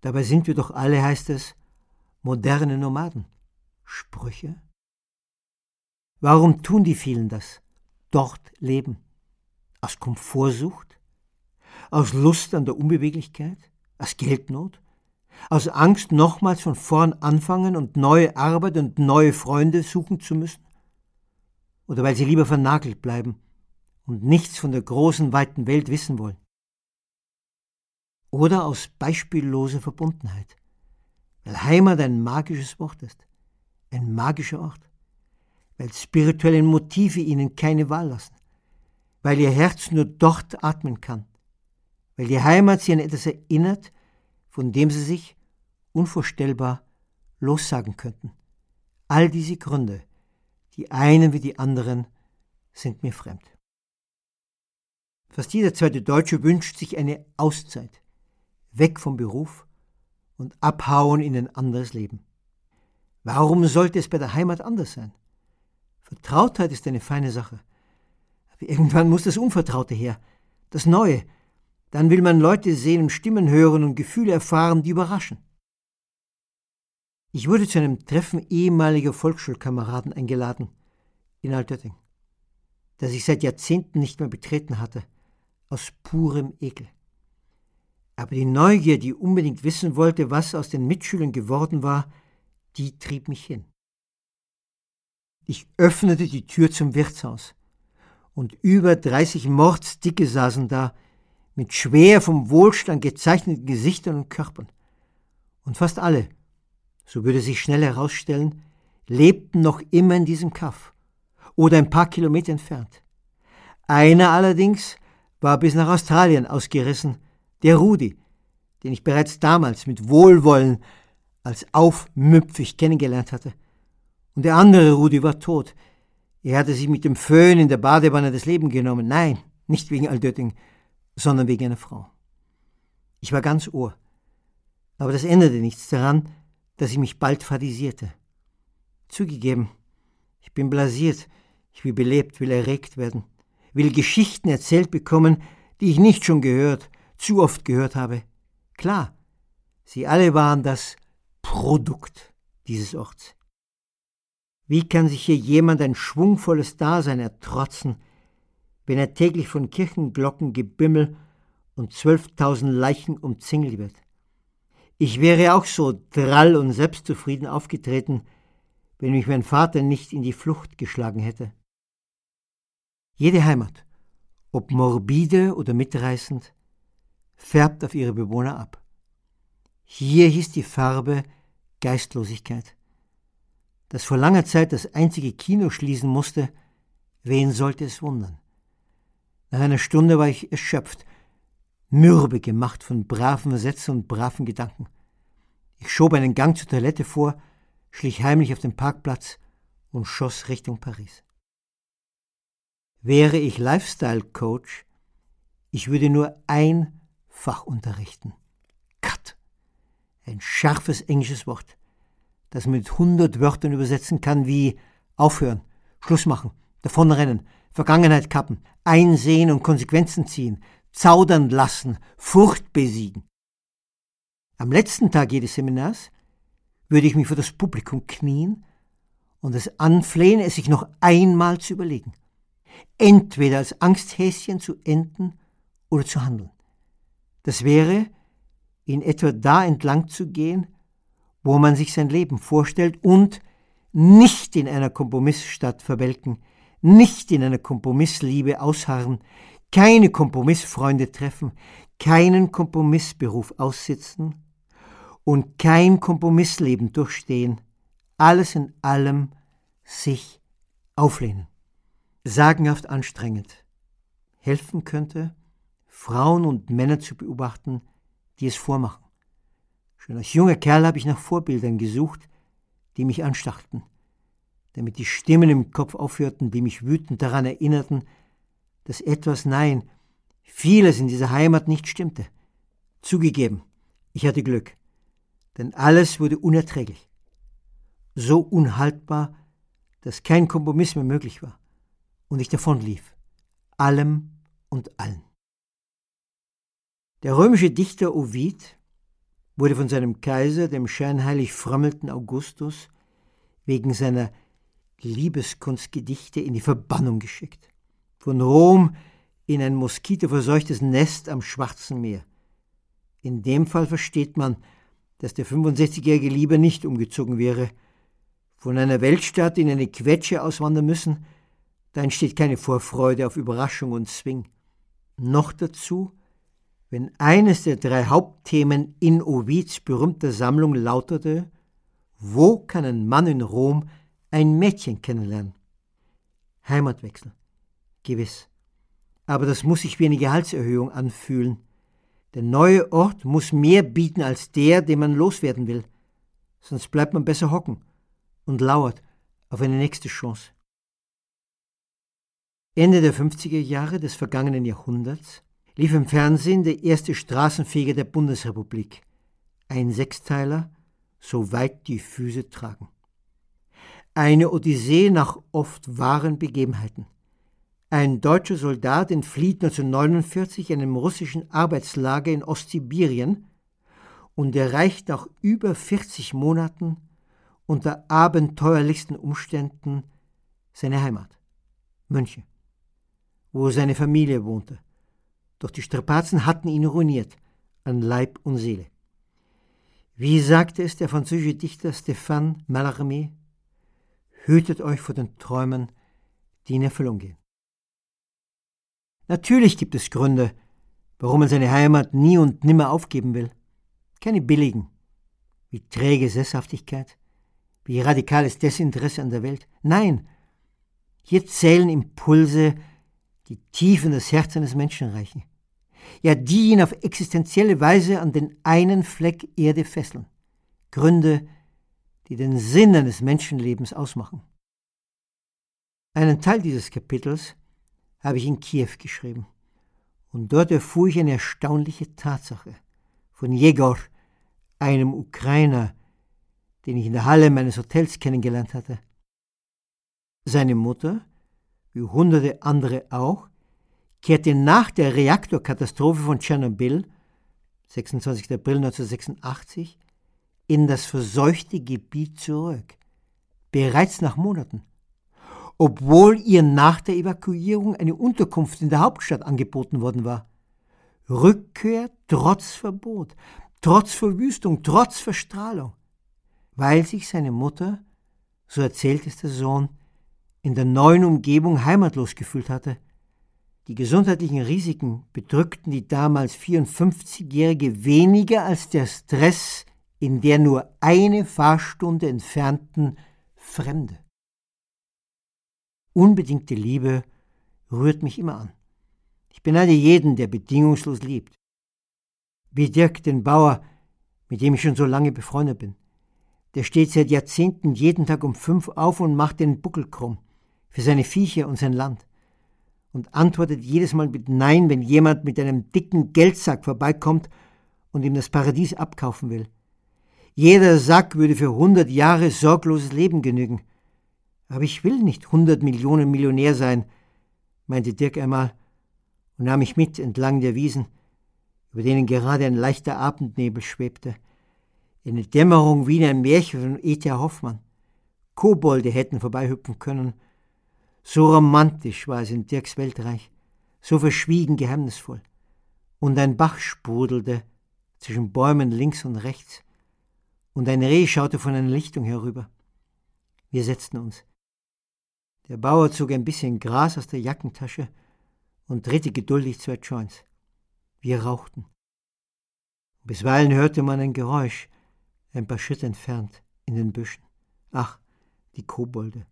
Dabei sind wir doch alle, heißt es, moderne Nomaden. Sprüche? Warum tun die vielen das? Dort leben. Aus Komfortsucht? Aus Lust an der Unbeweglichkeit? Aus Geldnot? Aus Angst, nochmals von vorn anfangen und neue Arbeit und neue Freunde suchen zu müssen? Oder weil sie lieber vernagelt bleiben und nichts von der großen, weiten Welt wissen wollen? Oder aus beispielloser Verbundenheit, weil Heimat ein magisches Wort ist, ein magischer Ort, weil spirituelle Motive ihnen keine Wahl lassen, weil ihr Herz nur dort atmen kann, weil die Heimat sie an etwas erinnert, von dem sie sich unvorstellbar lossagen könnten. All diese Gründe, die einen wie die anderen, sind mir fremd. Fast jeder zweite Deutsche wünscht sich eine Auszeit, weg vom Beruf und abhauen in ein anderes Leben. Warum sollte es bei der Heimat anders sein? Vertrautheit ist eine feine Sache. Aber irgendwann muss das Unvertraute her, das Neue. Dann will man Leute sehen und Stimmen hören und Gefühle erfahren, die überraschen. Ich wurde zu einem Treffen ehemaliger Volksschulkameraden eingeladen in Altötting, das ich seit Jahrzehnten nicht mehr betreten hatte, aus purem Ekel. Aber die Neugier, die unbedingt wissen wollte, was aus den Mitschülern geworden war, die trieb mich hin. Ich öffnete die Tür zum Wirtshaus, und über dreißig Mordsdicke saßen da, mit schwer vom Wohlstand gezeichneten Gesichtern und Körpern. Und fast alle, so würde sich schnell herausstellen, lebten noch immer in diesem Kaff oder ein paar Kilometer entfernt. Einer allerdings war bis nach Australien ausgerissen, der Rudi, den ich bereits damals mit Wohlwollen als aufmüpfig kennengelernt hatte. Und der andere Rudi war tot. Er hatte sich mit dem Föhn in der Badewanne das Leben genommen. Nein, nicht wegen Aldötting, sondern wegen einer Frau. Ich war ganz Ohr. Aber das änderte nichts daran, dass ich mich bald fadisierte. Zugegeben, ich bin blasiert, ich will belebt, will erregt werden, will Geschichten erzählt bekommen, die ich nicht schon gehört, zu oft gehört habe. Klar, sie alle waren das Produkt dieses Orts. Wie kann sich hier jemand ein schwungvolles Dasein ertrotzen, wenn er täglich von Kirchenglocken und zwölftausend Leichen umzingelt wird? Ich wäre auch so drall und selbstzufrieden aufgetreten, wenn mich mein Vater nicht in die Flucht geschlagen hätte. Jede Heimat, ob morbide oder mitreißend, färbt auf ihre Bewohner ab. Hier hieß die Farbe Geistlosigkeit. Dass vor langer Zeit das einzige Kino schließen musste, wen sollte es wundern? Nach einer Stunde war ich erschöpft, mürbe gemacht von braven Sätzen und braven Gedanken. Ich schob einen Gang zur Toilette vor, schlich heimlich auf den Parkplatz und schoss Richtung Paris. Wäre ich Lifestyle-Coach, ich würde nur ein Fach unterrichten. Cut. Ein scharfes englisches Wort, das man mit hundert Wörtern übersetzen kann wie aufhören, Schluss machen, davonrennen, Vergangenheit kappen, einsehen und Konsequenzen ziehen, zaudern lassen, Furcht besiegen. Am letzten Tag jedes Seminars würde ich mich vor das Publikum knien und es anflehen, es sich noch einmal zu überlegen. Entweder als Angsthäschen zu enden oder zu handeln. Das wäre, in etwa da entlang zu gehen, wo man sich sein Leben vorstellt und nicht in einer Kompromissstadt verwelken, nicht in einer Kompromissliebe ausharren, keine Kompromissfreunde treffen, keinen Kompromissberuf aussitzen und kein Kompromissleben durchstehen, alles in allem sich auflehnen. Sagenhaft anstrengend. Helfen könnte, Frauen und Männer zu beobachten, die es vormachen. Schon als junger Kerl habe ich nach Vorbildern gesucht, die mich anstachelten, damit die Stimmen im Kopf aufhörten, die mich wütend daran erinnerten, dass etwas, nein, vieles in dieser Heimat nicht stimmte. Zugegeben, ich hatte Glück, denn alles wurde unerträglich, so unhaltbar, dass kein Kompromiss mehr möglich war und ich davonlief, allem und allen. Der römische Dichter Ovid wurde von seinem Kaiser, dem scheinheilig frömmelten Augustus, wegen seiner Liebeskunstgedichte in die Verbannung geschickt. Von Rom in ein moskitoverseuchtes Nest am Schwarzen Meer. In dem Fall versteht man, dass der 65-Jährige lieber nicht umgezogen wäre. Von einer Weltstadt in eine Quetsche auswandern müssen, da entsteht keine Vorfreude auf Überraschung und Zwing. Noch dazu, wenn eines der drei Hauptthemen in Ovids berühmter Sammlung lautete, wo kann ein Mann in Rom ein Mädchen kennenlernen? Heimatwechsel. Gewiss. Aber das muss sich wie eine Gehaltserhöhung anfühlen. Der neue Ort muss mehr bieten als der, den man loswerden will. Sonst bleibt man besser hocken und lauert auf eine nächste Chance. Ende der 50er Jahre des vergangenen Jahrhunderts lief im Fernsehen der erste Straßenfeger der Bundesrepublik. Ein Sechsteiler, so weit die Füße tragen. Eine Odyssee nach oft wahren Begebenheiten. Ein deutscher Soldat entflieht 1949 einem russischen Arbeitslager in Ostsibirien und erreicht nach über 40 Monaten unter abenteuerlichsten Umständen seine Heimat, München, wo seine Familie wohnte. Doch die Strapazen hatten ihn ruiniert, an Leib und Seele. Wie sagte es der französische Dichter Stéphane Mallarmé? Hütet euch vor den Träumen, die in Erfüllung gehen. Natürlich gibt es Gründe, warum man seine Heimat nie und nimmer aufgeben will. Keine billigen, wie träge Sesshaftigkeit, wie radikales Desinteresse an der Welt. Nein, hier zählen Impulse, die tief in das Herz eines Menschen reichen. Ja, die ihn auf existenzielle Weise an den einen Fleck Erde fesseln. Gründe, die den Sinn eines Menschenlebens ausmachen. Einen Teil dieses Kapitels habe ich in Kiew geschrieben. Und dort erfuhr ich eine erstaunliche Tatsache von Jegor, einem Ukrainer, den ich in der Halle meines Hotels kennengelernt hatte. Seine Mutter, wie hunderte andere auch, kehrte nach der Reaktorkatastrophe von Tschernobyl, 26. April 1986, in das verseuchte Gebiet zurück, bereits nach Monaten obwohl ihr nach der Evakuierung eine Unterkunft in der Hauptstadt angeboten worden war. Rückkehr trotz Verbot, trotz Verwüstung, trotz Verstrahlung, weil sich seine Mutter, so erzählt es der Sohn, in der neuen Umgebung heimatlos gefühlt hatte. Die gesundheitlichen Risiken bedrückten die damals 54-Jährige weniger als der Stress in der nur eine Fahrstunde entfernten Fremde. Unbedingte Liebe rührt mich immer an. Ich beneide jeden, der bedingungslos liebt. Wie Dirk, den Bauer, mit dem ich schon so lange befreundet bin. Der steht seit Jahrzehnten jeden Tag um fünf auf und macht den Buckel krumm für seine Viecher und sein Land und antwortet jedes Mal mit Nein, wenn jemand mit einem dicken Geldsack vorbeikommt und ihm das Paradies abkaufen will. Jeder Sack würde für hundert Jahre sorgloses Leben genügen. Aber ich will nicht hundert Millionen Millionär sein, meinte Dirk einmal und nahm mich mit entlang der Wiesen, über denen gerade ein leichter Abendnebel schwebte. Eine Dämmerung wie in einem Märchen von E.T. Hoffmann. Kobolde hätten vorbeihüpfen können. So romantisch war es in Dirks Weltreich, so verschwiegen geheimnisvoll. Und ein Bach sprudelte zwischen Bäumen links und rechts, und ein Reh schaute von einer Lichtung herüber. Wir setzten uns. Der Bauer zog ein bisschen Gras aus der Jackentasche und drehte geduldig zwei Joints. Wir rauchten. Bisweilen hörte man ein Geräusch, ein paar Schritte entfernt, in den Büschen. Ach, die Kobolde.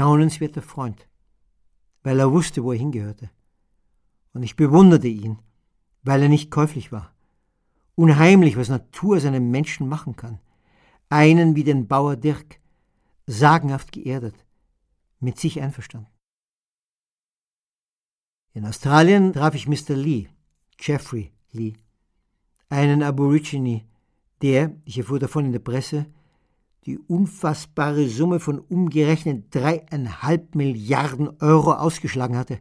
Staunenswerter Freund, weil er wusste, wo er hingehörte. Und ich bewunderte ihn, weil er nicht käuflich war. Unheimlich, was Natur aus einem Menschen machen kann. Einen wie den Bauer Dirk, sagenhaft geerdet, mit sich einverstanden. In Australien traf ich Mr. Lee, Jeffrey Lee, einen Aborigine, der, ich erfuhr davon in der Presse, die unfassbare Summe von umgerechnet dreieinhalb Milliarden Euro ausgeschlagen hatte,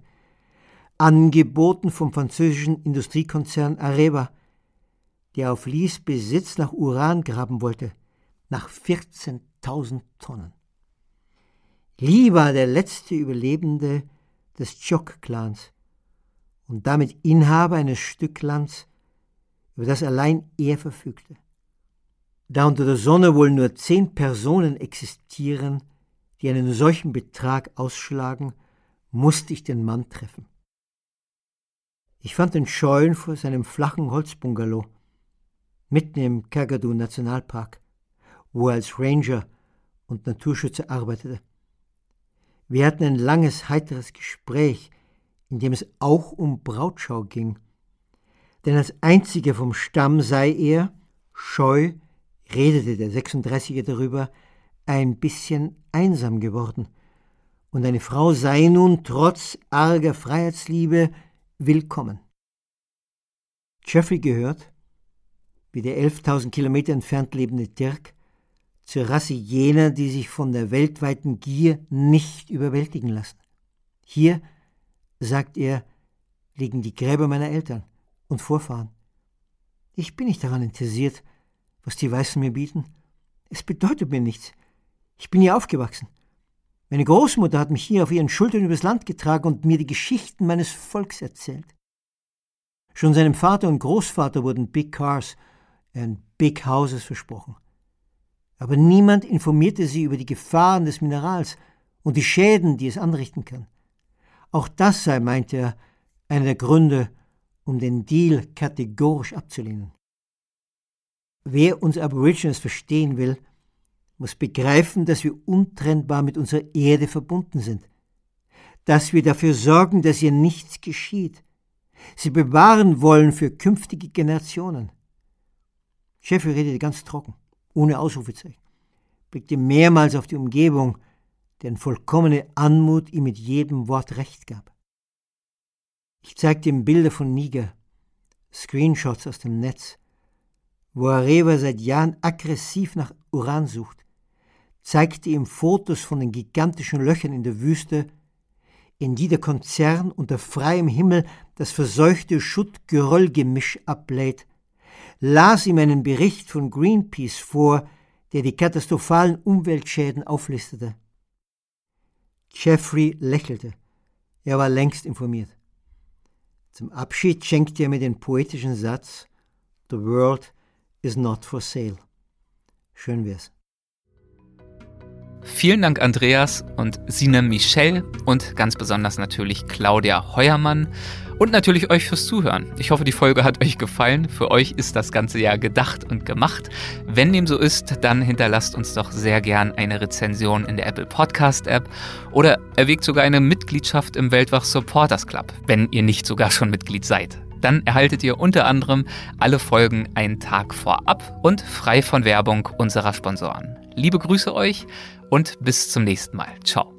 angeboten vom französischen Industriekonzern Areva, der auf Lies Besitz nach Uran graben wollte, nach 14.000 Tonnen. Lee war der letzte Überlebende des Chok-Clans und damit Inhaber eines Stück Lands, über das allein er verfügte. Da unter der Sonne wohl nur zehn Personen existieren, die einen solchen Betrag ausschlagen, musste ich den Mann treffen. Ich fand den Scheunen vor seinem flachen Holzbungalow, mitten im Kakadu Nationalpark, wo er als Ranger und Naturschützer arbeitete. Wir hatten ein langes, heiteres Gespräch, in dem es auch um Brautschau ging. Denn als einziger vom Stamm sei er, scheu, redete der 36er darüber, ein bisschen einsam geworden. Und eine Frau sei nun trotz arger Freiheitsliebe willkommen. Jeffrey gehört, wie der 11.000 Kilometer entfernt lebende Dirk, zur Rasse jener, die sich von der weltweiten Gier nicht überwältigen lassen. Hier, sagt er, liegen die Gräber meiner Eltern und Vorfahren. Ich bin nicht daran interessiert, was die Weißen mir bieten. Es bedeutet mir nichts. Ich bin hier aufgewachsen. Meine Großmutter hat mich hier auf ihren Schultern übers Land getragen und mir die Geschichten meines Volks erzählt. Schon seinem Vater und Großvater wurden Big Cars und Big Houses versprochen. Aber niemand informierte sie über die Gefahren des Minerals und die Schäden, die es anrichten kann. Auch das sei, meinte er, einer der Gründe, um den Deal kategorisch abzulehnen. Wer uns Aborigines verstehen will, muss begreifen, dass wir untrennbar mit unserer Erde verbunden sind, dass wir dafür sorgen, dass ihr nichts geschieht, sie bewahren wollen für künftige Generationen. Jeffrey redete ganz trocken, ohne Ausrufezeichen, blickte mehrmals auf die Umgebung, deren vollkommene Anmut ihm mit jedem Wort recht gab. Ich zeigte ihm Bilder von Niger, Screenshots aus dem Netz, wo Areva seit Jahren aggressiv nach Uran sucht, zeigte ihm Fotos von den gigantischen Löchern in der Wüste, in die der Konzern unter freiem Himmel das verseuchte Schutt-Geröll-Gemisch ablädt, las ihm einen Bericht von Greenpeace vor, der die katastrophalen Umweltschäden auflistete. Jeffrey lächelte. Er war längst informiert. Zum Abschied schenkte er mir den poetischen Satz The world is not for sale. Schön wär's. Vielen Dank, Andreas und Sina Michel und ganz besonders natürlich Claudia Heuermann und natürlich euch fürs Zuhören. Ich hoffe, die Folge hat euch gefallen. Für euch ist das Ganze ja gedacht und gemacht. Wenn dem so ist, dann hinterlasst uns doch sehr gern eine Rezension in der Apple Podcast App oder erwägt sogar eine Mitgliedschaft im Weltwach Supporters Club, wenn ihr nicht sogar schon Mitglied seid. Dann erhaltet ihr unter anderem alle Folgen einen Tag vorab und frei von Werbung unserer Sponsoren. Liebe Grüße euch und bis zum nächsten Mal. Ciao.